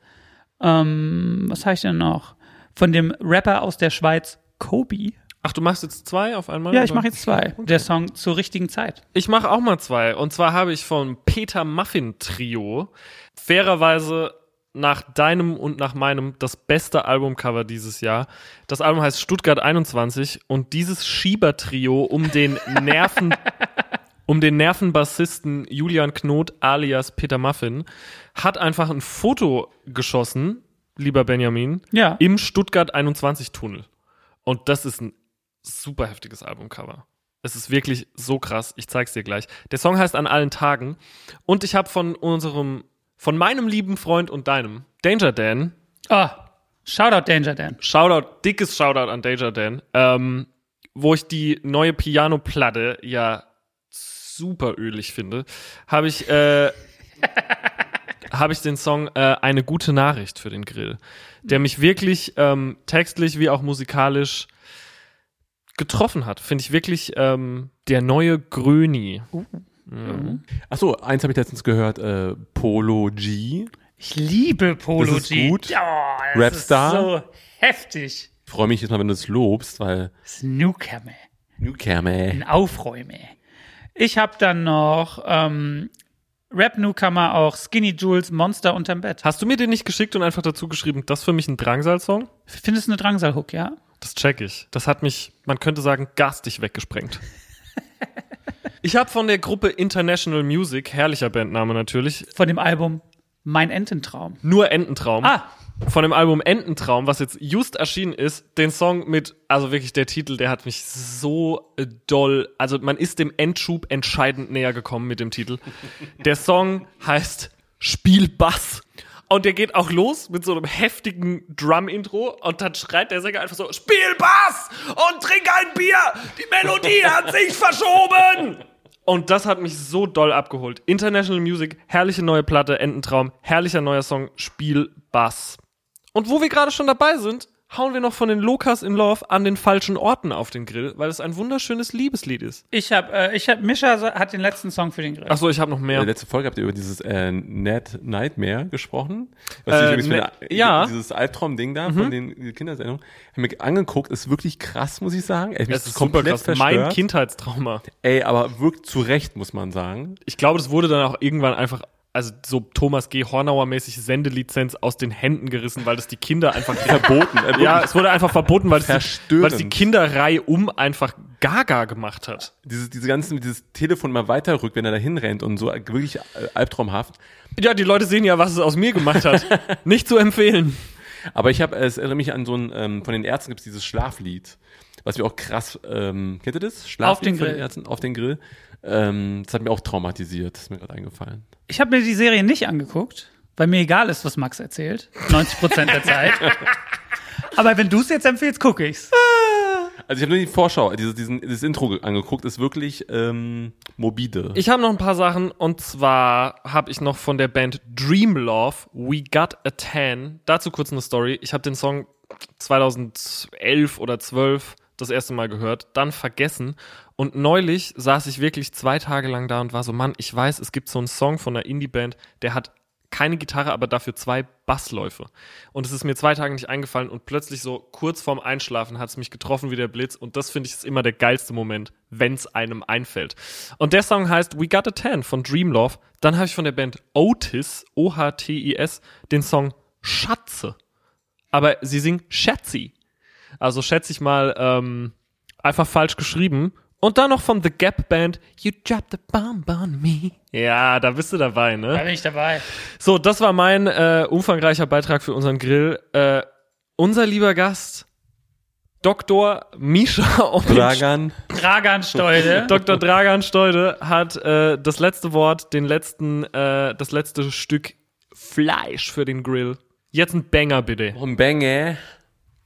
Ähm, was habe ich denn noch? Von dem Rapper aus der Schweiz, Kobe. Ach, du machst jetzt zwei auf einmal? Ja, ich mache jetzt zwei. Der Song zur richtigen Zeit. Ich mache auch mal zwei. Und zwar habe ich vom Peter Muffin Trio fairerweise nach deinem und nach meinem das beste Albumcover dieses Jahr. Das Album heißt Stuttgart 21 und dieses Schiebertrio um den Nerven um den Nervenbassisten Julian Knot alias Peter Muffin hat einfach ein Foto geschossen, lieber Benjamin, Ja. im Stuttgart 21 Tunnel. Und das ist ein super heftiges Albumcover. Es ist wirklich so krass. Ich zeig's dir gleich. Der Song heißt An allen Tagen. Und ich habe von unserem, von meinem lieben Freund und deinem, Danger Dan, Ah, Shoutout Danger Dan. Shoutout, dickes Shoutout an Danger Dan, ähm, wo ich die neue Piano-Platte ja super ölig finde, habe ich, äh, habe ich den Song äh, Eine gute Nachricht für den Grill, der mich wirklich ähm, textlich wie auch musikalisch getroffen hat. Finde ich wirklich ähm, der neue Gröni. Achso, eins habe ich letztens gehört, äh, Polo G. Ich liebe Polo Das ist G. gut. Ja, das Rapstar. ist so heftig. Ich freue mich jetzt mal, wenn du es lobst, weil Das ist ein Newcomer, Newcomer. ein Aufräumer. Ich habe dann noch ähm, Rap-Newcomer auch Skinny Jules Monster unterm Bett. Hast du mir den nicht geschickt und einfach dazu geschrieben, das ist für mich ein Drangsal-Song? Findest du eine Drangsal-Hook, ja? Das check ich. Das hat mich, man könnte sagen, garstig weggesprengt. ich habe von der Gruppe International Music, herrlicher Bandname natürlich, Von dem Album Mein Ententraum. nur Ententraum. Ah, Von dem Album Ententraum, was jetzt just erschienen ist, den Song mit, also wirklich der Titel, der hat mich so äh, doll, also man ist dem Endschub entscheidend näher gekommen mit dem Titel. Der Song heißt Spiel Bass. Und der geht auch los mit so einem heftigen Drum-Intro und dann schreit der Sänger einfach so, Spiel Bass und trink ein Bier, die Melodie hat sich verschoben. Und das hat mich so doll abgeholt. International Music, herrliche neue Platte, Ententraum, herrlicher neuer Song, Spiel Bass. Und wo wir gerade schon dabei sind, hauen wir noch von den Lokas in Love an den falschen Orten auf den Grill, weil es ein wunderschönes Liebeslied ist. ich hab, äh, ich hab, Mischa so- hat den letzten Song für den Grill. Achso, ich habe noch In mehr. der letzten Folge habt ihr über dieses äh, Net Nightmare gesprochen. Was Äh, ich übrigens ne- finde, ja. Dieses Albtraum-Ding da von den die Kindersendungen. Hab mir angeguckt, ist wirklich krass, muss ich sagen. Ey, Das ist super krass. Mein verstört. Kindheitstrauma. Ey, aber wirkt zu Recht, muss man sagen. Ich glaube, das wurde dann auch irgendwann einfach, also so Thomas G. Hornauer-mäßig Sendelizenz aus den Händen gerissen, weil das die Kinder einfach Verboten. Äh, Ja, es wurde einfach verboten, weil es die, weil es die Kinderreihe um einfach gaga gemacht hat. dieses, diese ganzen, dieses Telefon mal weiterrückt, wenn er da hinrennt und so wirklich äh, albtraumhaft. Ja, die Leute sehen ja, was es aus mir gemacht hat. Nicht zu empfehlen. Aber ich habe, es erinnert mich an so ein, ähm, von den Ärzten gibt's dieses Schlaflied, was mir auch krass, ähm, kennt ihr das? Schlaflied Auf den Grill. Ärzten, auf den Grill. Ähm, das hat mir auch traumatisiert, ist mir gerade eingefallen. Ich habe mir die Serie nicht angeguckt, weil mir egal ist, was Max erzählt. 90 Prozent der Zeit. Aber wenn du es jetzt empfiehlst, gucke ich's. Also ich habe nur die Vorschau, dieses, diesen, dieses Intro angeguckt, ist wirklich ähm, morbide. Ich habe noch ein paar Sachen und zwar habe ich noch von der Band Dream Love We Got a Tan. Dazu kurz eine Story. Ich habe den Song 2011 oder 12 das erste Mal gehört, dann vergessen und neulich saß ich wirklich zwei Tage lang da und war so, Mann, ich weiß, es gibt so einen Song von einer Indie-Band, der hat keine Gitarre, aber dafür zwei Bassläufe. Und es ist mir zwei Tage nicht eingefallen und plötzlich so kurz vorm Einschlafen hat es mich getroffen wie der Blitz und das finde ich ist immer der geilste Moment, wenn es einem einfällt. Und der Song heißt We Got a Tan von Dreamlove. Dann habe ich von der Band Otis, O-H-T-I-S, den Song Schatze. Aber sie singt Schätzi. Also schätze ich mal ähm, einfach falsch geschrieben. Und dann noch von The Gap Band You Dropped a Bomb on Me. Ja, da bist du dabei, ne? Da bin ich dabei. So, das war mein äh, umfangreicher Beitrag für unseren Grill. Äh, unser lieber Gast, Dr. Misha Orange, Dragan, Dragan Stolde. Dr. Dragan Steude hat äh, das letzte Wort, den letzten, äh, das letzte Stück Fleisch für den Grill. Jetzt ein Banger bitte. ein Banger,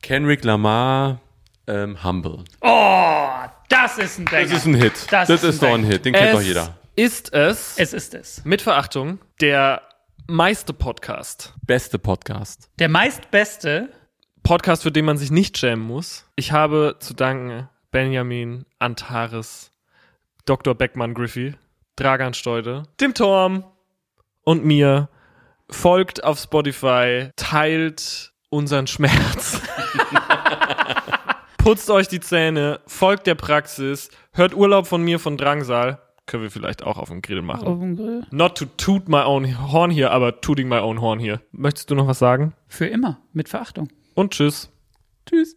Kendrick Lamar, ähm, Humble. Oh, das ist ein Banger. Das ist ein Hit. Das Das, ist ist, ein doch ein. Hit, den kennt es doch jeder. ist es, Es ist es. mit Verachtung, der meiste Podcast. Beste Podcast. Der meistbeste. Podcast, für den man sich nicht schämen muss. Ich habe zu danken Benjamin, Antares, Dr. Beckmann Griffey, Dragan Steude, dem Torm und mir. Folgt auf Spotify, teilt unseren Schmerz. Putzt euch die Zähne, folgt der Praxis, hört Urlaub von mir von Drangsal. Können wir vielleicht auch auf dem Grill machen. Auf dem Grill. Not to toot my own horn hier, aber tooting my own horn hier. Möchtest du noch was sagen? Für immer. Mit Verachtung. Und tschüss. Tschüss.